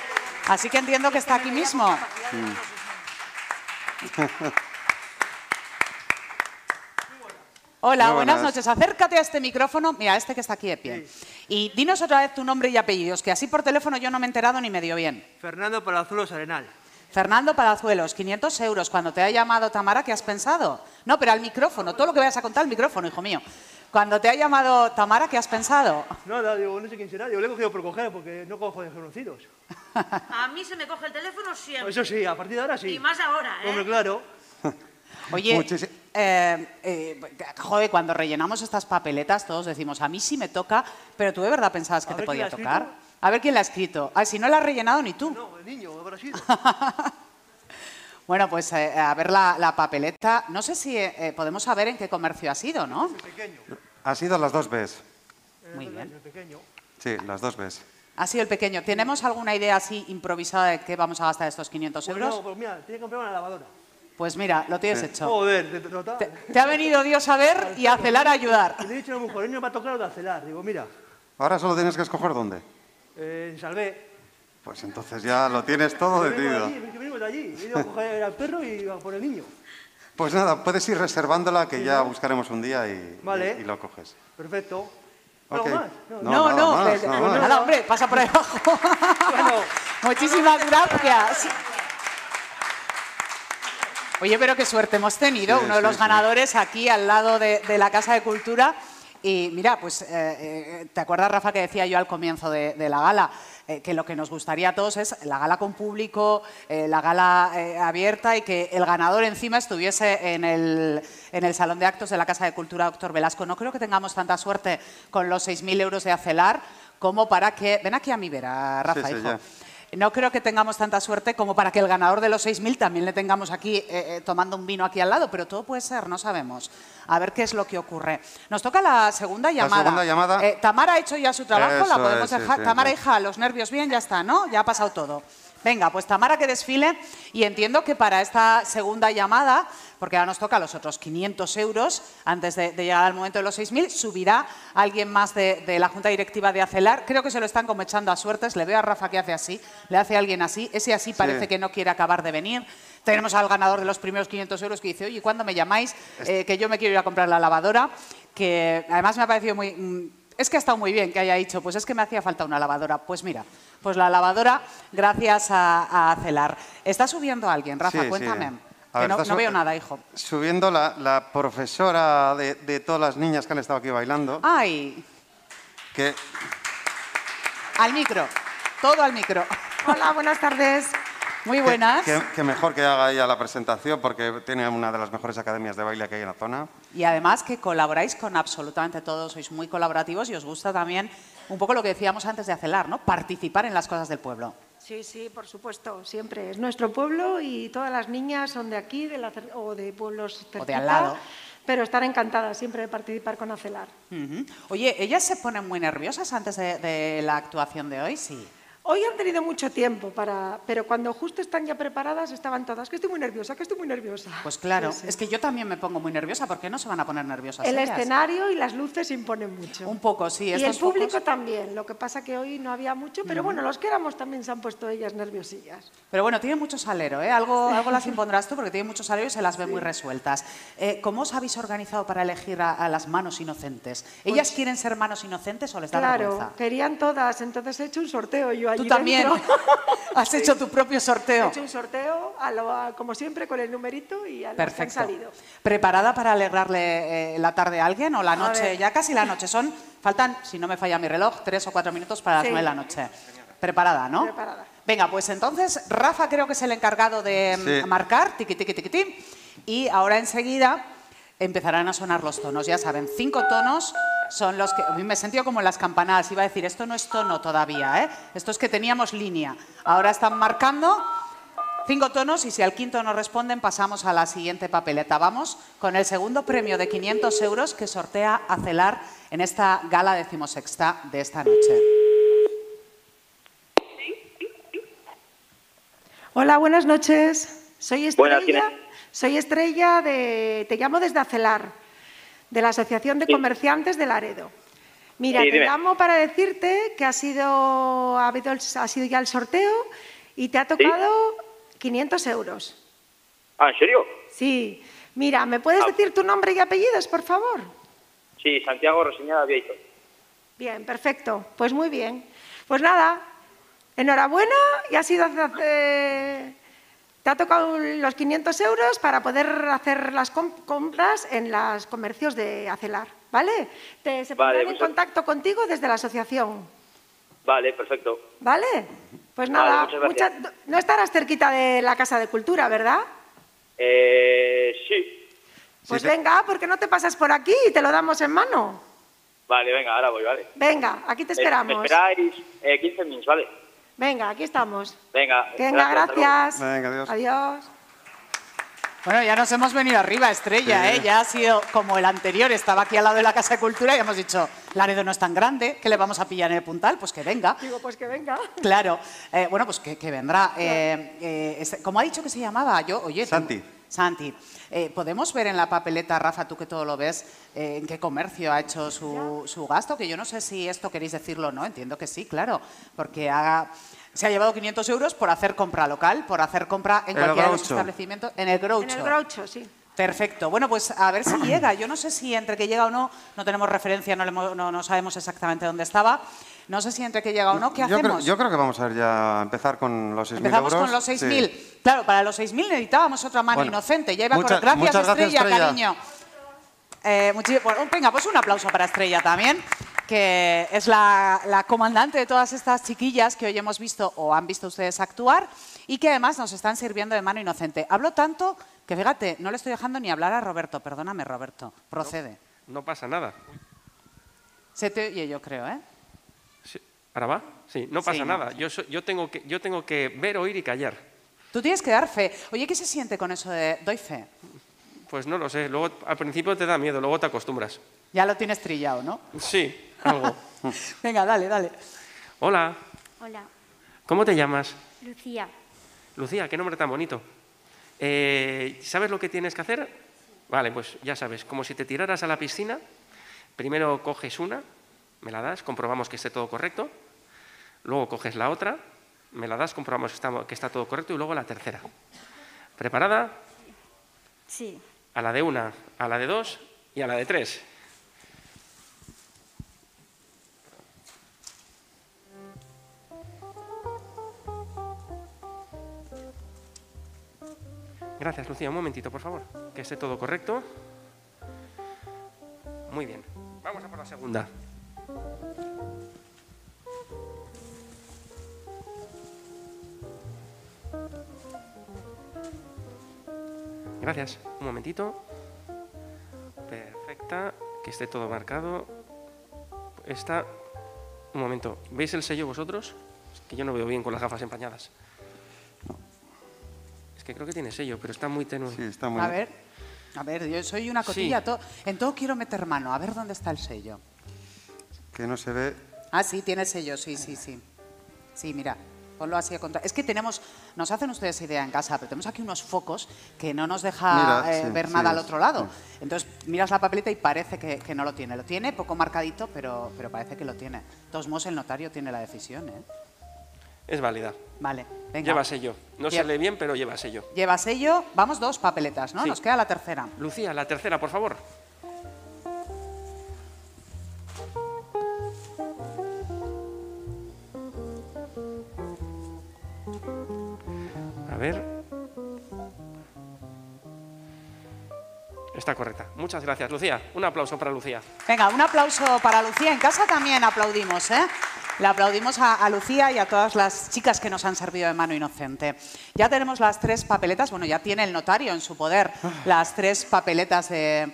B: Así que entiendo que está aquí mismo. Hola, buenas.
A: buenas.
B: noches. Acércate a este micrófono, mira, este que está aquí de pie. Y dinos otra vez tu nombre y apellidos, que así por teléfono yo no me he enterado ni medio bien.
N: Fernando Palazuelos Arenal.
B: Fernando Palazuelos, 500 euros. Cuando te ha llamado Tamara, ¿qué has pensado? No, pero al micrófono, todo lo que vayas a contar al micrófono, hijo mío. Cuando te ha llamado Tamara, ¿qué has pensado?
N: Nada, digo, no sé quién será. Yo le he cogido por coger porque no cojo desconocidos. [LAUGHS]
L: A mí se me coge el teléfono siempre.
N: Eso sí, a partir de ahora sí.
L: Y más ahora, ¿eh?
N: Hombre, claro. [LAUGHS]
B: Oye, eh, eh, joder, cuando rellenamos estas papeletas todos decimos, a mí sí me toca, pero tú de verdad pensabas que
N: A
B: te podía tocar.
N: escrito.
B: A ver quién la ha escrito. Ah, si no la has rellenado ni tú.
N: No, el niño, habrá sido. [LAUGHS]
B: Bueno, pues eh, a ver la, la papeleta. No sé si eh, podemos saber en qué comercio ha sido, ¿no?
N: Pequeño.
A: Ha sido las dos Bs.
B: Muy bien.
N: Pequeño.
A: Sí, las dos Bs.
B: Ha sido el pequeño. ¿Tenemos alguna idea así improvisada de qué vamos a gastar estos 500
N: Pues
B: euros?
N: no, pues mira, tiene que comprar una lavadora.
B: Pues mira, lo tienes hecho.
N: Joder, ¿te, te, nota?
B: Te, te ha venido Dios a ver y a celar a ayudar.
N: Le he dicho a la mujer, no me ha tocado de acelar. Digo, mira,
A: Ahora solo tienes que escoger dónde.
N: eh, salvé.
A: Pues entonces ya lo tienes todo
N: Que venimos de
A: decidido.
N: allí, venimos de allí. He ido a coger al perro y a por el niño.
A: Pues nada, puedes ir reservándola que ya buscaremos un día y,
N: Vale.
A: y- y lo coges.
N: Perfecto. ¿Algo
A: Ok.
N: más?
B: No,
A: nada
B: no,
A: más,
B: eh,
A: nada
B: pues hombre, pasa por ahí abajo. [LAUGHS] Muchísimas [LAUGHS] gracias. Oye, pero qué suerte hemos tenido,
A: Sí,
B: uno de
A: sí,
B: los
A: sí.
B: ganadores aquí al lado de, de la Casa de Cultura. Y mira, pues, eh, eh, ¿te acuerdas, Rafa, que decía yo al comienzo de, de la gala? Eh, que lo que nos gustaría a todos es la gala con público, eh, la gala abierta y que el ganador encima estuviese en el, en el Salón de Actos de la Casa de Cultura Doctor Velasco. No creo que tengamos tanta suerte con los 6.000 euros de Acelar como para que... Ven aquí a mi vera, Rafa,
A: Sí, sí,
B: hijo.
A: ya.
B: No creo que tengamos tanta suerte como para que el ganador de los 6.000 también le tengamos aquí eh, eh, tomando un vino aquí al lado, pero todo puede ser, no sabemos. A ver qué es lo que ocurre. Nos toca la segunda llamada.
A: segunda llamada.
B: Eh, Tamara ha hecho ya su trabajo, la podemos
A: es, sí,
B: dejar.
A: sí,
B: Tamara,
A: sí.
B: hija, los nervios bien, ya está, ¿no? Ya ha pasado todo. Venga, pues Tamara que desfile y entiendo que para esta segunda llamada, porque ahora nos toca los otros 500 euros, antes de, de llegar al momento de los 6.000, subirá alguien más de, de la Junta Directiva de Acelar. Creo que se lo están como echando a suertes. Le veo a Rafa que hace así, le hace a alguien así. Ese así parece que no quiere acabar de venir. Tenemos al ganador de los primeros 500 euros que dice, oye, ¿cuándo me llamáis? Eh, que yo me quiero ir a comprar la lavadora, que además me ha parecido muy... es que ha estado muy bien que haya dicho, pues es que me hacía falta una lavadora. Pues mira, pues la lavadora gracias a, a Celar. ¿Está subiendo alguien, Rafa?
A: Sí, sí.
B: Cuéntame.
A: A
B: Que
A: ver,
B: no, veo nada, hijo.
A: Subiendo la, la profesora de, de todas las niñas que han estado aquí bailando,
B: Ay,
A: que
B: al micro. Todo al micro.
O: Hola, buenas tardes.
B: Muy buenas.
A: Que, que mejor que haga ella la presentación porque tiene una de las mejores academias de baile que hay en la zona.
B: Y además que colaboráis con absolutamente todos, sois muy colaborativos y os gusta también un poco lo que decíamos antes de Acelar, ¿no? Participar en las cosas del pueblo.
O: Sí, sí, por supuesto, siempre. Es nuestro pueblo y todas las niñas son de aquí de la cer- o de pueblos
B: O de
O: cerquita,
B: al lado.
O: Pero están encantadas siempre de participar con Acelar.
B: Ujú. Oye, ¿ellas se ponen muy nerviosas antes de, de la actuación de hoy? Sí.
O: Hoy han tenido mucho tiempo para, pero cuando justo están ya preparadas estaban todas, que estoy muy nerviosa, que estoy muy nerviosa.
B: Pues claro,
O: Sí, sí.
B: es que yo también me pongo muy nerviosa. ¿Por qué no se van a poner nerviosas
O: El
B: ellas?
O: escenario y las luces imponen mucho.
B: Un poco, sí.
O: y el público
B: focos-
O: también. Lo que pasa que hoy no había mucho, pero bueno, los que éramos también se han puesto ellas nerviosillas.
B: Pero bueno, tiene mucho salero, ¿eh? Algo, algo las [LAUGHS] impondrás tú porque tiene mucho salero y se las ve muy resueltas. Eh, ¿Cómo os habéis organizado para elegir a, a las manos inocentes? ¿Ellas quieren ser manos inocentes o les da
O: Pues Claro,
B: vergüenza?
O: querían todas, entonces he hecho un sorteo yo allí
B: Tú también
O: dentro. [LAUGHS]
B: has hecho tu propio
O: He
B: sorteo.
O: hecho un sorteo, a lo- a- como siempre, con el numerito y a los que han
B: Perfecto.
O: salido.
B: ¿Preparada para alegrarle eh, la tarde a alguien o la noche? Ya casi la noche. Son, faltan, si no me falla mi reloj, tres o cuatro minutos para las
O: Sí.
B: nueve de la noche. Preparada, ¿no?
O: Preparada.
B: Venga, pues entonces Rafa creo que es el encargado de mm,
A: Sí.
B: marcar, tiqui, tiqui, tiqui, ti, y ahora enseguida empezarán a sonar los tonos. Ya saben, cinco tonos son los que... A mí me he sentido como en las campanadas, iba a decir, esto no es tono todavía, ¿eh? Esto es que teníamos línea. Ahora están marcando cinco tonos y si al quinto no responden pasamos a la siguiente papeleta. Vamos con el segundo premio de 500 euros que sortea Acelar en esta gala decimosexta de esta noche.
O: Hola, buenas noches. Soy Estrella.
M: ¿quién
O: Soy Estrella de. Te llamo desde Acelar, de la Asociación de
M: Sí.
O: Comerciantes de Laredo. Mira,
M: Sí,
O: te llamo para decirte que ha sido, ha, habido ha sido ya el sorteo y te ha tocado 500 euros.
M: Ah, ¿en serio?
O: Sí. Mira, ¿me puedes
M: Ah.
O: decir tu nombre y apellidos, por favor?
M: Sí, Santiago Reseñada Vieito.
O: Bien, perfecto. Pues muy bien. Pues nada, enhorabuena y ha sido hace- te ha tocado los 500 euros para poder hacer las com- compras en los comercios de Acelar, ¿vale? Te, se
M: Vale,
O: pondrán en contacto contigo desde la asociación,
M: Vale, perfecto.
O: ¿vale? Pues
M: Vale,
O: nada, mucha- no estarás cerquita de la Casa de Cultura, ¿verdad?
M: Eh, sí.
O: Pues
A: sí.
O: venga, ¿por qué no te pasas por aquí y te lo damos en mano?
M: Vale, venga, ahora voy, vale.
O: Venga, aquí te
M: Eh, Me
O: esperamos.
M: esperáis eh, 15 minutos, ¿vale?
O: Venga, aquí estamos.
M: Venga,
O: Venga, gracias.
A: Venga, adiós.
O: Adiós.
B: Bueno, ya nos hemos venido arriba, Estrella,
A: Sí.
B: ¿eh? Ya ha sido como el anterior, estaba aquí al lado de la Casa de Cultura y hemos dicho, Laredo no es tan grande, que le vamos a pillar en el puntal? Pues que venga.
O: Digo, pues que venga.
B: Claro. Eh, bueno, pues que, que vendrá. Eh, eh, ese- ¿Cómo ha dicho que se llamaba? Yo, oye,
A: Santi.
B: tengo- Santi. Eh, ¿Podemos ver en la papeleta, Rafa, tú que todo lo ves, eh, en qué comercio ha hecho su, su gasto? Que yo no sé si esto queréis decirlo o no, entiendo que sí, claro, porque haga, se ha llevado 500 euros por hacer compra local, por hacer compra en
A: En el
B: cualquiera de los
A: Groucho.
B: establecimientos. En el Groucho.
O: En el Groucho, sí.
B: Perfecto. Bueno, pues a ver si llega. Yo no sé si entre que llega o no, no tenemos referencia, no, le hemos- no, no sabemos exactamente dónde estaba. No sé si entre que llega o no, ¿qué
A: yo, creo,
B: hacemos?
A: yo creo que vamos a ver ya a empezar con los 6.000
B: Empezamos
A: euros.
B: con los
A: Sí.
B: 6.000. Claro, para los 6.000 necesitábamos otra mano
A: Bueno,
B: inocente. Ya iba
A: muchas-
B: con... Gracias,
A: gracias,
B: Estrella,
A: Estrella.
B: cariño. Eh, muchi- bueno, venga, pues un aplauso para Estrella también, que es la, la comandante de todas estas chiquillas que hoy hemos visto o han visto ustedes actuar y que además nos están sirviendo de mano inocente. Hablo tanto que, fíjate, no le estoy dejando ni hablar a Roberto. Perdóname, Roberto. Procede.
J: No pasa nada.
B: Se te oye, yo creo, ¿eh?
J: ¿Ahora va? Sí, no
B: Sí,
J: pasa
B: no,
J: nada. Yo, so- yo, tengo que, yo tengo que ver, oír y callar.
B: Tú tienes que dar fe. Oye, ¿qué se siente con eso de doy fe?
J: Pues no lo sé. Luego, al principio te da miedo, luego te acostumbras.
B: Ya lo tienes trillado, ¿no?
J: Sí, algo. [LAUGHS]
B: Venga, dale, dale.
J: Hola,
K: Hola.
J: ¿Cómo te llamas?
K: Lucía.
J: Lucía, qué nombre tan bonito. Eh, ¿Sabes lo que tienes que hacer? Vale, pues ya sabes, como si te tiraras a la piscina, primero coges una, me la das, comprobamos que esté todo correcto, luego coges la otra, me la das, comprobamos que está, que está todo correcto y luego la tercera. ¿Preparada?
C: Sí.
J: A la de una, a la de dos y a la de tres. Gracias, Lucía. Un momentito, por favor. Que esté todo correcto. Muy bien. Vamos a por la segunda. Gracias. Un momentito. Perfecta. Que esté todo marcado. Esta. Un momento. ¿Veis el sello vosotros? Es que yo no veo bien con las gafas empañadas. Es que creo que tiene sello, pero está muy tenue. Sí,
A: está
B: A ver, a ver, yo soy una cotilla. to- en todo quiero meter mano. A ver dónde está el sello.
A: Que no se ve.
B: Ah, sí, tiene sello, sí, sí, sí. Sí, mira, ponlo así a contra. Es que tenemos, nos hacen ustedes idea en casa, pero tenemos aquí unos focos que no nos deja
A: Mira,
B: eh,
A: sí,
B: ver
A: sí,
B: nada al otro lado. Entonces miras la papeleta y parece que, que no lo tiene. Lo tiene poco marcadito, pero, pero parece que lo tiene. De todos modos, el notario tiene la decisión, ¿eh?
J: Es válida.
B: Vale, venga.
J: Lleva sello. No se lee bien, pero lleva sello.
B: Lleva sello. Vamos dos papeletas, ¿no?
J: Sí.
B: Nos queda la tercera.
J: Lucía, la tercera, por favor. Ver. Está correcta. Muchas gracias, Lucía. Un aplauso para Lucía.
B: Venga, un aplauso para Lucía. En casa también aplaudimos, ¿eh? Le aplaudimos a, a Lucía y a todas las chicas que nos han servido de mano inocente. Ya tenemos las tres papeletas, bueno, ya tiene el notario en su poder las tres papeletas de,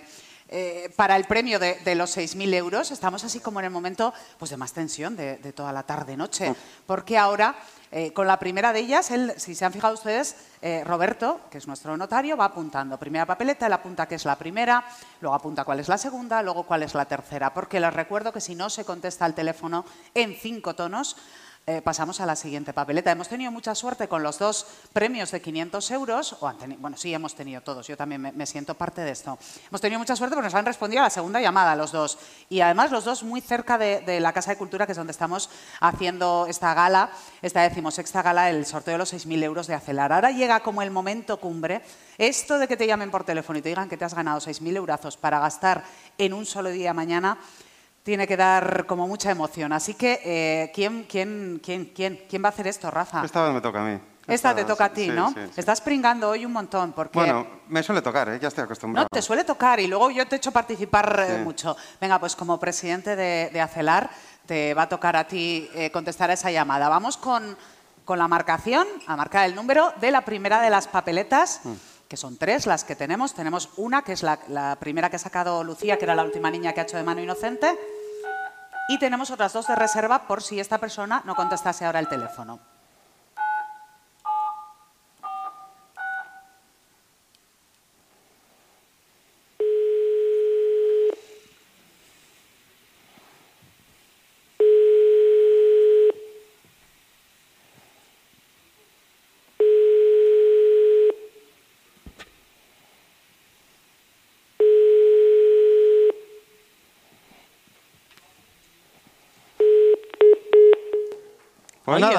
B: eh, para el premio de, de los 6.000 euros. Estamos así como en el momento pues, de más tensión de, de toda la tarde-noche, porque ahora, eh, con la primera de ellas, él, si se han fijado ustedes, eh, Roberto, que es nuestro notario, va apuntando. Primera papeleta, él apunta que es la primera, luego apunta cuál es la segunda, luego cuál es la tercera, porque les recuerdo que si no se contesta al teléfono en cinco tonos, eh, pasamos a la siguiente papeleta. Hemos tenido mucha suerte con los dos premios de 500 euros, o bueno, sí, hemos tenido todos, yo también me, siento parte de esto. Hemos tenido mucha suerte porque nos han respondido a la segunda llamada los dos. Y además los dos muy cerca de, de la Casa de Cultura, que es donde estamos haciendo esta gala, esta decimosexta gala, el sorteo de los 6.000 euros de Acelar. Ahora llega como el momento cumbre, esto de que te llamen por teléfono y te digan que te has ganado 6.000 eurazos para gastar en un solo día mañana, tiene que dar como mucha emoción. Así que, eh, ¿quién, quién, quién, quién, ¿quién va a hacer esto, Rafa?
A: Esta vez me toca a mí.
B: Esta te toca a ti,
A: sí,
B: ¿no?
A: sí, sí.
B: Estás pringando hoy un montón porque
A: Bueno, me suele tocar, ¿eh? ya estoy
B: no
A: acostumbrado.
B: te suele tocar y luego yo te he hecho participar eh, mucho. Venga, pues como presidente de, de Acelar te va a tocar a ti eh, contestar a esa llamada. Vamos con, con la marcación, a marcar el número de la primera de las papeletas.
A: Mm.
B: que son tres las que tenemos. Tenemos una, que es la, la primera que ha sacado Lucía, que era la última niña que ha hecho de mano inocente. Y tenemos otras dos de reserva por si esta persona no contestase ahora el teléfono.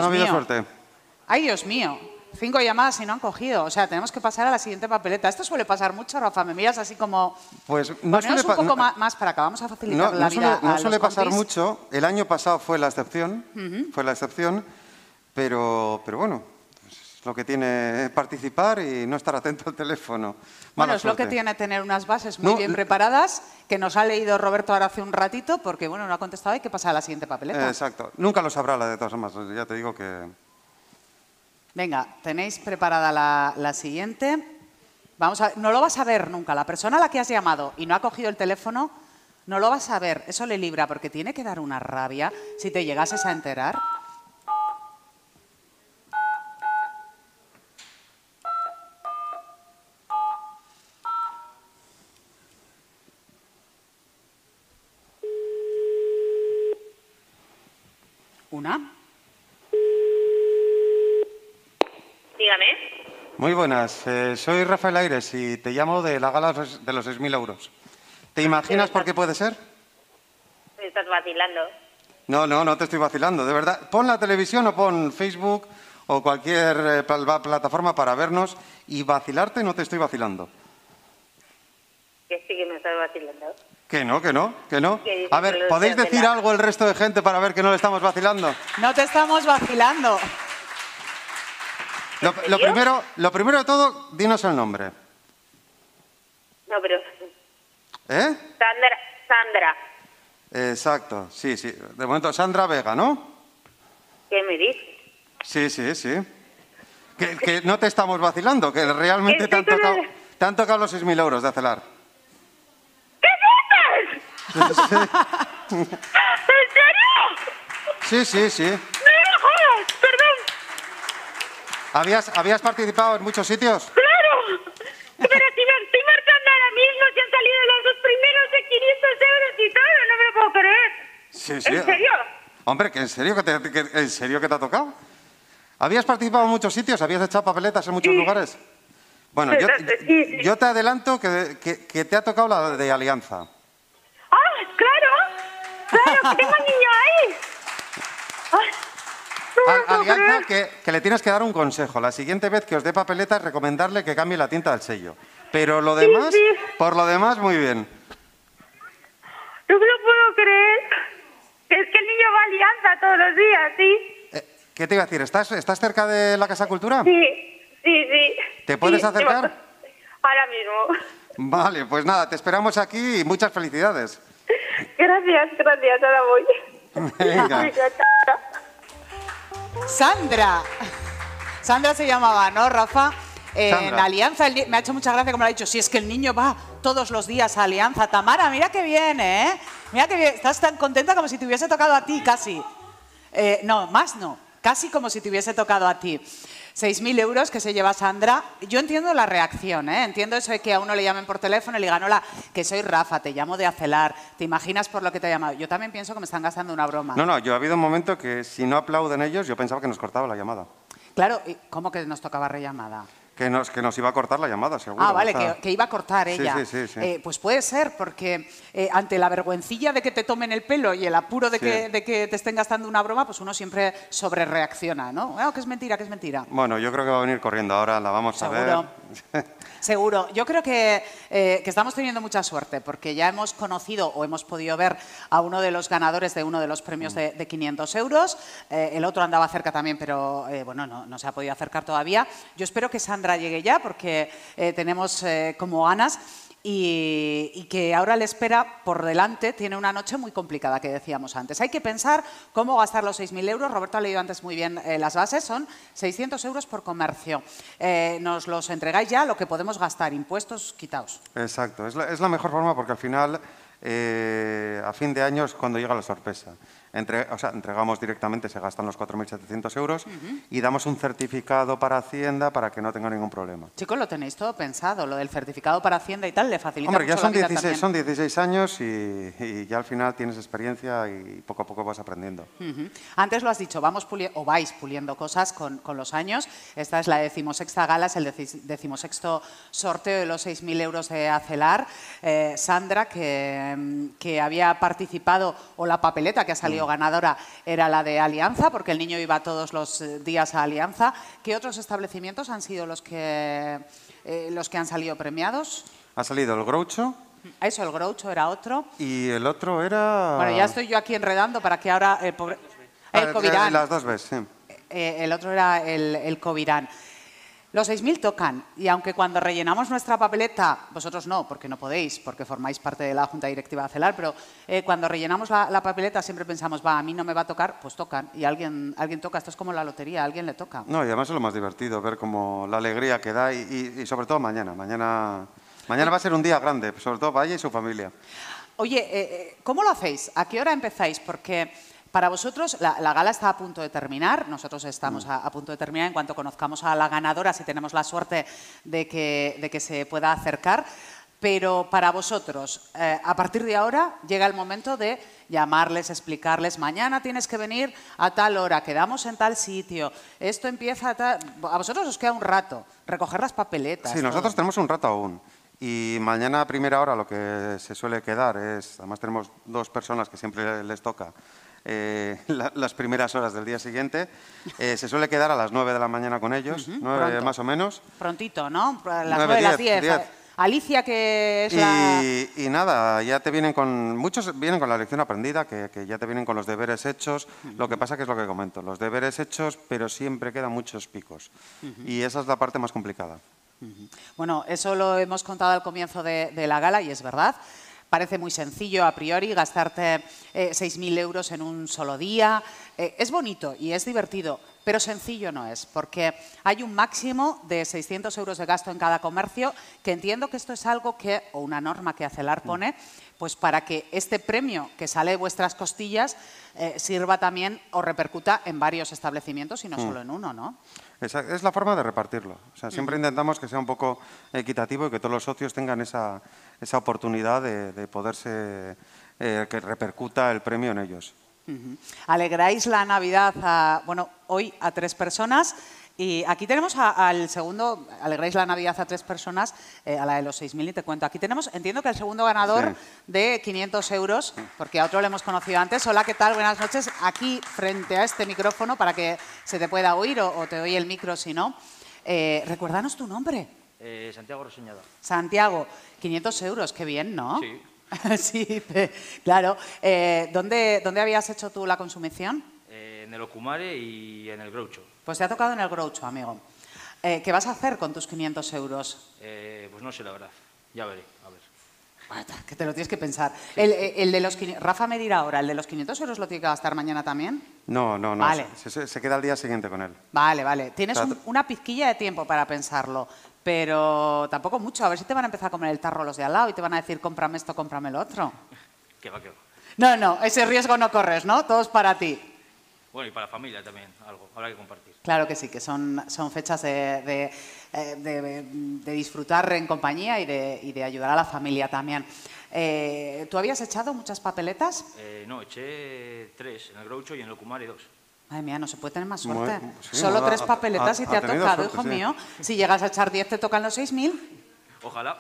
A: Habido
B: mío.
A: suerte.
B: Ay, Dios mío. Cinco llamadas y no han cogido. O sea, tenemos que pasar a la siguiente papeleta. Esto suele pasar mucho, Rafa. Me miras así como...
A: Pues no suele,
B: un poco
A: no-
B: más para acá. Vamos a facilitar
A: no-
B: la
A: no
B: vida
A: suele, no
B: a
A: suele
B: los
A: pasar
B: compis.
A: mucho. El año pasado fue la excepción, fue la excepción, pero, pero bueno, lo que tiene participar y no estar atento al teléfono.
B: Bueno,
A: Mala
B: es lo que
A: suerte.
B: tiene tener unas bases muy
A: No,
B: bien preparadas, que nos ha leído Roberto ahora hace un ratito, porque bueno, no ha contestado, hay que pasar a la siguiente papeleta.
A: Exacto. Nunca lo sabrá la de todas formas. Ya te digo que...
B: Venga, tenéis preparada la, la siguiente. Vamos a, no lo vas a ver nunca. La persona a la que has llamado y no ha cogido el teléfono, no lo vas a ver. Eso le libra, porque tiene que dar una rabia si te llegases a enterar. Una.
P: dígame.
A: Muy buenas, eh, soy Rafael Aires y te llamo de la gala de los 6.000 euros. ¿Te imaginas por qué puede ser?
P: Me estás vacilando.
A: No, no, no te estoy vacilando, de verdad. Pon la televisión o pon Facebook o cualquier eh, plataforma para vernos y vacilarte no te estoy vacilando.
P: Que sí que me estás vacilando.
A: Que no, que no, que no. A ver, ¿podéis decir algo el resto de gente para ver que no le estamos vacilando?
B: No te estamos vacilando.
A: Lo, lo primero, lo primero de todo, dinos el nombre.
P: No, pero...
A: ¿Eh?
P: Sandra, Sandra,
A: Exacto, sí, sí. De momento, Sandra Vega, ¿no?
P: ¿qué me dices?
A: Sí, sí, sí. Que, que no te estamos vacilando, que realmente te han tocado, te han tocado los 6.000 euros de Acelar.
P: ¿En serio?
A: Sí, sí, sí.
P: ¡No jodas! ¡Perdón!
A: ¿Habías, ¿Habías participado en muchos sitios?
P: ¡Claro! Pero si me estoy marcando ahora mismo, si han salido los dos primeros de 500 euros y todo, no me lo puedo creer.
A: Sí, sí.
P: ¿En serio?
A: Hombre, que en serio que te, que- en serio que te ha tocado. ¿Habías participado en muchos sitios? ¿Habías echado papeletas en muchos lugares? Bueno, yo,
P: Sí, sí.
A: yo te adelanto que, que- que te ha tocado la de Alianza.
P: ¡Ah, claro! ¡Claro, que [LAUGHS] tengo un niño ahí!
A: Al- Alianza
P: creer.
A: que, que le tienes que dar un consejo. La siguiente vez que os dé papeletas, recomendarle que cambie la tinta del sello. Pero lo demás,
P: sí.
A: por lo demás, muy bien.
P: No me lo puedo creer. Es que el niño va a Alianza todos los días, ¿sí?
A: ¿Qué te iba a decir? ¿Estás, estás cerca de la Casa Cultura?
P: Sí, sí, sí.
A: ¿Te puedes
P: Sí,
A: acercar?
P: Ahora mismo.
A: Vale, pues nada, te esperamos aquí y muchas felicidades.
P: Gracias, gracias, ahora voy.
A: Venga. [LAUGHS]
B: Sandra. Sandra se llamaba, ¿no, Rafa? En
A: Sandra.
B: Alianza, me ha hecho mucha gracia como lo ha dicho, si es que el niño va todos los días a Alianza. Tamara, mira que viene, ¿eh? Mira que bien, estás tan contenta como si te hubiese tocado a ti, casi. Eh, no, más no, casi como si te hubiese tocado a ti. 6.000 euros que se lleva Sandra. Yo entiendo la reacción, ¿eh? entiendo eso de que a uno le llamen por teléfono y le digan, hola, que soy Rafa, te llamo de Acelar, ¿te imaginas por lo que te he llamado? Yo también pienso que me están gastando una broma.
A: No, no, yo ha habido un momento que si no aplauden ellos, yo pensaba que nos cortaba la llamada.
B: Claro, ¿y ¿cómo que nos tocaba rellamada?
A: Que nos, que nos iba a cortar la llamada, seguro.
B: Ah, vale, que, que iba a cortar ella.
A: sí, sí, sí.
B: Eh, pues puede ser, porque eh, ante la vergüencilla de que te tomen el pelo y el apuro de, que, de que te estén gastando una broma, pues uno siempre sobrereacciona, ¿no? Ah, que es mentira, que es mentira.
A: Bueno, yo creo que va a venir corriendo ahora, la vamos a ver. [LAUGHS]
B: Seguro. Yo creo que, eh, que estamos teniendo mucha suerte porque ya hemos conocido o hemos podido ver a uno de los ganadores de uno de los premios de, de 500 euros. Eh, el otro andaba cerca también, pero eh, bueno, no, no se ha podido acercar todavía. Yo espero que Sandra llegue ya porque tenemos como ganas. Y, que ahora le espera por delante, tiene una noche muy complicada que decíamos antes. Hay que pensar cómo gastar los 6.000 euros. Roberto ha leído antes muy bien eh, las bases, son 600 euros por comercio. Eh, nos los entregáis ya, lo que podemos gastar, impuestos quitaos.
A: Exacto, es la, es la mejor forma porque al final, eh, a fin de año es cuando llega la sorpresa. Entre- o sea, entregamos directamente, se gastan los 4.700 euros y damos un certificado para Hacienda para que no tenga ningún problema.
B: Chicos, lo tenéis todo pensado, lo del certificado para Hacienda y tal, le facilita
A: Hombre, ya
B: mucho
A: son
B: la vida
A: 16,
B: también.
A: son 16 años y, y ya al final tienes experiencia y poco a poco vas aprendiendo.
B: Ujú. Antes lo has dicho, vamos o vais puliendo cosas con, con los años. Esta es la decimosexta gala, es el deci- decimosexto sorteo de los 6.000 euros de Acelar. Eh, Sandra, que, mm, que había participado, o la papeleta que ha salido ganadora, era la de Alianza, porque el niño iba todos los eh, días a Alianza. ¿Qué otros establecimientos han sido los que, eh, los que han salido premiados?
A: Ha salido el Groucho
B: Eso, el Groucho era otro.
A: y el otro era...
B: Bueno, ya estoy yo aquí enredando para que ahora el pobre...
A: Ah,
B: El Covirán.
A: Las dos veces, sí.
B: Eh, el otro era el, el Covirán. Los 6.000 tocan y aunque cuando rellenamos nuestra papeleta, vosotros no, porque no podéis, porque formáis parte de la Junta Directiva de CELAR, pero eh, cuando rellenamos la, la papeleta siempre pensamos, va, a mí no me va a tocar, pues tocan. Y alguien, alguien toca, esto es como la lotería, a alguien le toca.
A: No, y además es lo más divertido, ver como la alegría que da y, y- y sobre todo mañana. Mañana, mañana va a ser un día grande, sobre todo para ella y su familia.
B: Oye, eh, eh, ¿cómo lo hacéis? ¿A qué hora empezáis? Porque para vosotros la, la gala está a punto de terminar, nosotros estamos a, a punto de terminar en cuanto conozcamos a la ganadora, si tenemos la suerte de que, de que se pueda acercar. Pero para vosotros, eh, a partir de ahora llega el momento de llamarles, explicarles, mañana tienes que venir a tal hora, quedamos en tal sitio, esto empieza a tal... A vosotros os queda un rato, recoger las papeletas.
A: Sí,
B: todo.
A: nosotros tenemos un rato aún. Y mañana a primera hora lo que se suele quedar es, además tenemos dos personas que siempre les toca eh, [LAUGHS] la- las primeras horas del día siguiente, eh, se suele quedar a las 9 de la mañana con ellos,
B: pronto.
A: más o menos.
B: Prontito, ¿no? A las
A: Nueve,
B: 9, las
A: diez,
B: 10.
A: diez.
B: Alicia, que es la...
A: Y, y nada, ya te vienen con. Muchos vienen con la lección aprendida, que, que ya te vienen con los deberes hechos. Lo que pasa que es lo que comento: los deberes hechos, pero siempre quedan muchos picos. Y esa es la parte más complicada.
B: Bueno, eso lo hemos contado al comienzo de, de la gala y es verdad. Parece muy sencillo a priori gastarte eh, 6.000 euros en un solo día. Eh, es bonito y es divertido, pero sencillo no es, porque hay un máximo de 600 euros de gasto en cada comercio, que entiendo que esto es algo que, o una norma que ACELAR pone, pues para que este premio que sale de vuestras costillas eh, sirva también o repercuta en varios establecimientos y no
A: Mm.
B: solo en uno, ¿no?
A: Esa es la forma de repartirlo. O sea, siempre intentamos que sea un poco equitativo y que todos los socios tengan esa, esa oportunidad de, de poderse. eh, que repercuta el premio en ellos.
B: Ujú. Alegráis la Navidad a, bueno, hoy a tres personas y aquí tenemos a- al segundo, alegráis la Navidad a tres personas, eh, a la de los 6.000 y te cuento. Aquí tenemos, entiendo que el segundo ganador de 500 euros, porque a otro le hemos conocido antes. Hola, ¿qué tal? Buenas noches. Aquí frente a este micrófono para que se te pueda oír o, o te oye el micro si no. Eh, recuérdanos tu nombre.
Q: Eh, Santiago Roseñada.
B: Santiago, 500 euros, qué bien, ¿no?
Q: Sí. [LAUGHS]
B: sí, claro. Eh, ¿dónde, ¿Dónde habías hecho tú la consumición?
Q: Eh, en el Ocumare y en el Groucho.
B: Pues te ha tocado en el Groucho, amigo. Eh, ¿Qué vas a hacer con tus 500 euros?
Q: Eh, pues no sé, la verdad. Ya veré, a ver.
B: Que te lo tienes que pensar. El, el de los, Rafa me dirá ahora, ¿el de los 500 euros lo tiene que gastar mañana también?
A: No, no, no.
B: Vale.
A: Se, se- se queda al día siguiente con él.
B: Vale, vale. Tienes
A: O sea,
B: un- una pizquilla de tiempo para pensarlo, pero tampoco mucho. A ver si te van a empezar a comer el tarro los de al lado y te van a decir, cómprame esto, cómprame lo otro.
Q: Que va, que va.
B: No, no, ese riesgo no corres, ¿no? Todo es para ti.
Q: Bueno, y para la familia también, algo. Habrá que compartir.
B: Claro que sí, que son, son fechas de, de, eh, de- de disfrutar en compañía y de, y de ayudar a la familia también. Eh, ¿Tú habías echado muchas papeletas?
Q: Eh, no, eché tres en el Groucho y en el Ocumare dos.
B: Madre mía, no se puede tener más
Q: Muy-
B: suerte.
Q: sí,
B: Solo tres papeletas
Q: ha-
B: y te
Q: ha
B: tocado,
Q: suerte,
B: hijo
Q: sí.
B: mío. Si llegas a echar 10, te tocan los 6.000.
Q: Ojalá.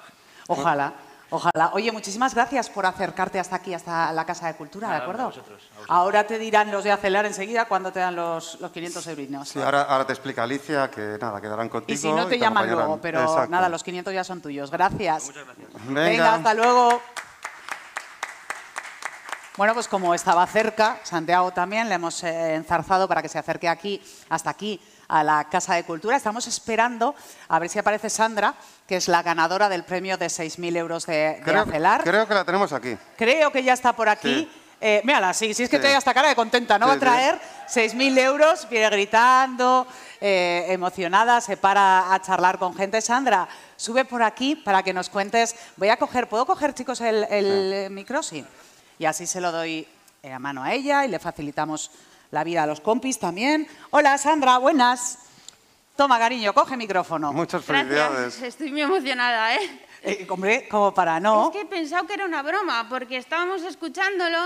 B: Ojalá, ojalá. Oye, muchísimas gracias por acercarte hasta aquí, hasta la Casa de Cultura, ¿de
Q: Nada,
B: acuerdo?
Q: a vosotros, a vosotros.
B: Ahora te dirán los de Acelar enseguida cuando te dan los, los 500 eurinos.
A: Sí, ahora, ahora te explica Alicia que nada, quedarán contigo.
B: Y si no, te llaman
A: acompañarán.
B: luego, pero
A: Exacto.
B: nada, los 500 ya son tuyos. Gracias.
A: Venga.
B: hasta luego. Bueno, pues como estaba cerca, Santiago también, le hemos eh, enzarzado para que se acerque aquí, hasta aquí, a la Casa de Cultura. Estamos esperando a ver si aparece Sandra, que es la ganadora del premio de 6.000 euros de, de
A: Creo,
B: Acelar.
A: creo que la tenemos aquí.
B: Creo que ya está por aquí. Eh, mírala, sí, sí es que
A: Sí.
B: te hasta cara de contenta, ¿no?
A: Sí,
B: Va a traer 6.000 euros, viene gritando, eh, emocionada, se para a charlar con gente. Sandra, sube por aquí para que nos cuentes. Voy a coger, ¿puedo coger, chicos, el, el, micro? Sí. Y así se lo doy eh, a mano a ella y le facilitamos la vida a los compis también. Hola, Sandra, buenas. Toma, cariño, coge micrófono.
A: Muchas
R: Gracias, estoy muy emocionada, ¿eh?
B: Eh, hombre, como para no.
R: Es que he pensado que era una broma, porque estábamos escuchándolo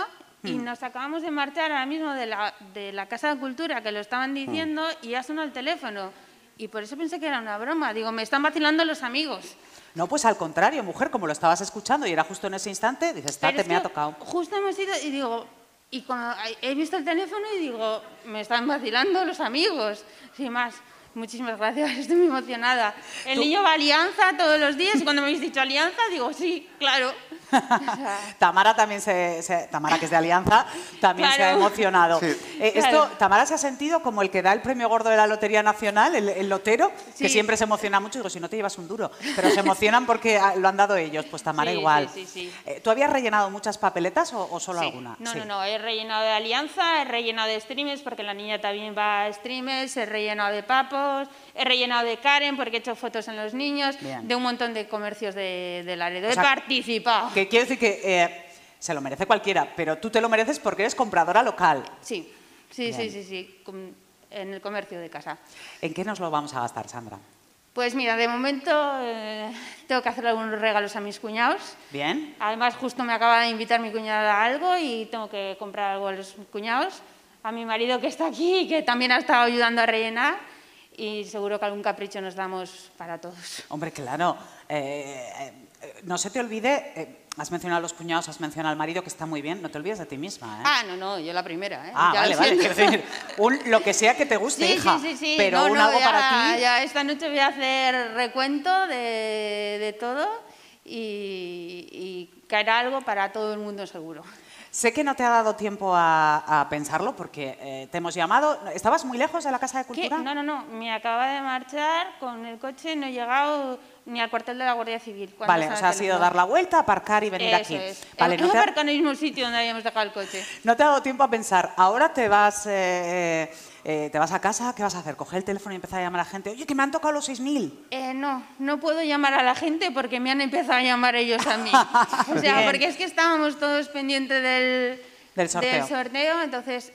R: y
B: Hmm.
R: nos acabamos de marchar ahora mismo de la, de la Casa de Cultura, que lo estaban diciendo, y ha sonado el teléfono. Y por eso pensé que era una broma. Digo, me están vacilando los amigos.
B: No, pues al contrario, mujer, como lo estabas escuchando y era justo en ese instante, dices,
R: es
B: me ha tocado.
R: Justo hemos ido y digo, y cuando he visto el teléfono y digo, me están vacilando los amigos. Sin más, muchísimas gracias, [LAUGHS] estoy muy emocionada. El niño va a Alianza todos los días y cuando me habéis dicho Alianza, digo, sí, claro. [LAUGHS]
B: Tamara también se, se- Tamara que es de Alianza, también se ha emocionado.
R: Sí.
B: Eh, esto. Tamara se ha sentido como el que da el premio gordo de la Lotería Nacional, el, el lotero, que siempre se emociona mucho. Digo, si no te llevas un duro, pero se emocionan porque ah, lo han dado ellos. Pues Tamara
R: Sí,
B: igual.
R: sí, sí, sí.
B: Eh, ¿Tú habías rellenado muchas papeletas o, o solo
R: Sí.
B: alguna?
R: No,
B: Sí.
R: no, no, he rellenado de Alianza, he rellenado de streamers porque la niña también va a streamers, he rellenado de papos, he rellenado de Karen porque he hecho fotos en los niños,
B: Bien.
R: de un montón de comercios de, de Laredo.
B: O
R: He
B: sea,
R: participado.
B: Que quiere decir que eh, se lo merece cualquiera, pero tú te lo mereces porque eres compradora local.
R: Sí, sí, sí,
B: Bien.
R: sí, sí, com- en el comercio de casa.
B: ¿En qué nos lo vamos a gastar, Sandra?
R: Pues mira, de momento eh, tengo que hacer algunos regalos a mis cuñados.
B: Bien.
R: Además, justo me acaba de invitar mi cuñada a algo y tengo que comprar algo a los cuñados. A mi marido que está aquí y que también ha estado ayudando a rellenar. Y seguro que algún capricho nos damos para todos.
B: Hombre, claro. eh, eh, no se te olvide, eh, has mencionado a los cuñados, has mencionado al marido, que está muy bien, no te olvides de ti misma. ¿eh?
R: Ah, no, no, yo la primera. ¿eh?
B: Ah,
R: Ya
B: vale, vale. Quiero decir, un- lo que sea que te guste,
R: Sí,
B: hija.
R: sí, sí, sí.
B: Pero
R: No,
B: un
R: no,
B: algo
R: ya-
B: para ti.
R: ya esta noche voy a hacer recuento de, de todo y, y caerá algo para todo el mundo seguro.
B: Sé que no te ha dado tiempo a, a pensarlo porque eh, te hemos llamado. ¿Estabas muy lejos de la Casa de
R: ¿Qué?
B: Cultura?
R: No, no, no. Me acaba de marchar con el coche, no he llegado ni al cuartel de la Guardia Civil.
B: Vale, o sea,
R: el
B: has ido a
R: teléfono.
B: dar la vuelta, aparcar y venir
R: Eso
B: aquí.
R: es.
B: Vale, no te, ha,
R: aparcado en el mismo sitio donde habíamos dejado el coche.
B: no te ha dado tiempo a pensar. Ahora te vas, eh, eh, te vas a casa, ¿qué vas a hacer? Coger el teléfono y empezar a llamar a la gente. Oye, que me han tocado los 6.000.
R: Eh, no, no puedo llamar a la gente porque me han empezado a llamar ellos a mí. [LAUGHS] O sea, porque es que estábamos todos pendientes del,
B: Del sorteo.
R: sorteo, entonces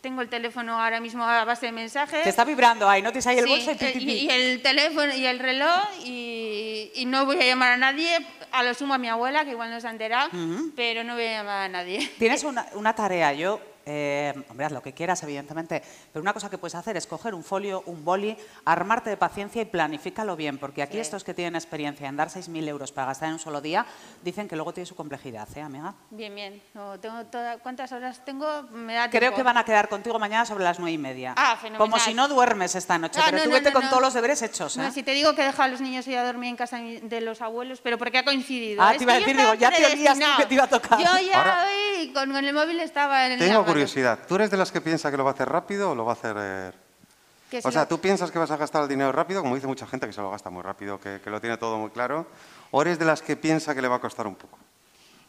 R: tengo el teléfono ahora mismo a base de mensajes.
B: Te está vibrando ahí, ¿no tienes ahí el
R: Sí,
B: bolso y pi,
R: eh,
B: pi,
R: y,
B: pi?
R: y el teléfono y el reloj y, y no voy a llamar a nadie, a lo sumo a mi abuela, que igual no se ha enterado, pero no voy a llamar a nadie.
B: Tienes [LAUGHS] una, una tarea, yo, eh, hombre, haz lo que quieras, evidentemente, pero una cosa que puedes hacer es coger un folio, un boli, armarte de paciencia y planifícalo bien, porque aquí
R: Sí.
B: estos que tienen experiencia en dar 6.000 euros para gastar en un solo día, dicen que luego tiene su complejidad, ¿eh, amiga?
R: Bien, bien. No, tengo toda- ¿Cuántas horas tengo? Me da
B: Creo que van a quedar contigo mañana sobre las nueve y media.
R: Ah, fenomenal.
B: Como si no duermes esta noche,
R: Ah,
B: pero
R: no,
B: tú
R: no,
B: vete
R: no,
B: con
R: no.
B: todos los deberes hechos, ¿eh?
R: No, si te digo que he dejado a los niños ir a dormir en casa de los abuelos, pero porque ha coincidido.
B: Ah,
R: Es
B: te iba a decir, digo, ya te olías que te iba a tocar.
R: Yo ya
A: Ahora-
R: hoy con, con el móvil estaba en el
A: Tengo
R: llamado.
A: Curiosidad. ¿Tú eres de las que piensa que lo va a hacer rápido o lo va a hacer...? eh, O sea,
R: lo-
A: ¿tú piensas que vas a gastar el dinero rápido? Como dice mucha gente que se lo gasta muy rápido, que, que lo tiene todo muy claro. ¿O eres de las que piensa que le va a costar un poco?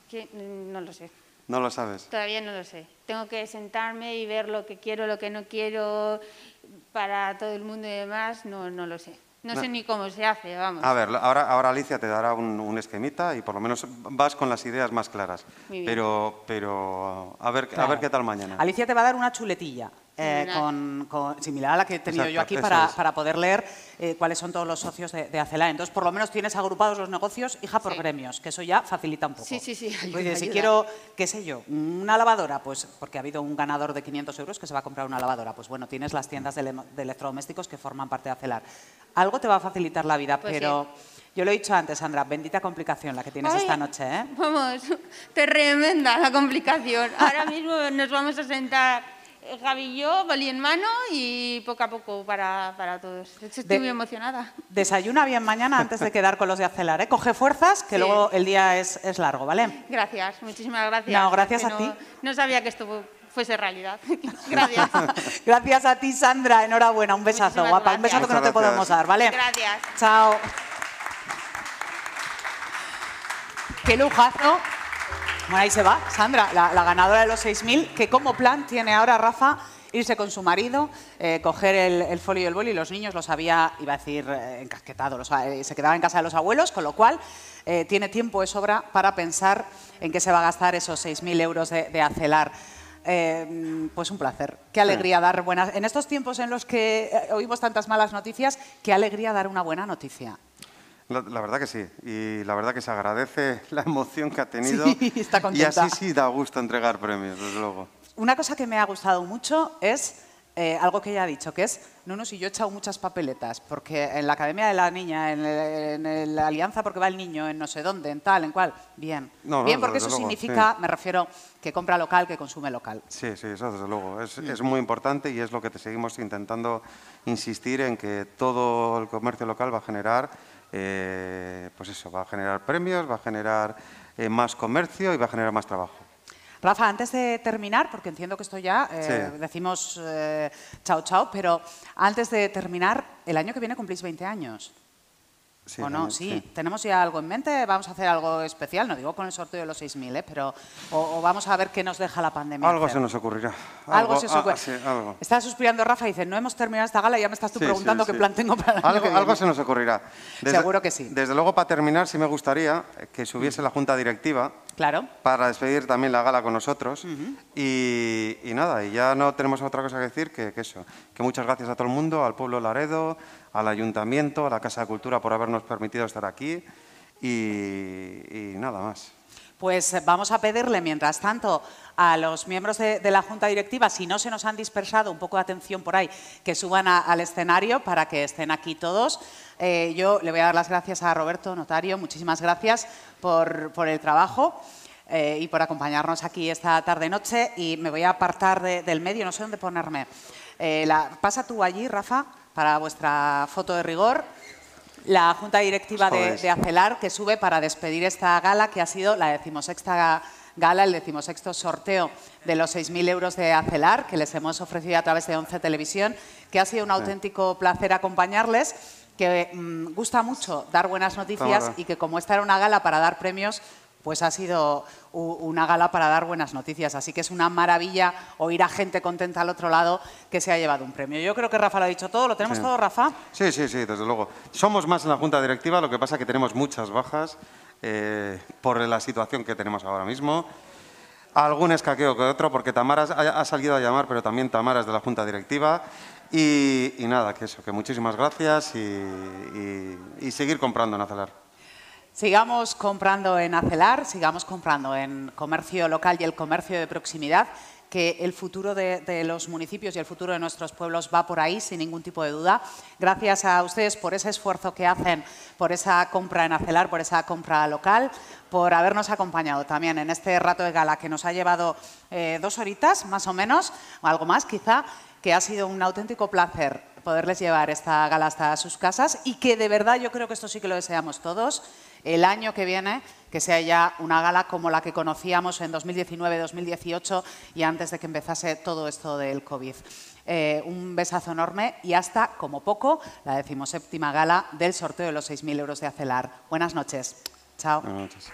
R: que, mm, no lo sé.
A: No lo sabes.
R: Todavía no lo sé. Tengo que sentarme y ver lo que quiero, lo que no quiero para todo el mundo y demás. No, no lo sé. No,
A: No.
R: sé ni cómo se hace, vamos.
A: A ver, ahora, ahora Alicia te dará un, un esquemita y por lo menos vas con las ideas más claras.
R: Muy bien.
A: Pero, pero a, ver, a ver qué tal mañana.
B: Alicia te va a dar una chuletilla. Eh, con, con- similar a la que he tenido yo aquí para,
A: es.
B: para poder leer eh, cuáles son todos los socios de, de Acela. Entonces, por lo menos tienes agrupados los negocios, hija, por
R: Sí.
B: gremios, que eso ya facilita un poco.
R: Sí, sí, sí, ayuda,
B: Oye, si
R: ayuda.
B: quiero, qué sé yo, una lavadora, pues porque ha habido un ganador de 500 euros que se va a comprar una lavadora. Pues bueno, tienes las tiendas de, ele- de electrodomésticos que forman parte de Acelar. Algo te va a facilitar la vida,
R: Pues
B: pero yo lo he dicho antes, Sandra, bendita complicación la que tienes
R: Ay.
B: esta noche, ¿eh?
R: Vamos, [LAUGHS] tremenda la complicación. Ahora mismo nos vamos a sentar eh, Javi y yo, boli en mano y poco a poco para, para todos. De hecho, Estoy
B: De-
R: muy emocionada.
B: Desayuna bien mañana antes de quedar con los de Acelar, ¿eh? Coge fuerzas, que
R: Sí.
B: luego el día es, es largo, ¿vale?
R: Gracias, muchísimas gracias.
B: No, gracias a
R: no-
B: ti.
R: No sabía que esto fuese realidad. [LAUGHS] [LAUGHS] gracias.
B: Gracias a ti, Sandra. Enhorabuena. Un besazo,
R: Muchísimas
B: guapa. Un besazo que no te podemos dar, ¿vale?
R: Gracias.
B: Chao. Qué lujazo. Bueno, ahí se va, Sandra, la, la ganadora de los 6.000, que como plan tiene ahora Rafa irse con su marido, eh, coger el, el folio y el boli, y los niños los había, iba a decir, eh, encasquetado, los eh, se quedaba en casa de los abuelos, con lo cual eh, tiene tiempo de sobra para pensar en qué se va a gastar esos 6.000 euros de, de acelar. Pues un placer. Qué alegría dar buenas. En estos tiempos en los que oímos tantas malas noticias, qué alegría dar una buena noticia.
A: La, la verdad que sí. Y la verdad que se agradece [LAUGHS] la emoción que ha tenido.
B: Sí, está
A: y
B: contenta.
A: así sí da gusto entregar premios, desde luego.
B: Una cosa que me ha gustado mucho es eh, algo que ella ha dicho, que es, no, no, si yo he echado muchas papeletas, porque en la Academia de la Niña, en, el- en la Alianza porque va el niño, en no sé dónde, en tal, en cual, bien.
A: No, no,
B: bien, porque
A: desde
B: eso
A: luego,
B: significa,
A: sí.
B: me refiero, que compra local, que consume local.
A: Sí, sí, eso desde luego. Es,
B: Mm.
A: es muy importante y es lo que te seguimos intentando insistir en que todo el comercio local va a generar, eh, pues eso, va a generar premios, va a generar eh, más comercio y va a generar más trabajo.
B: Rafa, antes de terminar, porque entiendo que esto ya eh,
A: Sí.
B: decimos chao, chao, pero antes de terminar, el año que viene cumplís 20 años.
A: Sí,
B: ¿O no?
A: también,
B: Sí. ¿Tenemos ya algo en mente? ¿Vamos a hacer algo especial? No digo con el sorteo de los 6.000, ¿eh? pero o, o vamos a ver qué nos deja la pandemia.
A: Algo se nos ocurrirá.
B: Algo se os
A: ah,
B: ocurre.
A: sí, algo.
B: Está suspirando Rafa y dice, no hemos terminado esta gala y ya me estás tú preguntando qué plan tengo para
A: Algo, algo se nos ocurrirá. [LAUGHS]
B: Seguro que sí.
A: Desde luego, para terminar, sí me gustaría que subiese la Junta Directiva
B: Claro.
A: para despedir también la gala con nosotros. y, y nada, y ya no tenemos otra cosa que decir que, que eso. Que muchas gracias a todo el mundo, al pueblo Laredo, al ayuntamiento, a la Casa de Cultura por habernos permitido estar aquí. Y, y nada más.
B: Pues eh, vamos a pedirle, mientras tanto, a los miembros de, la Junta Directiva, si no se nos han dispersado, un poco de atención por ahí, que suban al escenario para que estén aquí todos. Eh, yo le voy a dar las gracias a Roberto, notario, muchísimas gracias por, por el trabajo. eh, y por acompañarnos aquí esta tarde-noche. Y me voy a apartar de- del medio, no sé dónde ponerme. La- pasa tú allí, Rafa, para vuestra foto de rigor la Junta Directiva de, Acelar que sube para despedir esta gala que ha sido la decimosexta gala, el decimosexto sorteo de los 6.000 euros de Acelar que les hemos ofrecido a través de 11 Televisión, que ha sido un auténtico placer acompañarles, que mm, gusta mucho dar buenas noticias y que como esta era una gala para dar premios, pues ha sido una gala para dar buenas noticias. Así que es una maravilla oír a gente contenta al otro lado que se ha llevado un premio. Yo creo que Rafa lo ha dicho todo. ¿Lo tenemos
A: Sí.
B: todo, Rafa?
A: Sí, sí, sí, desde luego. Somos más en la Junta Directiva, lo que pasa es que tenemos muchas bajas eh, por la situación que tenemos ahora mismo. Algún escaqueo que otro, porque Tamara ha, salido a llamar, pero también Tamara es de la Junta Directiva. Y, y nada, que eso, que muchísimas gracias y, y- y seguir comprando en Acelar.
B: Sigamos comprando en Acelar, sigamos comprando en comercio local y el comercio de proximidad, que el futuro de, de los municipios y el futuro de nuestros pueblos va por ahí, sin ningún tipo de duda. Gracias a ustedes por ese esfuerzo que hacen, por esa compra en Acelar, por esa compra local, por habernos acompañado también en este rato de gala que nos ha llevado eh, dos horitas, más o menos, o algo más quizá, que ha sido un auténtico placer poderles llevar esta gala hasta sus casas y que de verdad yo creo que esto sí que lo deseamos todos. El año que viene, que sea ya una gala como la que conocíamos en 2019-2018 y antes de que empezase todo esto del COVID. Eh, un besazo enorme y hasta, como poco, la decimoséptima gala del sorteo de los 6.000 euros de Acelar. Buenas noches. Chao.
A: Buenas noches.